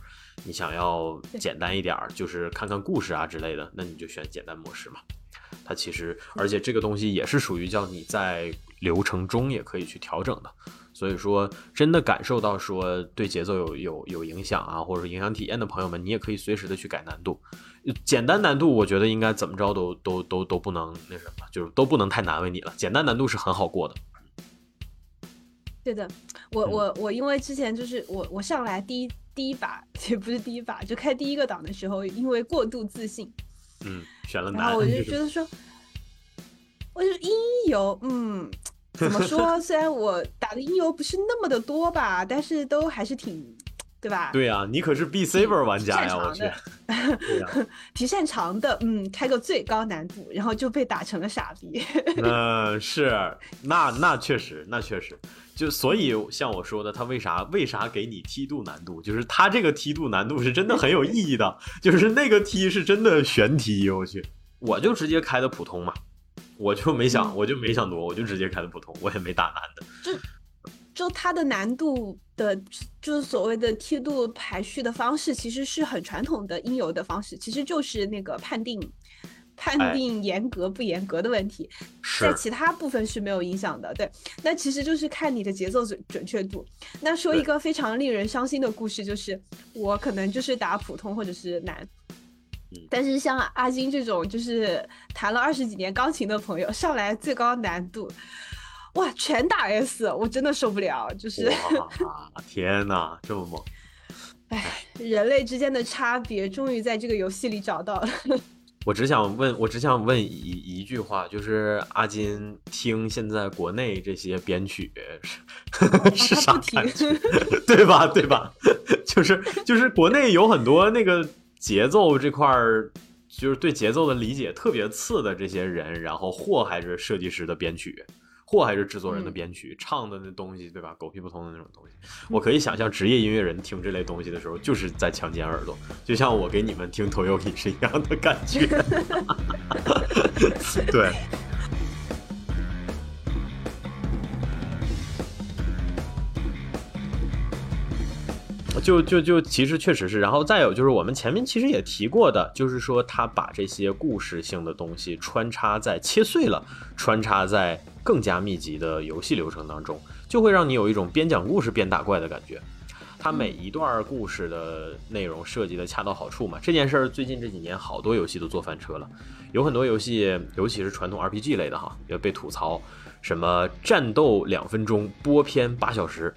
你想要简单一点儿，就是看看故事啊之类的，那你就选简单模式嘛。它其实，而且这个东西也是属于叫你在流程中也可以去调整的。所以说，真的感受到说对节奏有有有影响啊，或者说影响体验的朋友们，你也可以随时的去改难度。简单难度，我觉得应该怎么着都都都都不能那什么，就是都不能太难为你了。简单难度是很好过的。对的，我我我因为之前就是我我上来第一第一把 也不是第一把，就开第一个档的时候，因为过度自信，嗯，选了难，然后我 就觉得说，我就音游，嗯。怎么说？虽然我打的音游不是那么的多吧，但是都还是挺，对吧？对呀，你可是 B Saber 玩家呀，我去，挺擅长的。嗯，开个最高难度，然后就被打成了傻逼。嗯，是，那那确实，那确实，就所以像我说的，他为啥为啥给你梯度难度？就是他这个梯度难度是真的很有意义的，就是那个梯是真的悬梯，我去，我就直接开的普通嘛。我就没想，我就没想多，我就直接开的普通，我也没打难的。就就它的难度的，就是所谓的梯度排序的方式，其实是很传统的应有的方式，其实就是那个判定判定严格不严格的问题，在其他部分是没有影响的。对，那其实就是看你的节奏准准确度。那说一个非常令人伤心的故事，就是我可能就是打普通或者是难。但是像阿金这种就是弹了二十几年钢琴的朋友，上来最高难度，哇，全打 S，我真的受不了。就是，天哪，这么猛！哎，人类之间的差别终于在这个游戏里找到了。我只想问，我只想问一一句话，就是阿金听现在国内这些编曲 是是啥感觉？对吧？对吧？就是就是国内有很多那个。节奏这块儿，就是对节奏的理解特别次的这些人，然后祸害着设计师的编曲，或还是制作人的编曲，唱的那东西，对吧？狗屁不通的那种东西，我可以想象职业音乐人听这类东西的时候，就是在强奸耳朵，就像我给你们听 Toyoki 是一样的感觉。对。就就就其实确实是，然后再有就是我们前面其实也提过的，就是说他把这些故事性的东西穿插在切碎了，穿插在更加密集的游戏流程当中，就会让你有一种边讲故事边打怪的感觉。他每一段故事的内容设计的恰到好处嘛，这件事儿最近这几年好多游戏都做翻车了，有很多游戏，尤其是传统 RPG 类的哈，也被吐槽，什么战斗两分钟，播片八小时。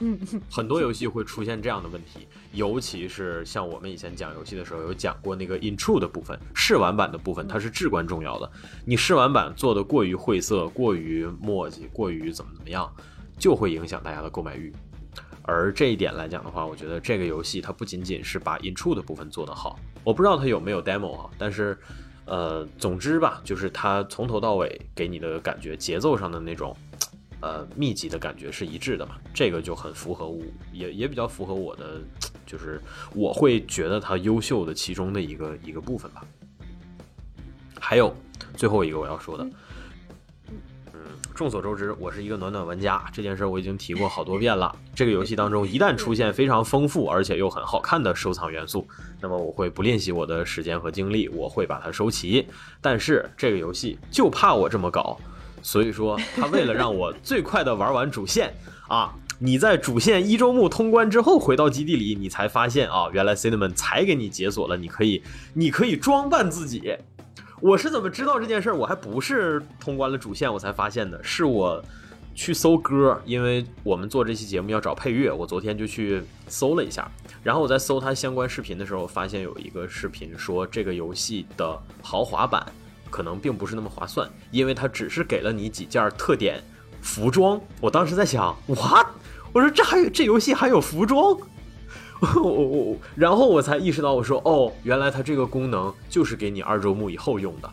嗯，很多游戏会出现这样的问题，尤其是像我们以前讲游戏的时候有讲过那个 intro 的部分，试玩版的部分，它是至关重要的。你试玩版做的过于晦涩、过于墨迹、过于怎么怎么样，就会影响大家的购买欲。而这一点来讲的话，我觉得这个游戏它不仅仅是把 intro 的部分做得好，我不知道它有没有 demo 啊，但是，呃，总之吧，就是它从头到尾给你的感觉，节奏上的那种，呃，密集的感觉是一致的嘛，这个就很符合我，也也比较符合我的，就是我会觉得它优秀的其中的一个一个部分吧。还有最后一个我要说的。嗯众所周知，我是一个暖暖玩家，这件事我已经提过好多遍了。这个游戏当中一旦出现非常丰富而且又很好看的收藏元素，那么我会不吝惜我的时间和精力，我会把它收齐。但是这个游戏就怕我这么搞，所以说他为了让我最快的玩完主线啊，你在主线一周目通关之后回到基地里，你才发现啊，原来 Cinnamon 才给你解锁了，你可以，你可以装扮自己。我是怎么知道这件事儿？我还不是通关了主线我才发现的，是我去搜歌，因为我们做这期节目要找配乐，我昨天就去搜了一下，然后我在搜它相关视频的时候，发现有一个视频说这个游戏的豪华版可能并不是那么划算，因为它只是给了你几件特点服装。我当时在想哇我说这还有这游戏还有服装？我我，然后我才意识到，我说哦，原来它这个功能就是给你二周目以后用的，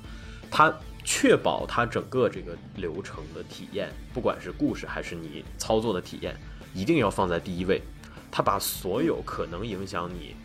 它确保它整个这个流程的体验，不管是故事还是你操作的体验，一定要放在第一位。它把所有可能影响你、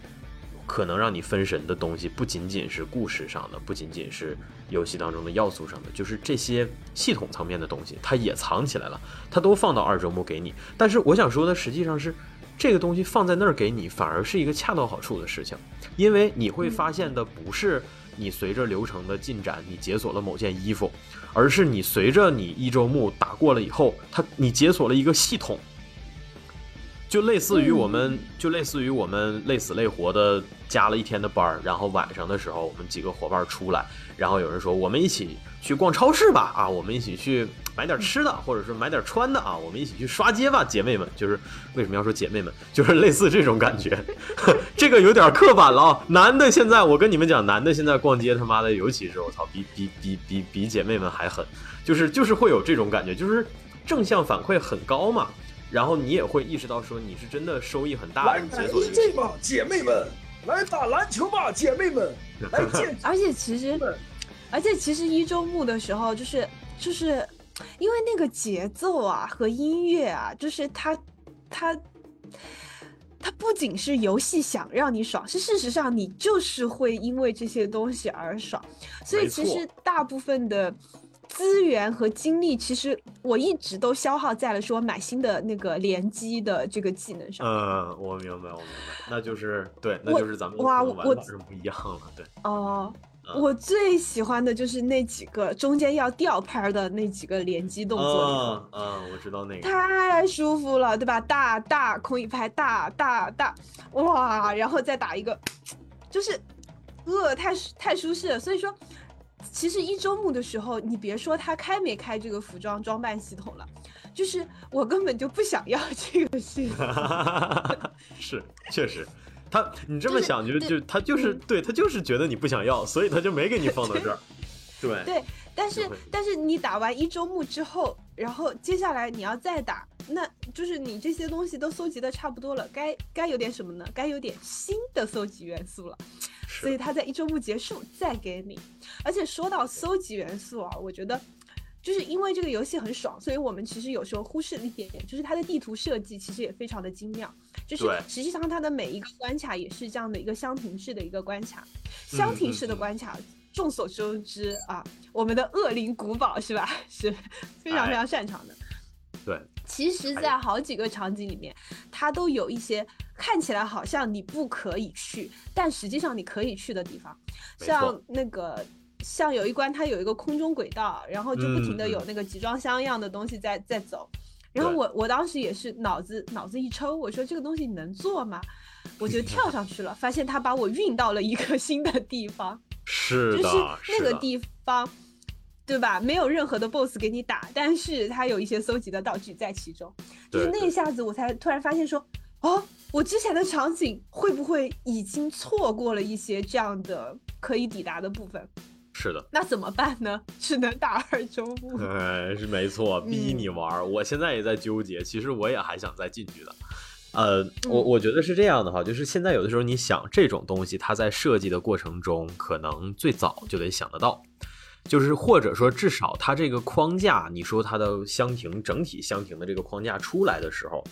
可能让你分神的东西，不仅仅是故事上的，不仅仅是游戏当中的要素上的，就是这些系统层面的东西，它也藏起来了，它都放到二周目给你。但是我想说的实际上是。这个东西放在那儿给你，反而是一个恰到好处的事情，因为你会发现的不是你随着流程的进展，你解锁了某件衣服，而是你随着你一周目打过了以后，它你解锁了一个系统，就类似于我们，就类似于我们累死累活的加了一天的班儿，然后晚上的时候，我们几个伙伴出来，然后有人说我们一起去逛超市吧，啊，我们一起去。买点吃的，或者是买点穿的啊，我们一起去刷街吧，姐妹们。就是为什么要说姐妹们，就是类似这种感觉。这个有点刻板了啊。男的现在，我跟你们讲，男的现在逛街，他妈的，尤其是我操，比比比比比姐妹们还狠。就是就是会有这种感觉，就是正向反馈很高嘛。然后你也会意识到说，你是真的收益很大。来打 EJ 吧，姐妹们！来打篮球吧，姐妹们！来见。而且其实，而且其实一周目的时候，就是就是。因为那个节奏啊和音乐啊，就是它，它，它不仅是游戏想让你爽，是事实上你就是会因为这些东西而爽。所以其实大部分的资源和精力，其实我一直都消耗在了说买新的那个联机的这个技能上。嗯，我明白，我明白，那就是对，那就是咱们哇，我是不一样了，对。哦。我最喜欢的就是那几个中间要掉拍的那几个连机动作，嗯，我知道那个太舒服了，对吧？大大空一拍，大大大，哇，然后再打一个，就是，呃，太太舒适了。所以说，其实一周目的时候，你别说他开没开这个服装装扮系统了，就是我根本就不想要这个系统。是，确实。他，你这么想就就他就是对他就是觉得你不想要，所以他就没给你放到这儿。对对，但是但是你打完一周目之后，然后接下来你要再打，那就是你这些东西都搜集的差不多了，该该有点什么呢？该有点新的搜集元素了。所以他在一周目结束再给你。而且说到搜集元素啊，我觉得。就是因为这个游戏很爽，所以我们其实有时候忽视了一点点，就是它的地图设计其实也非常的精妙。就是实际上它的每一个关卡也是这样的一个箱庭式的一个关卡，箱庭式的关卡，众所周知啊，我们的恶灵古堡是吧？是非常非常擅长的。对，其实，在好几个场景里面，它都有一些看起来好像你不可以去，但实际上你可以去的地方，像那个。像有一关，它有一个空中轨道，然后就不停的有那个集装箱一样的东西在在走，然后我我当时也是脑子脑子一抽，我说这个东西能做吗？我就跳上去了，发现它把我运到了一个新的地方，是的，就是那个地方，对吧？没有任何的 BOSS 给你打，但是它有一些搜集的道具在其中。就是那一下子，我才突然发现说，哦，我之前的场景会不会已经错过了一些这样的可以抵达的部分？是的。那怎么办呢？只能打二周目。哎，是没错，逼你玩儿。我现在也在纠结，其实我也还想再进去的。呃，我我觉得是这样的哈，就是现在有的时候你想这种东西，它在设计的过程中，可能最早就得想得到，就是或者说至少它这个框架，你说它的箱庭整体箱庭的这个框架出来的时候，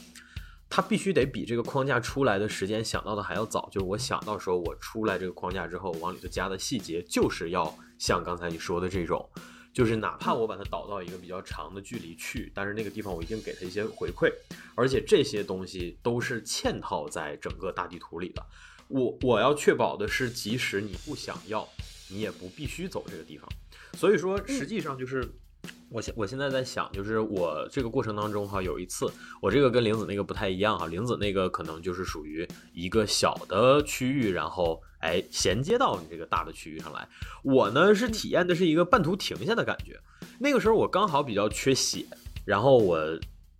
它必须得比这个框架出来的时间想到的还要早。就是我想到说我出来这个框架之后，往里头加的细节，就是要像刚才你说的这种。就是哪怕我把它导到一个比较长的距离去，但是那个地方我一定给它一些回馈，而且这些东西都是嵌套在整个大地图里的。我我要确保的是，即使你不想要，你也不必须走这个地方。所以说，实际上就是我现我现在在想，就是我这个过程当中哈，有一次我这个跟玲子那个不太一样哈，玲子那个可能就是属于一个小的区域，然后哎衔接到你这个大的区域上来。我呢是体验的是一个半途停下的感觉。那个时候我刚好比较缺血，然后我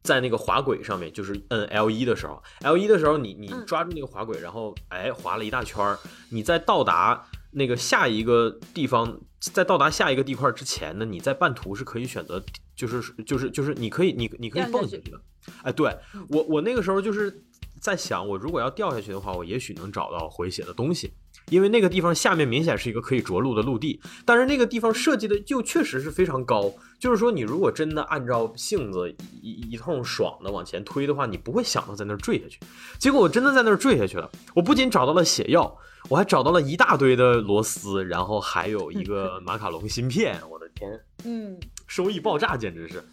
在那个滑轨上面，就是摁 L 一的时候，L 一的时候你你嗯抓住那个滑轨，然后哎滑了一大圈儿，你在到达那个下一个地方，在到达下一个地块之前呢，你在半途是可以选择，就是就是就是你可以你你可以蹦下去的。哎，对嗯我我那个时候就是在想，我如果要掉下去的话，我也许能找到回血的东西。因为那个地方下面明显是一个可以着陆的陆地，但是那个地方设计的就确实是非常高，就是说你如果真的按照性子一一一通爽的往前推的话，你不会想到在那儿坠下去。结果我真的在那儿坠下去了，我不仅找到了血药，我还找到了一大堆的螺丝，然后还有一个 马卡龙芯片，我的天，嗯，收益爆炸，简直是。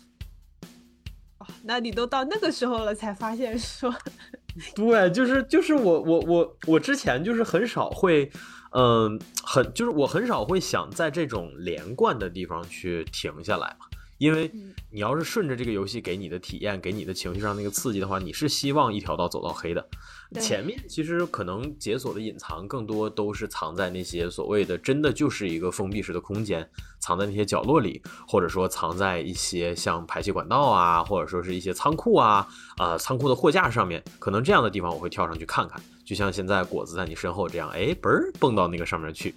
哦，那你都到那个时候了，才发现说，对，就是就是我我我我之前就是很少会，嗯、很就是我很少会想在这种连贯的地方去停下来嘛，因为嗯你要是顺着这个游戏给你的体验、给你的情绪上那个刺激的话，你是希望一条道走到黑的。对前面其实可能解锁的隐藏更多都是藏在那些所谓的真的就是一个封闭式的空间，藏在那些角落里，或者说藏在一些像排气管道啊，或者说是一些仓库啊，啊、仓库的货架上面，可能这样的地方我会跳上去看看，就像现在果子在你身后这样，哎，嘣儿蹦到那个上面去，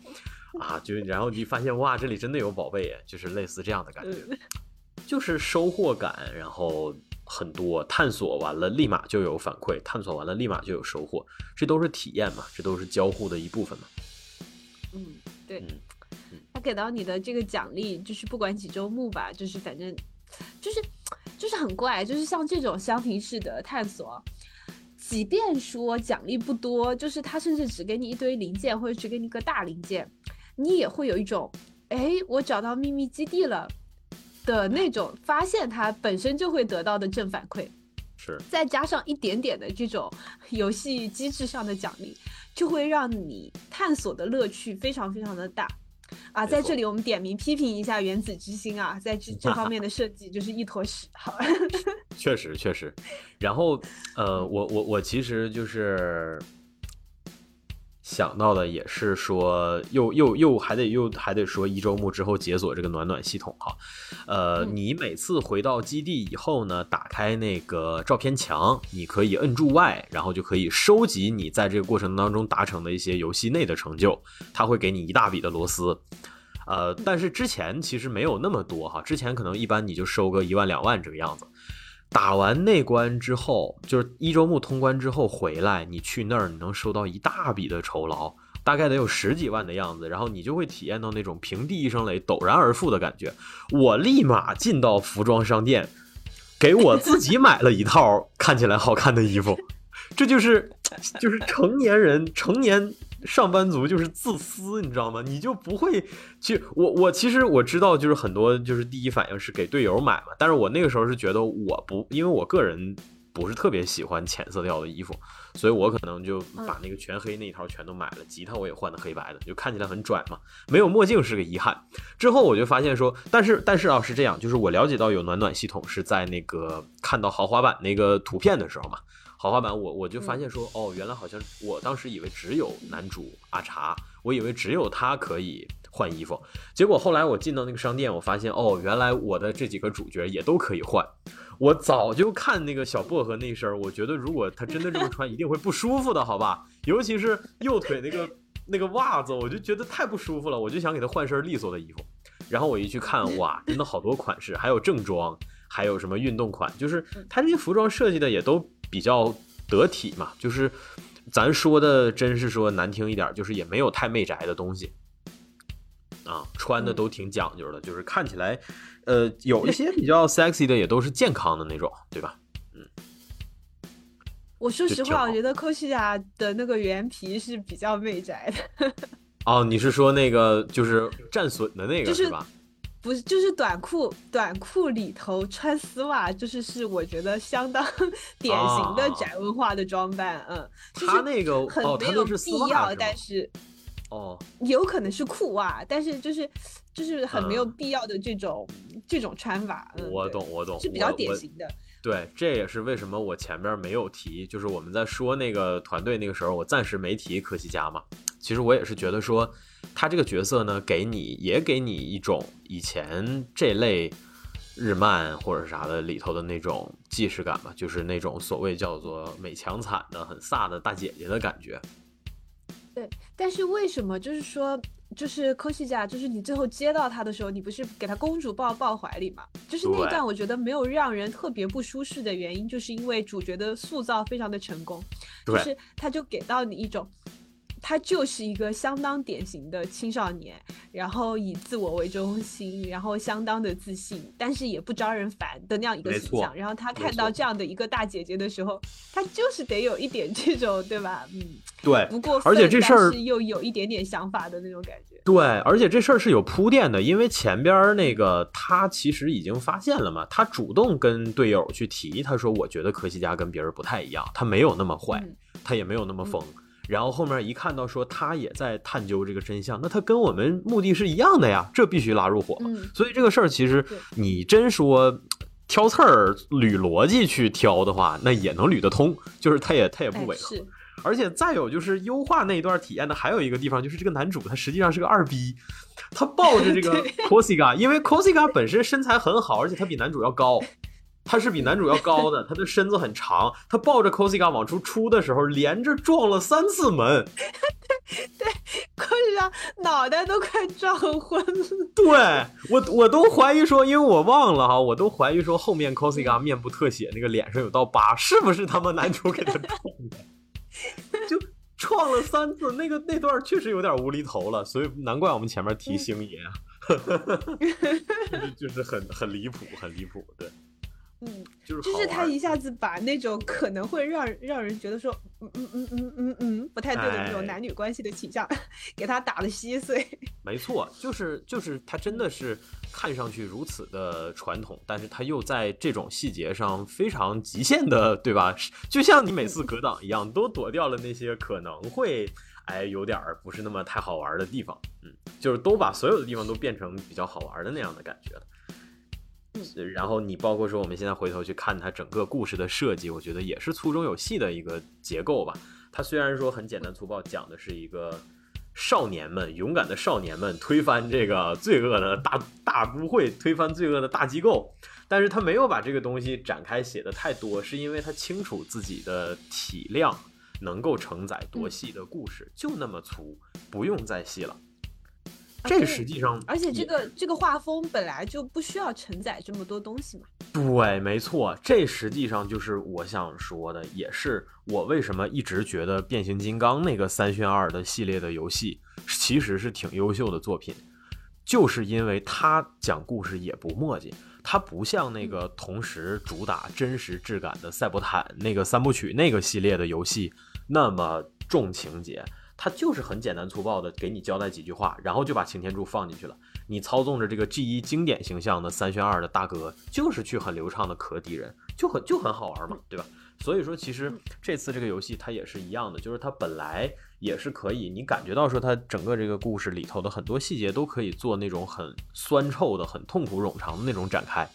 啊，就然后你发现哇，这里真的有宝贝耶，就是类似这样的感觉。嗯，就是收获感，然后很多探索完了立马就有反馈，探索完了立马就有收获，这都是体验嘛，这都是交互的一部分嘛。嗯，对嗯，他给到你的这个奖励，就是不管几周目吧，就是反正就是就是很怪，就是像这种箱庭式的探索，即便说奖励不多，就是他甚至只给你一堆零件或者只给你一个大零件，你也会有一种，哎，我找到秘密基地了。的那种发现，它本身就会得到的正反馈，是，再加上一点点的这种游戏机制上的奖励，就会让你探索的乐趣非常非常的大。啊，在这里我们点名批评一下原子之心啊，在这这方面的设计就是一坨屎。好，确实确实。然后呃，我我我其实就是想到的也是说，又又又还得又还得说一周目之后解锁这个暖暖系统哈。呃，嗯你每次回到基地以后呢，打开那个照片墙，你可以摁住 Y，然后就可以收集你在这个过程当中达成的一些游戏内的成就，它会给你一大笔的螺丝。呃，但是之前其实没有那么多哈，之前可能一般你就收个一万两万这个样子。打完那关之后，就是一周目通关之后回来，你去那儿你能收到一大笔的酬劳，大概得有十几万的样子，然后你就会体验到那种平地一声雷，陡然而富的感觉。我立马进到服装商店，给我自己买了一套看起来好看的衣服。这就是就是成年人成年上班族就是自私，你知道吗？你就不会去我我其实我知道，就是很多就是第一反应是给队友买嘛，但是我那个时候是觉得我不，因为我个人不是特别喜欢浅色调的衣服，所以我可能就把那个全黑那一套全都买了。吉他我也换的黑白的，就看起来很拽嘛。没有墨镜是个遗憾。之后我就发现说，但是但是啊是这样，就是我了解到有暖暖系统是在那个看到豪华版那个图片的时候嘛。豪华版，我我就发现说，哦，原来好像我当时以为只有男主阿茶，我以为只有他可以换衣服，结果后来我进到那个商店，我发现，哦，原来我的这几个主角也都可以换。我早就看那个小薄荷那身儿，我觉得如果他真的这么穿，一定会不舒服的，好吧？尤其是右腿那个那个袜子，我就觉得太不舒服了，我就想给他换身利索的衣服。然后我一去看，哇，真的好多款式，还有正装，还有什么运动款，就是他这些服装设计的也都。比较得体嘛，就是咱说的，真是说难听一点，就是也没有太媚宅的东西啊，穿的都挺讲究的，就是看起来，呃，有一些比较 sexy 的，也都是健康的那种，对吧？嗯。我说实话，我觉得科西亚的那个原皮是比较媚宅的。哦，你是说那个就是战损的那个是吧？不是，就是短裤，短裤里头穿丝袜，就是是我觉得相当 典型的宅文化的装扮，嗯，他那个很没有必要，但是哦，有可能是裤袜，但是就是就是很没有必要的这种这种穿法，我懂我懂，是比较典型的。对，这也是为什么我前面没有提，就是我们在说那个团队那个时候，我暂时没提科西嘉嘛。其实我也是觉得说。他这个角色呢，给你也给你一种以前这类日漫或者啥的里头的那种既视感吧，就是那种所谓叫做美强惨的很飒的大姐姐的感觉。对，但是为什么就是说，就是科西嘉，就是你最后接到他的时候，你不是给他公主抱抱怀里嘛？就是那一段我觉得没有让人特别不舒适的原因，就是因为主角的塑造非常的成功，就是他就给到你一种。他就是一个相当典型的青少年，然后以自我为中心，然后相当的自信，但是也不招人烦的那样一个形象。然后他看到这样的一个大姐姐的时候，他就是得有一点这种，对吧？嗯，对。不过，而且这事儿又有一点点想法的那种感觉。对，而且这事儿是有铺垫的，因为前边那个他其实已经发现了嘛，他主动跟队友去提，他说：“我觉得科西嘉跟别人不太一样，他没有那么坏，他也没有那么疯。”然后后面一看到说他也在探究这个真相，那他跟我们目的是一样的呀，这必须拉入伙。所以这个事儿其实你真说挑刺儿捋逻辑去挑的话，那也能捋得通，就是他也他也不违和。而且再有就是优化那一段体验的还有一个地方，就是这个男主他实际上是个二逼，他抱着这个 cosiga，因为 cosiga 本身身材很好，而且他比男主要高。他是比男主要高的，他的身子很长。他抱着 cosiga 往出出的时候，连着撞了三次门。对，cosiga 脑袋都快撞昏了。对我，我都怀疑说，因为我忘了哈，我都怀疑说后面 cosiga 面部特写那个脸上有道疤，是不是他们男主给他撞的？就撞了三次，那个那段确实有点无厘头了，所以难怪我们前面提星爷，就是很很离谱，很离谱，对。嗯，就是他一下子把那种可能会让让人觉得说，嗯嗯嗯嗯嗯嗯不太对的那种男女关系的倾向，给他打的稀碎。没错，就是就是他真的是看上去如此的传统，但是他又在这种细节上非常极限的，对吧？就像你每次格挡一样，都躲掉了那些可能会哎有点儿不是那么太好玩的地方。嗯，就是都把所有的地方都变成比较好玩的那样的感觉了。然后你包括说我们现在回头去看它整个故事的设计，我觉得也是粗中有细的一个结构吧。它虽然说很简单粗暴，讲的是一个少年们勇敢的少年们推翻这个罪恶的大大都会，推翻罪恶的大机构，但是他没有把这个东西展开写的太多，是因为他清楚自己的体量能够承载多细的故事，就那么粗，不用再细了。这实际上，而且这个这个画风本来就不需要承载这么多东西嘛。对，没错，这实际上就是我想说的，也是我为什么一直觉得变形金刚那个三选二的系列的游戏其实是挺优秀的作品，就是因为它讲故事也不墨迹，它不像那个同时主打真实质感的赛博坦那个三部曲那个系列的游戏那么重情节。他就是很简单粗暴的给你交代几句话，然后就把擎天柱放进去了。你操纵着这个 G 一经典形象的三选二的大哥，就是去很流畅的磕敌人，就很就很好玩嘛，对吧？所以说，其实这次这个游戏它也是一样的，就是它本来也是可以，你感觉到说它整个这个故事里头的很多细节都可以做那种很酸臭的、很痛苦冗长的那种展开。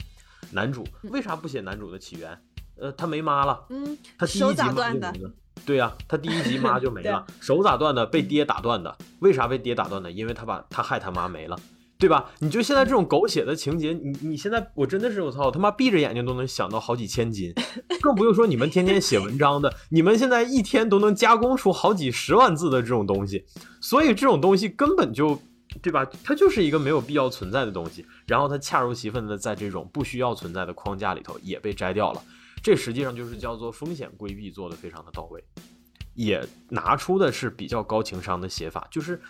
男主为啥不写男主的起源？呃，他没妈了，嗯，他第一集妈就没了。对呀，他第一集妈就没了，手咋断的？被爹打断的。为啥被爹打断的？因为他把他害他妈没了。对吧？你就现在这种狗血的情节，你你现在我真的是我操他妈闭着眼睛都能想到好几千斤，更不用说你们天天写文章的，你们现在一天都能加工出好几十万字的这种东西，所以这种东西根本就，对吧？它就是一个没有必要存在的东西，然后它恰如其分的在这种不需要存在的框架里头也被摘掉了，这实际上就是叫做风险规避做得非常的到位，也拿出的是比较高情商的写法，就是。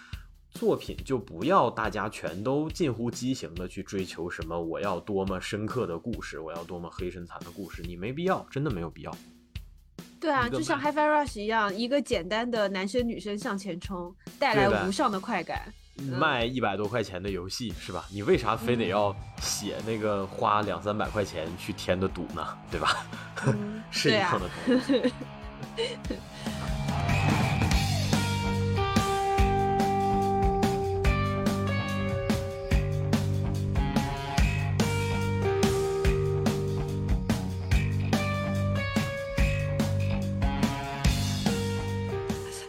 作品就不要大家全都近乎畸形的去追求什么，我要多么深刻的故事，我要多么黑深残的故事，你没必要，真的没有必要。对啊，就像 HiFi Rush 一样，一个简单的男生女生向前冲，带来无上的快感。卖一百多块钱的游戏是吧？你为啥非得要写那个花两三百块钱去填的赌呢？对吧？是一样的。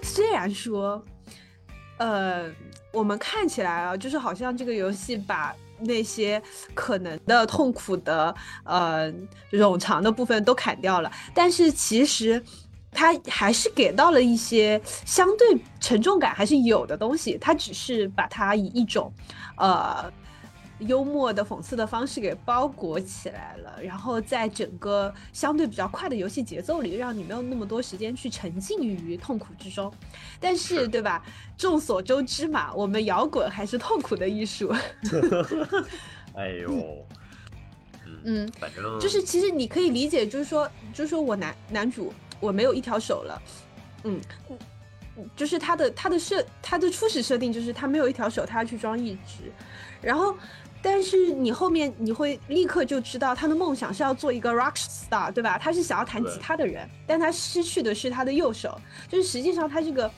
虽然说，呃，我们看起来啊，就是好像这个游戏把那些可能的痛苦的、呃冗长的部分都砍掉了，但是其实它还是给到了一些相对沉重感还是有的东西，它只是把它以一种，呃。幽默的、讽刺的方式给包裹起来了，然后在整个相对比较快的游戏节奏里，让你没有那么多时间去沉浸于痛苦之中。但是，对吧？众所周知嘛，我们摇滚还是痛苦的艺术。哎呦，嗯，反正就是其实你可以理解，就是说，就是说我男男主我没有一条手了，嗯，就是他的他的设他的初始设定就是他没有一条手，他要去装一只，然后。但是你后面你会立刻就知道他的梦想是要做一个 rock star，对吧？他是想要弹吉他的人，但他失去的是他的右手。就是实际上他这个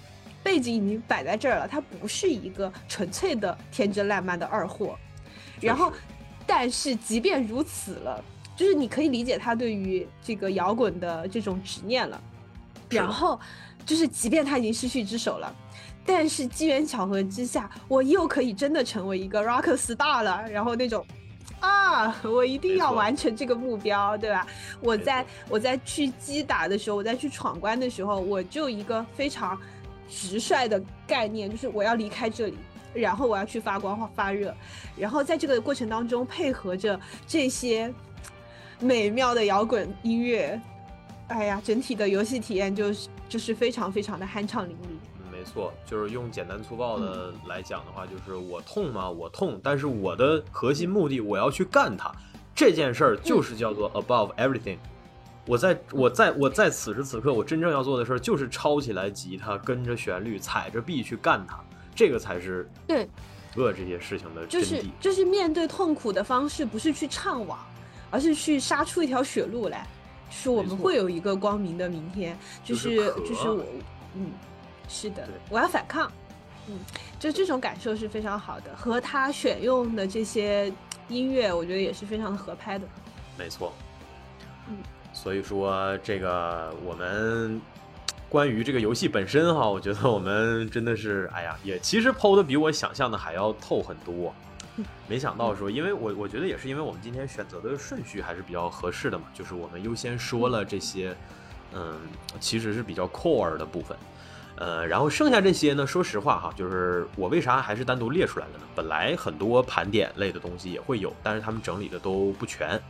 背景已经摆在这儿了，他不是一个纯粹的天真烂漫的二货。然后，但是即便如此了，就是你可以理解他对于这个摇滚的这种执念了。然后，就是即便他已经失去一只手了。但是机缘巧合之下，我又可以真的成为一个 rock star 了。然后那种，啊，我一定要完成这个目标，对吧？我在我在去击打的时候，我在去闯关的时候，我就一个非常直率的概念，就是我要离开这里，然后我要去发光发热，然后在这个过程当中配合着这些美妙的摇滚音乐，哎呀，整体的游戏体验就是就是非常非常的酣畅淋漓。没错，就是用简单粗暴的来讲的话，就是我痛吗？我痛，但是我的核心目的，我要去干它。这件事儿就是叫做 above everything。我在我在我在此时此刻，我真正要做的事儿就是抄起来吉他，跟着旋律，踩着 B 去干它。这个才是对恶这些事情的就是。就是面对痛苦的方式，不是去怅惘，而是去杀出一条血路来，是我们会有一个光明的明天。就是就是我嗯。是的，我要反抗，嗯，就这种感受是非常好的，和他选用的这些音乐，我觉得也是非常的合拍的。没错，嗯，所以说这个我们关于这个游戏本身哈，我觉得我们真的是，哎呀，也其实剖的比我想象的还要透很多。没想到说，因为我我觉得也是因为我们今天选择的顺序还是比较合适的嘛，就是我们优先说了这些，嗯，其实是比较 core 的部分。呃，然后剩下这些呢？说实话哈，就是我为啥还是单独列出来了呢？本来很多盘点类的东西也会有，但是他们整理的都不全，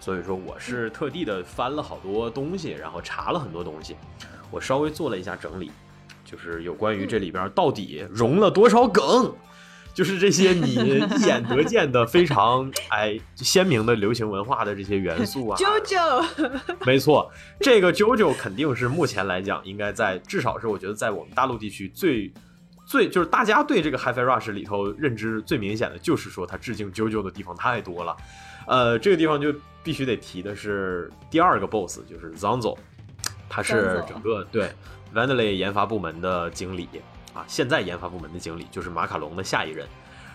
所以说我是特地的翻了好多东西，然后查了很多东西，我稍微做了一下整理，就是有关于这里边到底融了多少梗。就是这些你 一眼得见的非常哎鲜明的流行文化的这些元素啊，JoJo，，没错，这个 JoJo 肯定是目前来讲应该在至少是我觉得在我们大陆地区最最就是大家对这个 HiFi Rush 里头认知最明显的就是说它致敬 JoJo 的地方太多了，呃，这个地方就必须得提的是第二个 BOSS，就是 Zanzo，他是整个对 Vanillay 研发部门的经理现在研发部门的经理就是马卡龙的下一任。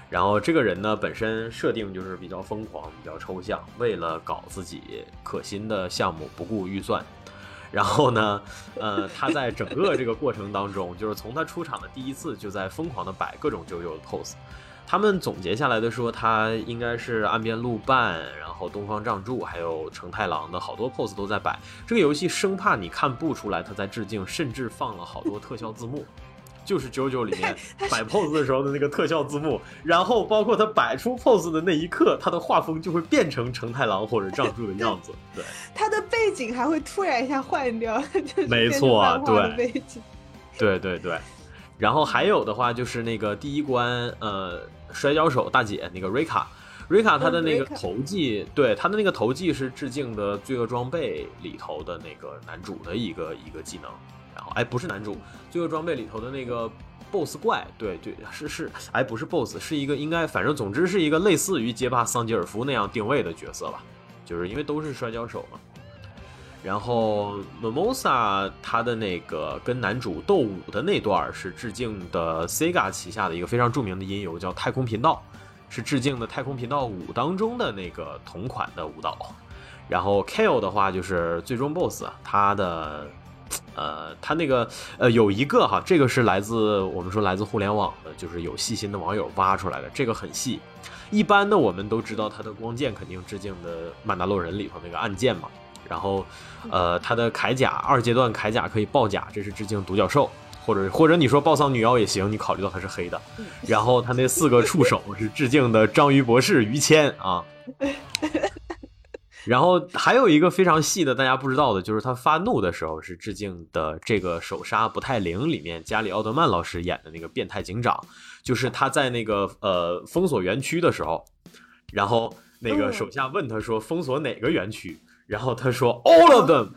然后这个人呢，本身设定就是比较疯狂、比较抽象，为了搞自己可心的项目，不顾预算。然后呢，呃，他在整个这个过程当中，就是从他出场的第一次，就在疯狂的摆各种九九的 pose。他们总结下来的说，他应该是岸边露伴，然后东方仗助，还有成太郎的好多 pose 都在摆。这个游戏生怕你看不出来他在致敬，甚至放了好多特效字幕。就是九九里面 摆 pose 的时候的那个特效字幕，然后包括他摆出 pose 的那一刻，他的画风就会变成成太郎或者仗助的样子。对，他的背景还会突然一下换掉，没错，对，对对对。然后还有的话就是那个第一关，呃，摔跤手大姐那个瑞卡，瑞卡她的那个头技，对，她的那个头技是致敬的《罪恶装备》里头的那个男主的一个一个技能。然后，哎，不是男主，罪恶装备里头的那个 BOSS 怪，对对，是是，哎，不是 BOSS，是一个应该，反正总之是一个类似于街霸桑吉尔夫那样定位的角色吧，就是因为都是摔跤手嘛。然后 Momosa 他的那个跟男主斗舞的那段是致敬的 Sega 旗下的一个非常著名的音游，叫《太空频道》，是致敬的《太空频道五》当中的那个同款的舞蹈。然后 Kale 的话就是最终 BOSS，他的。呃，他那个呃有一个哈，这个是来自我们说来自互联网的，就是有细心的网友挖出来的，这个很细。一般呢我们都知道，他的光剑肯定致敬的《曼达洛人》里头那个暗剑嘛。然后，呃，他的铠甲二阶段铠甲可以爆甲，这是致敬独角兽，或者或者你说暴丧女妖也行，你考虑到它是黑的。然后他那四个触手是致敬的章鱼博士于谦啊。然后还有一个非常细的，大家不知道的，就是他发怒的时候是致敬的这个手杀不太灵里面加里奥德曼老师演的那个变态警长，就是他在那个呃封锁园区的时候，然后那个手下问他说封锁哪个园区，然后他说 all of them，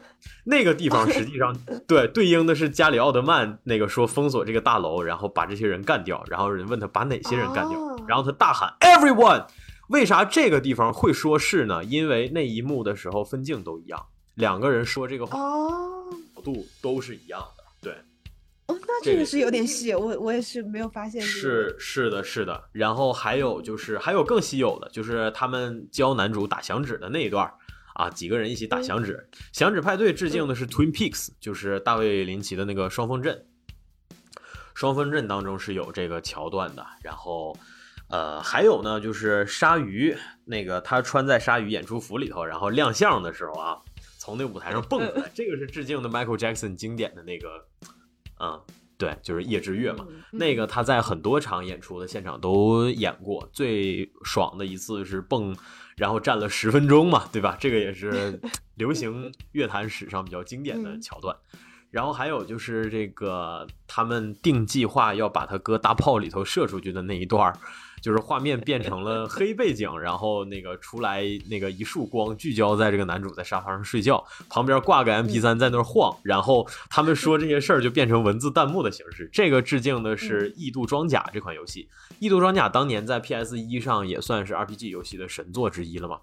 那个地方实际上 对对应的是加里奥德曼那个说封锁这个大楼，然后把这些人干掉，然后人问他把哪些人干掉，然后他大喊 everyone。为啥这个地方会说是呢？因为那一幕的时候分镜都一样，两个人说这个话角度都是一样的。对，哦，那这个是有点细，我我也是没有发现。是是的，是的。然后还有就是还有更稀有的，就是他们教男主打响指的那一段啊，几个人一起打响指。响指派对致敬的是 Twin Peaks，就是大卫林奇的那个双峰镇。双峰镇当中是有这个桥段的，然后。呃，还有呢，就是鲨鱼那个他穿在鲨鱼演出服里头，然后亮相的时候啊，从那舞台上蹦出来，这个是致敬的 Michael Jackson 经典的那个，嗯，对，就是夜之月嘛，那个他在很多场演出的现场都演过，最爽的一次是蹦，然后站了十分钟嘛，对吧？这个也是 流行乐坛史上比较经典的桥段。然后还有就是这个他们定计划要把他搁大炮里头射出去的那一段儿。就是画面变成了黑背景，然后那个出来那个一束光聚焦在这个男主在沙发上睡觉，旁边挂个 MP3 在那儿晃，然后他们说这些事儿就变成文字弹幕的形式。这个致敬的是《异度装甲》这款游戏，《异度装甲》当年在 PS 一上也算是 RPG 游戏的神作之一了嘛。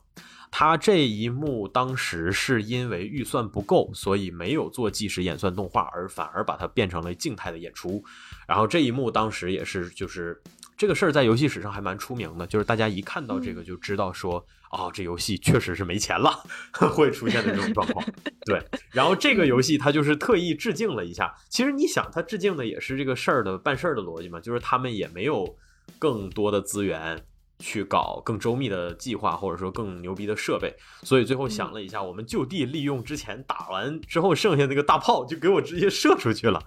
他这一幕当时是因为预算不够，所以没有做即时演算动画，而反而把它变成了静态的演出。然后这一幕当时也是就是。这个事儿在游戏史上还蛮出名的，就是大家一看到这个就知道说，哦，这游戏确实是没钱了，会出现的这种状况。对，然后这个游戏它就是特意致敬了一下。其实你想，它致敬的也是这个事儿的办事儿的逻辑嘛，就是他们也没有更多的资源去搞更周密的计划，或者说更牛逼的设备，所以最后想了一下，我们就地利用之前打完之后剩下那个大炮，就给我直接射出去了，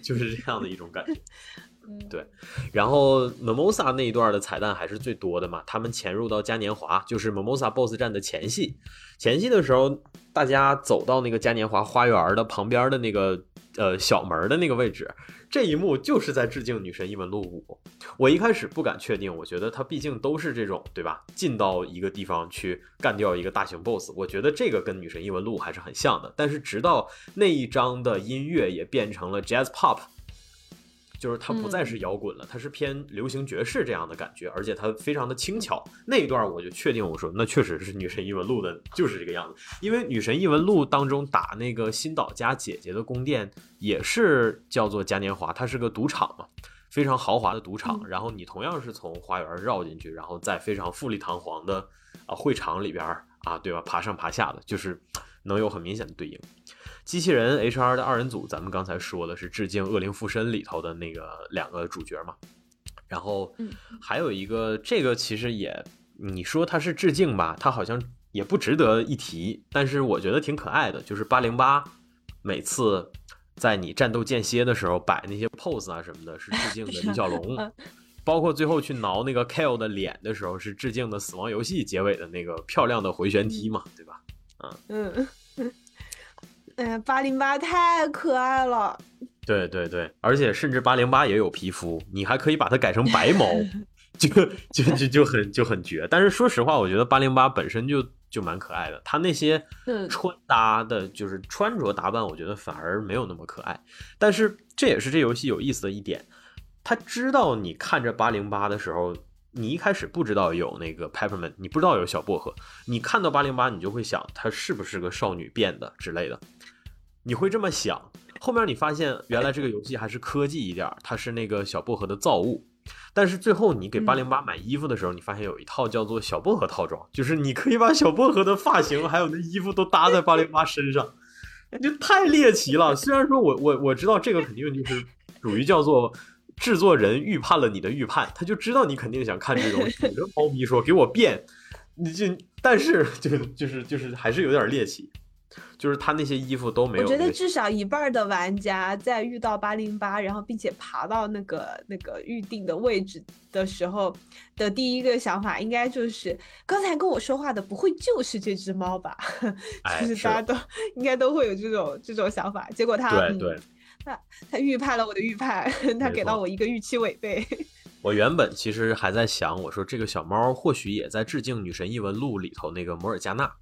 就是这样的一种感觉。对，然后 Momosa 那一段的彩蛋还是最多的嘛。他们潜入到嘉年华，就是 Momosa BOSS 战的前戏。前戏的时候，大家走到那个嘉年华花园的旁边的那个呃小门的那个位置，这一幕就是在致敬《女神异闻录五》。我一开始不敢确定，我觉得它毕竟都是这种对吧？进到一个地方去干掉一个大型 BOSS，我觉得这个跟《女神异闻录》还是很像的。但是直到那一章的音乐也变成了 Jazz Pop。就是它不再是摇滚了，它是偏流行爵士这样的感觉，而且它非常的轻巧。那一段我就确定，我说那确实是女神异闻录的，就是这个样子。因为女神异闻录当中打那个新岛家姐姐的宫殿也是叫做嘉年华，它是个赌场嘛，非常豪华的赌场。然后你同样是从花园绕进去，然后在非常富丽堂皇的啊会场里边啊，对吧？爬上爬下的，就是能有很明显的对应。机器人 HR 的二人组，咱们刚才说的是致敬《恶灵附身》里头的那个两个主角嘛，然后还有一个，这个其实也你说它是致敬吧，它好像也不值得一提，但是我觉得挺可爱的，就是八零八每次在你战斗间歇的时候摆那些 pose 啊什么的，是致敬的李小龙 包括最后去挠那个 Kale 的脸的时候，是致敬的《死亡游戏》结尾的那个漂亮的回旋踢嘛，对吧？嗯。嗯。哎呀，八零八太可爱了。对对对，而且甚至八零八也有皮肤，你还可以把它改成白毛，就就就就很就很绝。但是说实话，我觉得八零八本身就就蛮可爱的，它那些穿搭的，就是穿着打扮，我觉得反而没有那么可爱。但是这也是这游戏有意思的一点，他知道你看着八零八的时候，你一开始不知道有那个 Peppermint，你不知道有小薄荷，你看到八零八，你就会想它是不是个少女变的之类的。你会这么想，后面你发现原来这个游戏还是科技一点，它是那个小薄荷的造物。但是最后你给八零八买衣服的时候，你发现有一套叫做小薄荷套装，就是你可以把小薄荷的发型还有那衣服都搭在八零八身上，就太猎奇了。虽然说我我我知道这个肯定就是属于叫做制作人预判了你的预判，他就知道你肯定想看这种，你跟猫咪说给我变，你就但是就就是就是还是有点猎奇。就是他那些衣服都没有。我觉得至少一半的玩家在遇到八零八，然后并且爬到那个那个预定的位置的时候的第一个想法，应该就是刚才跟我说话的不会就是这只猫吧？就是大家都 应该都会有这种这种想法。结果他对对，他他预判了我的预判，他给到我一个预期违背。我原本其实还在想，我说这个小猫或许也在致敬《女神异闻录》里头那个摩尔加纳。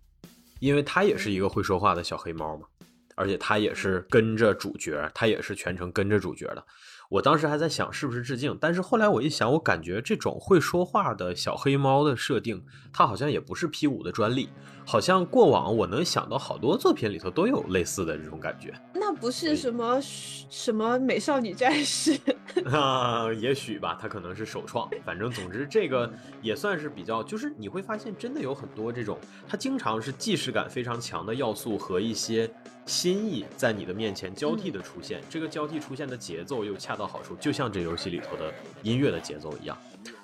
因为它也是一个会说话的小黑猫嘛，而且它也是跟着主角，它也是全程跟着主角的。我当时还在想是不是致敬，但是后来我一想，我感觉这种会说话的小黑猫的设定，它好像也不是 P 五的专利，好像过往我能想到好多作品里头都有类似的这种感觉。那不是什么什么美少女战士 啊？也许吧，它可能是首创。反正总之这个也算是比较，就是你会发现真的有很多这种，它经常是既视感非常强的要素和一些。心意在你的面前交替的出现，这个交替出现的节奏又恰到好处，就像这游戏里头的音乐的节奏一样。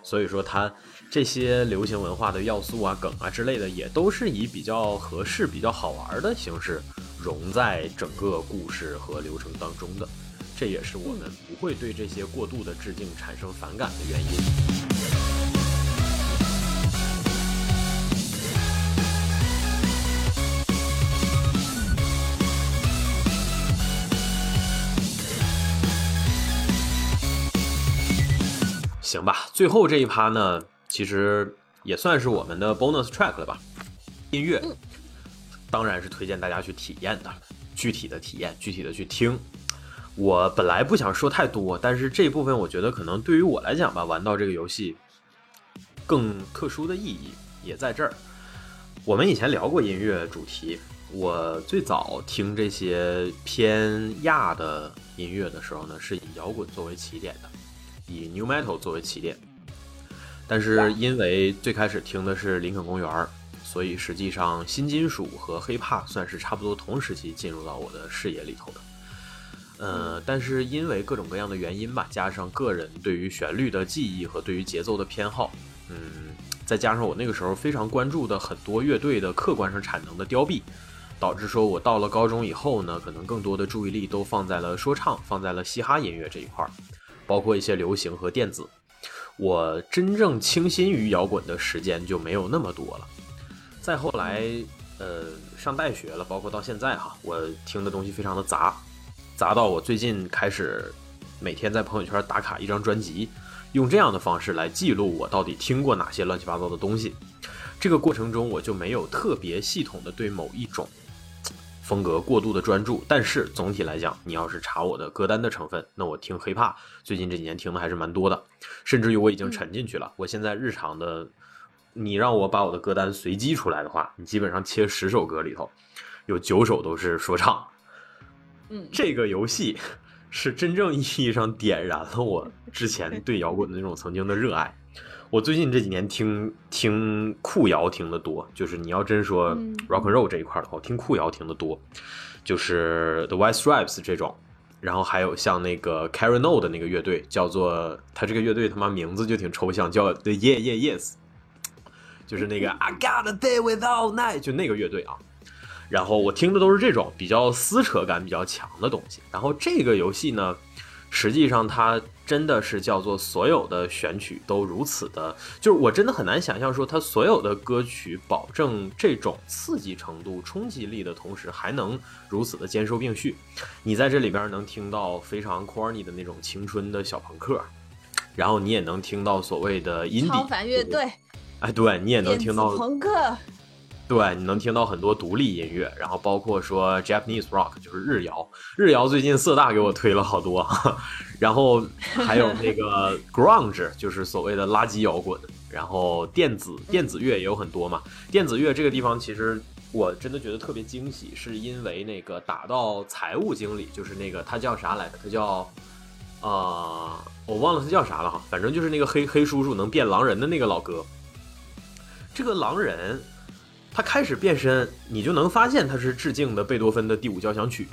所以说，它这些流行文化的要素啊、梗啊之类的，也都是以比较合适、比较好玩的形式融在整个故事和流程当中的。这也是我们不会对这些过度的致敬产生反感的原因。行吧，最后这一趴呢，其实也算是我们的 bonus track 了吧。音乐当然是推荐大家去体验的，具体的体验，具体的去听。我本来不想说太多，但是这一部分我觉得可能对于我来讲吧，玩到这个游戏更特殊的意义也在这儿。我们以前聊过音乐主题，我最早听这些偏亚的音乐的时候呢，是以摇滚作为起点的。以 New Metal 作为起点，但是因为最开始听的是林肯公园，所以实际上新金属和 Hip-Hop 算是差不多同时期进入到我的视野里头的。呃，但是因为各种各样的原因吧，加上个人对于旋律的记忆和对于节奏的偏好，嗯，再加上我那个时候非常关注的很多乐队的客观上产能的凋敝，导致说我到了高中以后呢，可能更多的注意力都放在了说唱，放在了嘻哈音乐这一块儿。包括一些流行和电子，我真正倾心于摇滚的时间就没有那么多了。再后来，呃，上大学了，包括到现在哈，我听的东西非常的杂，杂到我最近开始每天在朋友圈打卡一张专辑，用这样的方式来记录我到底听过哪些乱七八糟的东西。这个过程中，我就没有特别系统的对某一种风格过度的专注。但是总体来讲，你要是查我的歌单的成分，那我听 hiphop 最近这几年听的还是蛮多的，甚至于我已经沉进去了。我现在日常的，你让我把我的歌单随机出来的话，你基本上切十首歌里头，有九首都是说唱。嗯，这个游戏是真正意义上点燃了我之前对摇滚的那种曾经的热爱。我最近这几年听听酷摇听的多，就是你要真说 rock and roll 这一块的话，听酷摇听的多，就是 The White Stripes 这种，然后还有像那个 Carrie No 的那个乐队，叫做他这个乐队他妈名字就挺抽象，叫 The Yeah Yeah Yes，就是那个 I Got a Day Without Night，就那个乐队啊。然后我听的都是这种比较撕扯感比较强的东西。然后这个游戏呢，实际上它。真的是叫做所有的选曲都如此的，就是我真的很难想象说它所有的歌曲保证这种刺激程度、冲击力的同时，还能如此的兼收并蓄。你在这里边能听到非常 corny 的那种青春的小朋克，然后你也能听到所谓的音超凡乐队，哎，对你也能听到朋克。对，你能听到很多独立音乐，然后包括说 Japanese rock，就是日摇。日摇最近色大给我推了好多，然后还有那个 grunge，就是所谓的垃圾摇滚。然后电子电子乐也有很多嘛。电子乐这个地方其实我真的觉得特别惊喜，是因为那个打到财务经理，就是那个他叫啥来着？他叫啊，我忘了他叫啥了哈。反正就是那个黑黑叔叔能变狼人的那个老哥。这个狼人。他开始变身，你就能发现他是致敬的贝多芬的第五交响曲。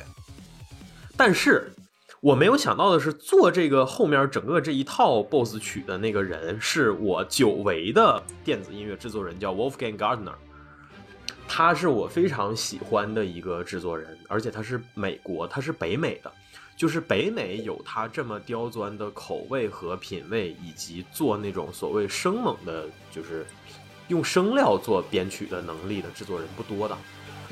但是我没有想到的是，做这个后面整个这一套 BOSS 曲的那个人，是我久违的电子音乐制作人，叫 Wolfgang Gardner。他是我非常喜欢的一个制作人，而且他是美国，他是北美的，就是北美有他这么刁钻的口味和品味，以及做那种所谓生猛的，就是。用声料做编曲的能力的制作人不多的，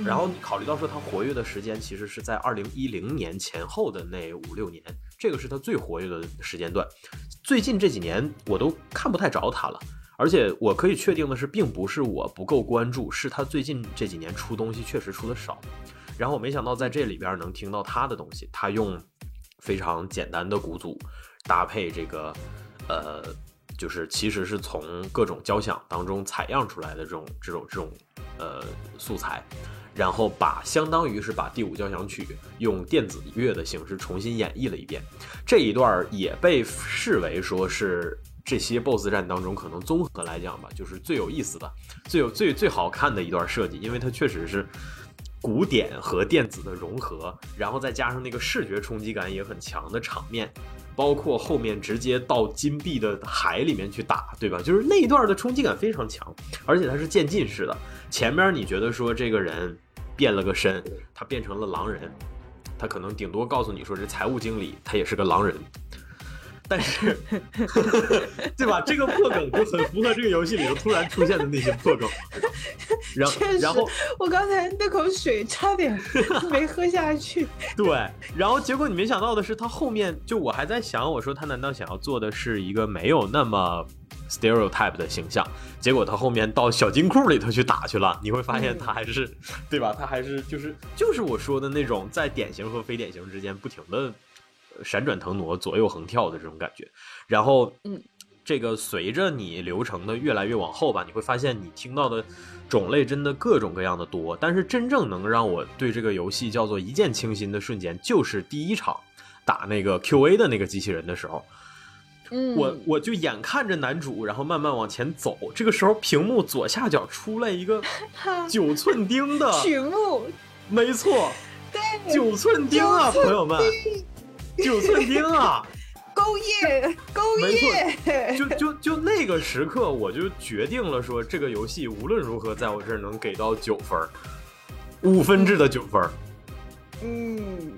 然后你考虑到说他活跃的时间其实是在二零一零年前后的那五六年，这个是他最活跃的时间段。最近这几年我都看不太着他了，而且我可以确定的是，并不是我不够关注，是他最近这几年出东西确实出的少。然后我没想到在这里边能听到他的东西，他用非常简单的鼓组搭配这个，呃。就是其实是从各种交响当中采样出来的这种这种这种呃素材，然后把相当于是把第五交响曲用电子乐的形式重新演绎了一遍。这一段也被视为说是这些 BOSS 战当中可能综合来讲吧，就是最有意思的、最有最最好看的一段设计，因为它确实是古典和电子的融合，然后再加上那个视觉冲击感也很强的场面。包括后面直接到金币的海里面去打，对吧？就是那一段的冲击感非常强，而且它是渐进式的。前面你觉得说这个人变了个身，他变成了狼人，他可能顶多告诉你说这财务经理他也是个狼人。但是，对吧？这个破梗就很符合这个游戏里头突然出现的那些破梗。然后，然后我刚才那口水差点 没喝下去。对，然后结果你没想到的是，他后面就我还在想，我说他难道想要做的是一个没有那么 stereotype 的形象？结果他后面到小金库里头去打去了，你会发现他还是，对吧？他还是就是就是我说的那种在典型和非典型之间不停的。闪转腾挪、左右横跳的这种感觉，然后，嗯，这个随着你流程的越来越往后吧，你会发现你听到的种类真的各种各样的多。但是真正能让我对这个游戏叫做一见倾心的瞬间，就是第一场打那个 Q A 的那个机器人的时候，嗯，我我就眼看着男主，然后慢慢往前走，这个时候屏幕左下角出来一个 九寸钉的曲目，没错，对，九寸钉啊，朋友们。九寸钉啊，勾引，勾引，就就就那个时刻，我就决定了说，这个游戏无论如何在我这儿能给到九分五分制的九分嗯，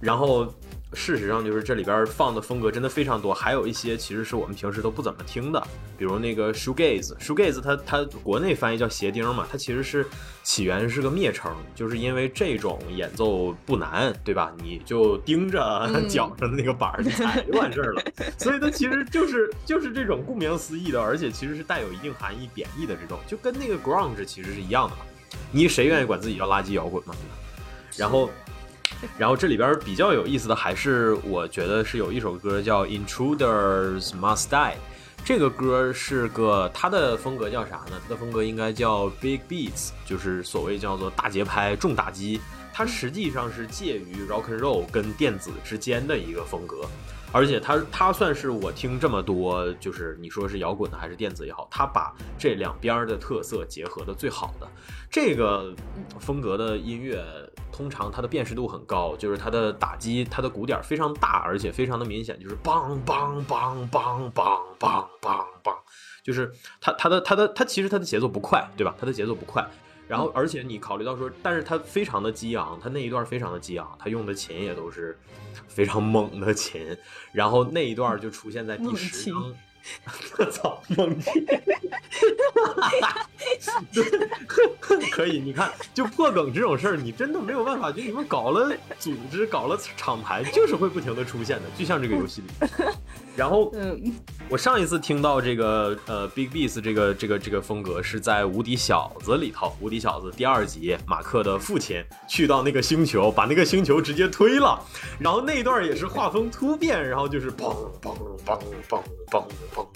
然后。事实上，就是这里边放的风格真的非常多，还有一些其实是我们平时都不怎么听的，比如那个 shoegaze，shoegaze 它它国内翻译叫鞋钉嘛，它其实是起源是个蔑称，就是因为这种演奏不难，对吧？你就盯着 脚上的那个板儿踩就完事儿了，所以它其实就是就是这种顾名思义的，而且其实是带有一定含义贬义的这种，就跟那个 grunge 其实是一样的嘛。你谁愿意管自己叫垃圾摇滚嘛？然后，然后这里边比较有意思的还是我觉得是有一首歌叫《Intruders Must Die》，这个歌是个它的风格叫啥呢？它的风格应该叫 Big Beats，就是所谓叫做大节拍、重打击。它实际上是介于 Rock and Roll 跟电子之间的一个风格。而且它它算是我听这么多，就是你说是摇滚的还是电子也好，它把这两边的特色结合的最好的这个风格的音乐，通常它的辨识度很高，就是它的打击它的鼓点非常大，而且非常的明显，就是梆梆梆梆梆梆梆梆，就是它它的它的它其实它的节奏不快，对吧？它的节奏不快。然后而且你考虑到说，但是它非常的激昂，它那一段非常的激昂，它用的琴也都是。非常猛的琴，然后那一段就出现在第十章。我操，猛琴！可以，你看，就破梗这种事儿，你真的没有办法。就你们搞了组织，搞了厂牌，就是会不停的出现的，就像这个游戏里。然后，嗯，我上一次听到这个呃，Big Beats 这个这个这个风格是在《无敌小子》里头，《无敌小子》第二集，马克的父亲去到那个星球，把那个星球直接推了，然后那一段也是画风突变，然后就是嘣嘣嘣嘣嘣嘣，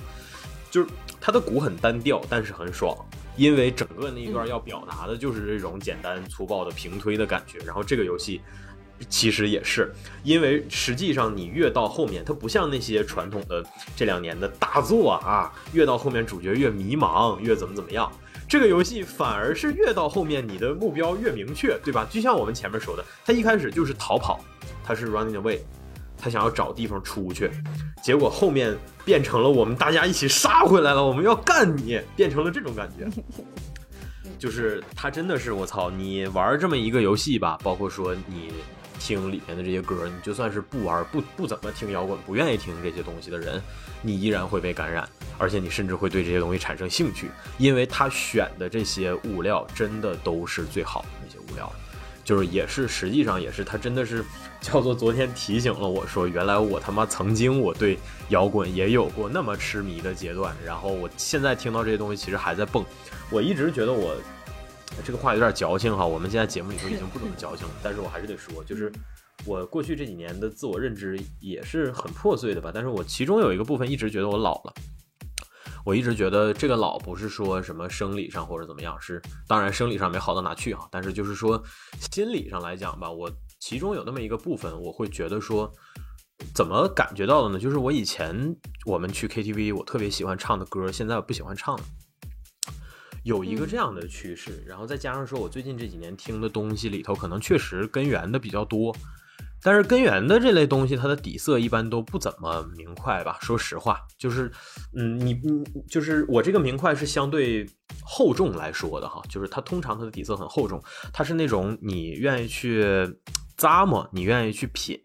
就是他的鼓很单调，但是很爽，因为整个那一段要表达的就是这种简单粗暴的平推的感觉，然后这个游戏。其实也是，因为实际上你越到后面，它不像那些传统的这两年的大作啊，越到后面主角越迷茫，越怎么怎么样。这个游戏反而是越到后面，你的目标越明确，对吧？就像我们前面说的，他一开始就是逃跑，他是 running away，他想要找地方出去，结果后面变成了我们大家一起杀回来了，我们要干你，变成了这种感觉。就是他真的是我操，你玩这么一个游戏吧，包括说你。听里面的这些歌，你就算是不玩、不不怎么听摇滚、不愿意听这些东西的人，你依然会被感染，而且你甚至会对这些东西产生兴趣，因为他选的这些物料真的都是最好的那些物料，就是也是实际上也是他真的是叫做昨天提醒了我说，原来我他妈曾经我对摇滚也有过那么痴迷的阶段，然后我现在听到这些东西其实还在蹦，我一直觉得我。这个话有点矫情哈，我们现在节目里头已经不怎么矫情了，但是我还是得说，就是我过去这几年的自我认知也是很破碎的吧。但是我其中有一个部分一直觉得我老了，我一直觉得这个老不是说什么生理上或者怎么样，是当然生理上没好到哪去哈，但是就是说心理上来讲吧，我其中有那么一个部分，我会觉得说怎么感觉到的呢？就是我以前我们去 KTV，我特别喜欢唱的歌，现在我不喜欢唱了。有一个这样的趋势，然后再加上说，我最近这几年听的东西里头，可能确实根源的比较多，但是根源的这类东西，它的底色一般都不怎么明快吧。说实话，就是，嗯，你，你就是我这个明快是相对厚重来说的哈，就是它通常它的底色很厚重，它是那种你愿意去咂摸，你愿意去品，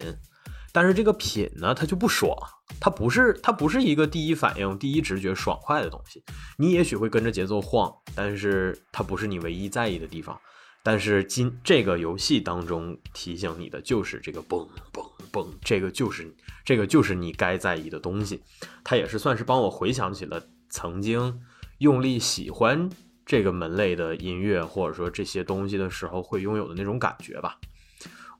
但是这个品呢，它就不爽。它不是，它不是一个第一反应、第一直觉爽快的东西。你也许会跟着节奏晃，但是它不是你唯一在意的地方。但是今这个游戏当中提醒你的就是这个嘣嘣嘣，这个就是这个就是你该在意的东西。它也是算是帮我回想起了曾经用力喜欢这个门类的音乐，或者说这些东西的时候会拥有的那种感觉吧。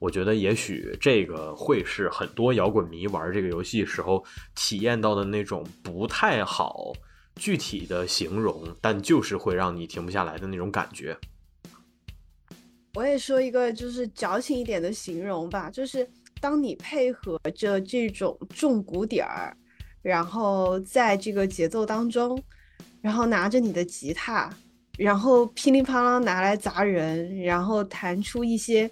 我觉得也许这个会是很多摇滚迷玩这个游戏时候体验到的那种不太好具体的形容，但就是会让你停不下来的那种感觉。我也说一个就是矫情一点的形容吧，就是当你配合着这种重鼓点儿，然后在这个节奏当中，然后拿着你的吉他，然后噼里啪啦拿来砸人，然后弹出一些。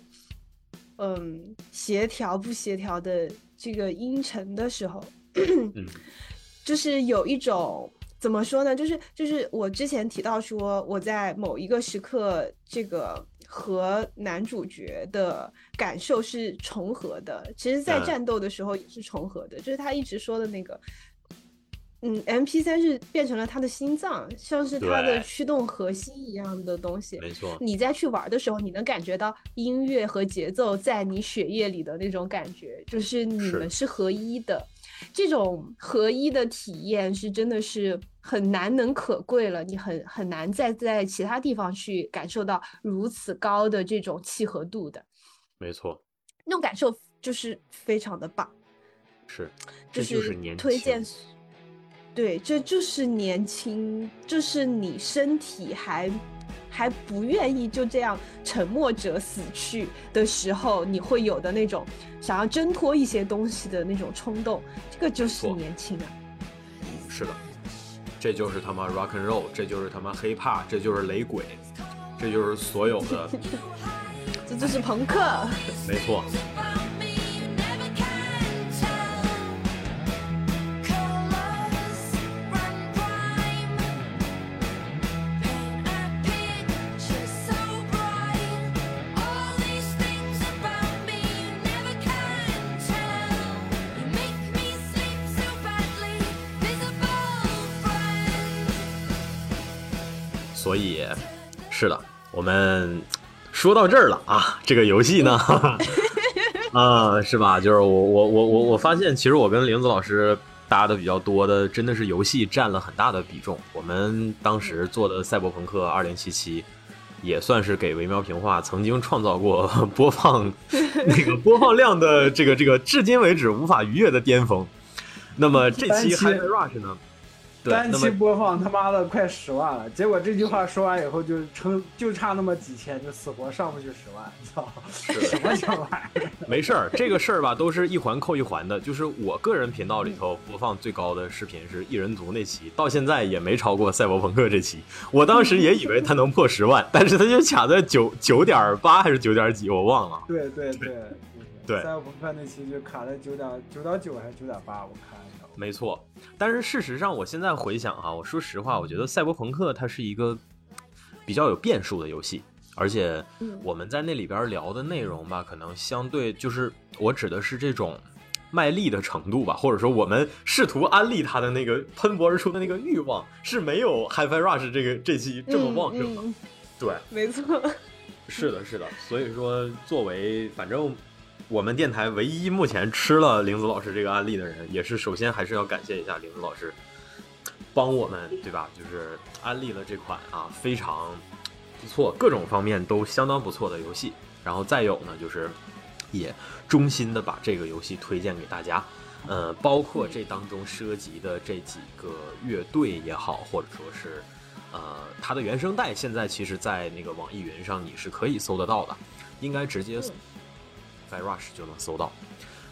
嗯，协调不协调的这个音程的时候，就是有一种怎么说呢？就是就是我之前提到说，我在某一个时刻，这个和男主角的感受是重合的。其实，在战斗的时候也是重合的，就是他一直说的那个。嗯，M P 三是变成了他的心脏，像是他的驱动核心一样的东西。没错，你在去玩的时候，你能感觉到音乐和节奏在你血液里的那种感觉，就是你们是合一的。这种合一的体验是真的是很难能可贵了，你很很难再在其他地方去感受到如此高的这种契合度的。没错，那种感受就是非常的棒。是，就这就是年推荐轻。对，这就是年轻，就是你身体还还不愿意就这样沉默着死去的时候，你会有的那种想要挣脱一些东西的那种冲动，这个就是年轻啊。是的，这就是他妈 rock and roll，这就是他妈 hip hop，这就是雷鬼，这就是所有的，这就是朋克。没错。所以，是的，我们说到这儿了啊，这个游戏呢，啊，是吧？就是我我我我我发现，其实我跟玲子老师搭的比较多的，真的是游戏占了很大的比重。我们当时做的《赛博朋克2077》，也算是给维喵平话曾经创造过播放 那个播放量的这个这个至今为止无法逾越的巅峰。那么这期单期 Hyper Rush 呢？对，单期播放他妈的快十万了，结果这句话说完以后就撑就差那么几千，就死活上不去十万，操，什么情况？没事儿，这个事儿吧，都是一环扣一环的。就是我个人频道里头播放最高的视频是异人族那期，到现在也没超过赛博朋克这期。我当时也以为它能破十万，但是它就卡在九九点八还是九点几，我忘了。对对对对赛博朋克那期就卡在九点九点九还是九点八，我看。没错，但是事实上，我现在回想哈，我说实话，我觉得赛博朋克它是一个比较有变数的游戏，而且嗯我们在那里边聊的内容吧，可能相对就是我指的是这种卖力的程度吧，或者说我们试图安利它的那个 喷薄而出的那个欲望是没有 HiFi Rush 这个这期这么旺盛的。嗯嗯对，没错。是的，是的，所以说作为反正我们电台唯一目前吃了玲子老师这个案例的人，也是首先还是要感谢一下玲子老师，帮我们对吧？就是安利了这款啊非常不错，各种方面都相当不错的游戏。然后再有呢，就是也衷心的把这个游戏推荐给大家。呃，包括这当中涉及的这几个乐队也好，或者说是呃它的原声带，现在其实，在那个网易云上你是可以搜得到的，应该直接 Fi Rush 就能搜到。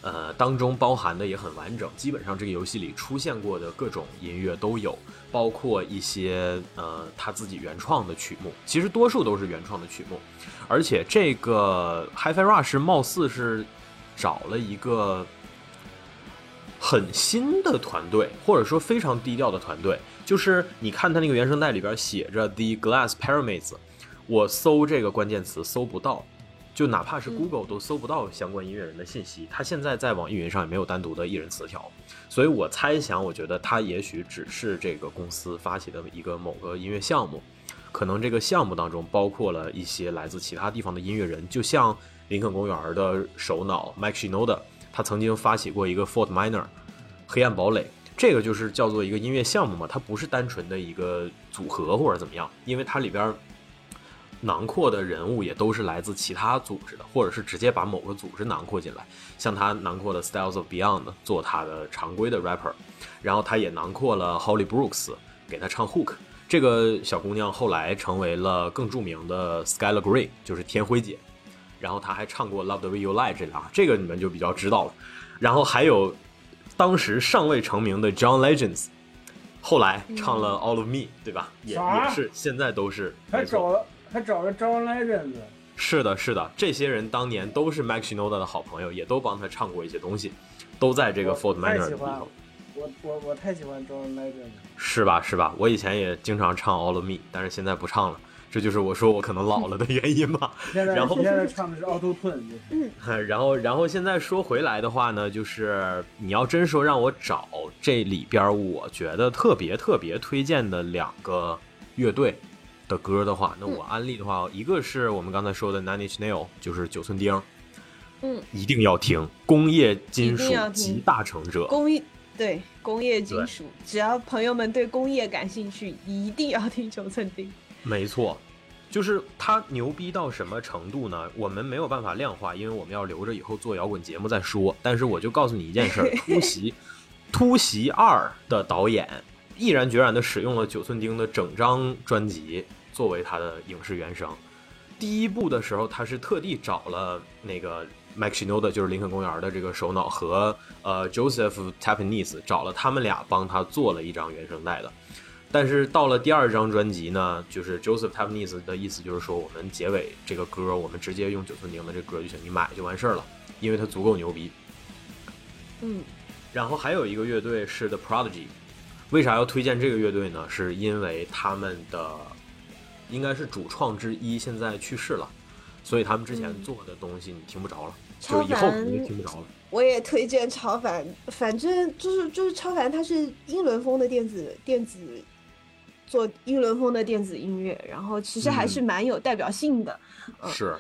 呃，当中包含的也很完整，基本上这个游戏里出现过的各种音乐都有，包括一些呃他自己原创的曲目，其实多数都是原创的曲目，而且这个 HiFi Rush 貌似是找了一个很新的团队，或者说非常低调的团队，就是你看他那个原声带里边写着 The Glass Pyramids，我搜这个关键词搜不到，就哪怕是 Google 都搜不到相关音乐人的信息。他现在在网易云上也没有单独的艺人词条，所以我猜想，我觉得他也许只是这个公司发起的一个某个音乐项目，可能这个项目当中包括了一些来自其他地方的音乐人，就像林肯公园的首脑 Mike Shinoda，他曾经发起过一个 Fort Minor 黑暗堡垒。这个就是叫做一个音乐项目嘛，它不是单纯的一个组合或者怎么样，因为它里边囊括的人物也都是来自其他组织的，或者是直接把某个组织囊括进来。像他囊括的 Styles of Beyond 做他的常规的 rapper，然后他也囊括了 Holly Brooks 给他唱 hook。这个小姑娘后来成为了更著名的 Skylar Grey，就是天辉姐。然后她还唱过 Love the Way You Lie 这俩，这个你们就比较知道了。然后还有当时尚未成名的 John Legends，后来唱了 All of Me，、对吧？也也是现在都是还找了还找了 John Legend，是的，是的，这些人当年都是 Max Shinoda 的好朋友，也都帮他唱过一些东西，都在这个 Fort Minor 喜欢里头，我我我太喜欢招来人子。是吧？是吧？我以前也经常唱 All of Me，但是现在不唱了，这就是我说我可能老了的原因吧。现在然后现在唱的是 Auto Tune，就是 然后，然后现在说回来的话呢，就是你要真说让我找这里边我觉得特别特别推荐的两个乐队的歌的话，那我安利的话，一个是我们刚才说的 Nine Inch Nail，就是九寸钉，嗯，一定要听，工业金属集大成者，工业对工业金属，只要朋友们对工业感兴趣，一定要听九寸钉。没错。就是它牛逼到什么程度呢？我们没有办法量化，因为我们要留着以后做摇滚节目再说。但是我就告诉你一件事儿：突袭，突袭二的导演毅然决然地使用了九寸钉的整张专辑作为他的影视原声。第一部的时候，他是特地找了那个 Mike Shinoda，就是林肯公园的这个首脑和呃 Joseph Tapanese，找了他们俩帮他做了一张原声带的。但是到了第二张专辑呢，就是 Joseph Tapanese 的意思就是说，我们结尾这个歌，我们直接用九寸钉的这歌就行，你买就完事儿了，因为它足够牛逼。嗯，然后还有一个乐队是 The Prodigy，为啥要推荐这个乐队呢？是因为他们的应该是主创之一现在去世了，所以他们之前做的东西你听不着了，超就是以后凡你就听不着了。我也推荐超凡，反正就是就是超凡，它是英伦风的电子电子，做英伦风的电子音乐，然后其实还是蛮有代表性的。嗯是，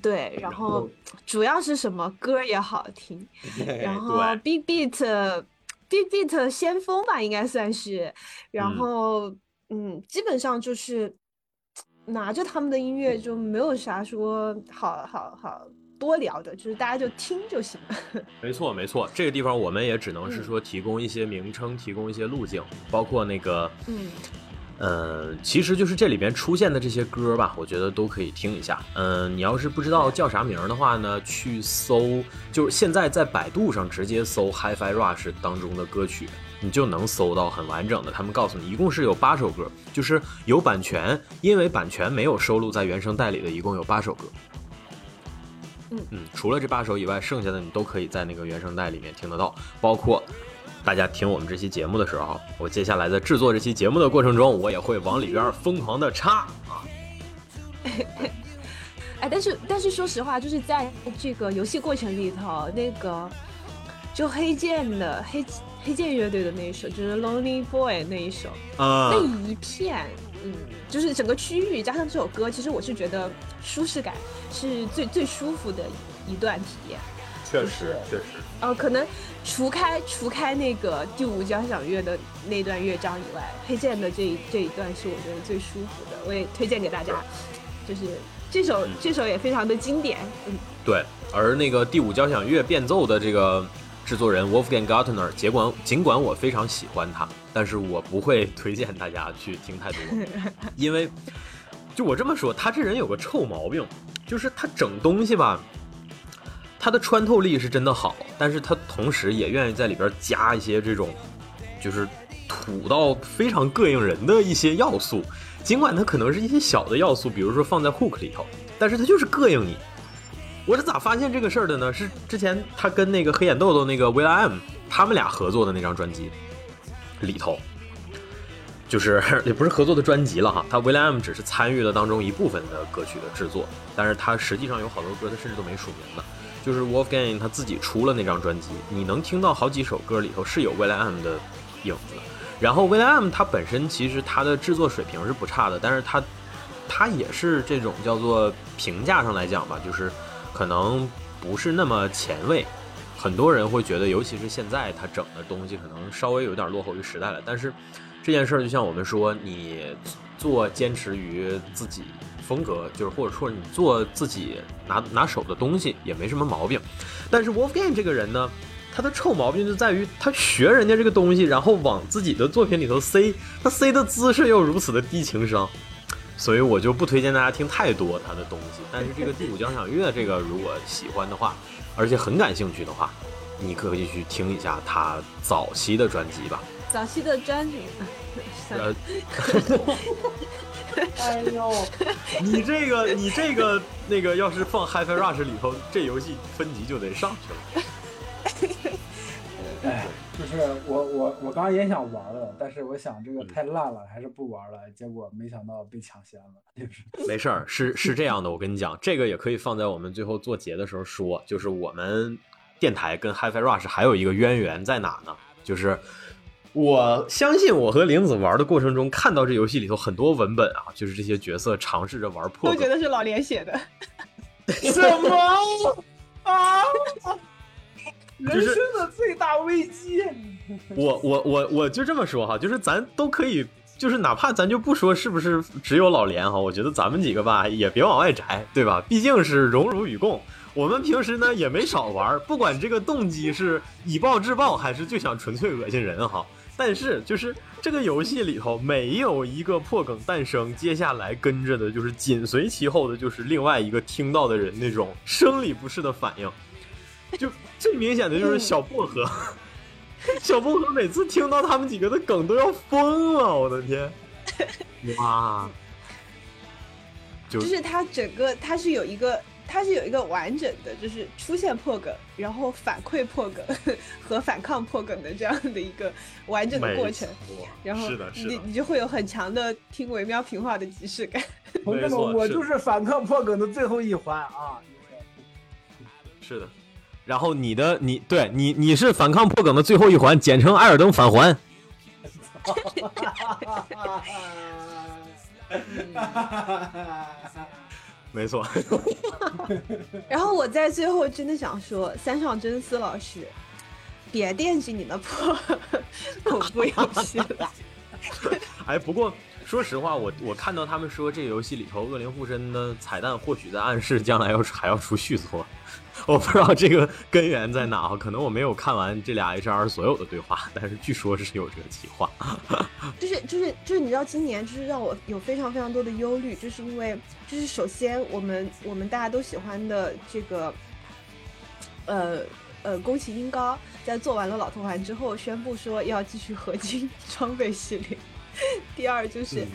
对，然后主要是什么歌也好听，然后 Big Beat Beat 先锋吧，应该算是，然嗯。后嗯基本上就是拿着他们的音乐就没有啥说好好好多聊的，就是大家就听就行了。没错，没错，这个地方我们也只能嗯。是说提供一些名称，提供一些路径，包括那个，嗯呃，其实就是这里边出现的这些歌吧，我觉得都可以听一下。嗯、你要是不知道叫啥名儿的话呢，去搜，就是现在在百度上直接搜 HiFi Rush 当中的歌曲，你就能搜到很完整的。他们告诉你，一共是有八首歌，就是有版权，因为版权没有收录在原声带里的，一共有八首歌。嗯嗯，除了这八首以外，剩下的你都可以在那个原声带里面听得到，包括大家听我们这期节目的时候，我接下来在制作这期节目的过程中，我也会往里边疯狂的插啊。哎，但是但是说实话，就是在这个游戏过程里头，那个就黑键的黑黑键乐队的那一首，就是 Lonely Boy 那一首，啊、那一片，嗯，就是整个区域加上这首歌，其实我是觉得舒适感是最最舒服的一段体验。确实确实，哦，可能除开除开那个第五交响乐的那段乐章以外，黑键的这一这一段是我觉得最舒服的，我也推荐给大家。就是这首、嗯这首也非常的经典，嗯，对。而那个第五交响乐变奏的这个制作人 Wolfgang Gartner，尽管尽管我非常喜欢他，但是我不会推荐大家去听太多，因为就我这么说，他这人有个臭毛病，就是他整东西吧。他的穿透力是真的好，但是他同时也愿意在里边加一些这种，就是土到非常膈应人的一些要素。尽管它可能是一些小的要素，比如说放在 hook 里头，但是它就是膈应你。我是咋发现这个事儿的呢？是之前他跟那个黑眼豆豆那个 Will I Am 他们俩合作的那张专辑里头，就是 也不是合作的专辑了哈，他 Will I Am 只是参与了当中一部分的歌曲的制作，但是他实际上有好多歌他甚至都没署名的。就是 Wolfgang 他自己出了那张专辑，你能听到好几首歌里头是有 Will I Am 的影子。然后 Will I Am 他本身其实他的制作水平是不差的，但是他他也是这种叫做评价上来讲吧，就是可能不是那么前卫。很多人会觉得，尤其是现在他整的东西可能稍微有点落后于时代了。但是这件事儿就像我们说，你做坚持于自己风格，就是或者说你做自己拿拿手的东西也没什么毛病。但是 Wolfgang 这个人呢，他的臭毛病就在于他学人家这个东西，然后往自己的作品里头塞，他塞的姿势又如此的低情商，所以我就不推荐大家听太多他的东西。但是这个第五交响乐这个，如果喜欢的话，而且很感兴趣的话，你可以去听一下他早期的专辑吧。早期的专辑，呃，哎呦，你这个你这个那个，要是放 Hi-Fi Rush 里头，这游戏分级就得上去了。哎，就是我我我刚刚也想玩了，但是我想这个太烂了，还是不玩了。结果没想到被抢先了，就是没事儿，是是这样的，我跟你讲，这个也可以放在我们最后做节的时候说，就是我们电台跟 Hi-Fi Rush 还有一个渊源在哪呢？就是我相信我和玲子玩的过程中，看到这游戏里头很多文本啊，就是这些角色尝试着玩破，都觉得是老连写的。什么啊？人生的最大危机。我我我我就这么说哈，就是咱都可以就是哪怕咱就不说是不是只有老连哈，我觉得咱们几个吧也别往外摘，对吧？毕竟是荣辱与共。我们平时呢也没少玩，不管这个动机是以暴制暴，还是就想纯粹恶心人哈。但是就是这个游戏里头没有一个破梗诞生，接下来跟着的就是紧随其后的就是另外一个听到的人那种生理不适的反应，就最明显的就是小薄荷，小薄荷每次听到他们几个的梗都要疯了，我的天，哇，就就是它整个它是有一个它是有一个完整的，就是出现破梗，然后反馈破梗 和反抗破梗的这样的一个完整的过程。然后是的，是的，你你就会有很强的听惟妙评话的即视感。同志们，我就是反抗破梗的最后一环啊！是的。然后你的你对你你是反抗破梗的最后一环，简称艾尔登返还。没错，然后我在最后真的想说，三上真司老师，别惦记你的破 恐怖游戏了。哎，不过说实话，我我看到他们说这个游戏里头恶灵附身的彩蛋，或许在暗示将来要还要出续作。我不知道这个根源在哪哈，可能我没有看完这俩 HR 所有的对话，但是据说是有这个计划。就是就是就是，你知道今年就是让我有非常非常多的忧虑，就是因为就是首先我们我们大家都喜欢的这个，呃呃，宫崎英高在做完了老头环之后，宣布说要继续合金装备系列。第二就是。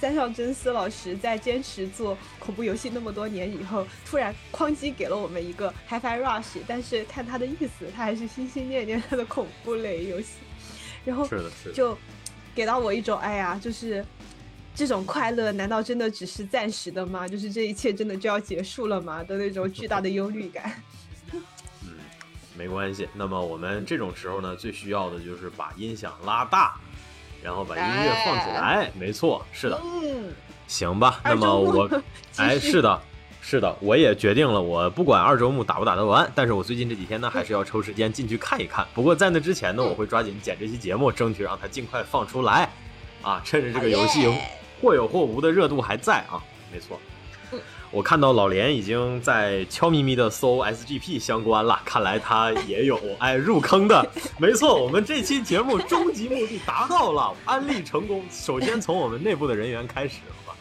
三上真司老师在坚持做恐怖游戏那么多年以后，突然哐叽给了我们一个 HiFi Rush，但是看他的意思，他还是心心念念他的 恐怖类游戏，然后是的，是的。就给到我一种哎呀，就是这种快乐，难道真的只是暂时的吗？就是这一切真的就要结束了吗？的那种巨大的忧虑感。嗯，没关系。那么我们这种时候呢，最需要的就是把音响拉大，然后把音乐放起来。没错，是的。嗯，行吧，那么我，继哎，是的，是的，我也决定了，我不管二周目打不打得完，但是我最近这几天呢，还是要抽时间进去看一看。不过在那之前呢，我会抓紧剪这期节目，争取让它尽快放出来，啊，趁着这个游戏或有或无的热度还在啊，没错嗯。我看到老连已经在悄咪咪的搜 SGP 相关了，看来他也有哎入坑的。没错，我们这期节目终极目的达到了，安利成功。首先从我们内部的人员开始，好吧？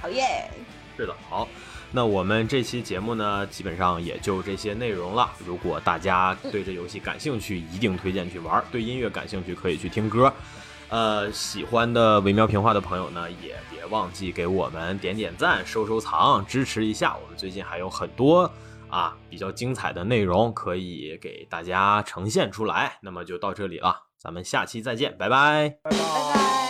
好耶！是的，好，那我们这期节目呢，基本上也就这些内容了。如果大家对这游戏感兴趣，一定推荐去玩；对音乐感兴趣，可以去听歌。呃，喜欢的微妙评话的朋友呢，也别忘记给我们点点赞、收收藏，支持一下。我们最近还有很多啊比较精彩的内容可以给大家呈现出来。那么就到这里了，咱们下期再见，拜拜。拜拜。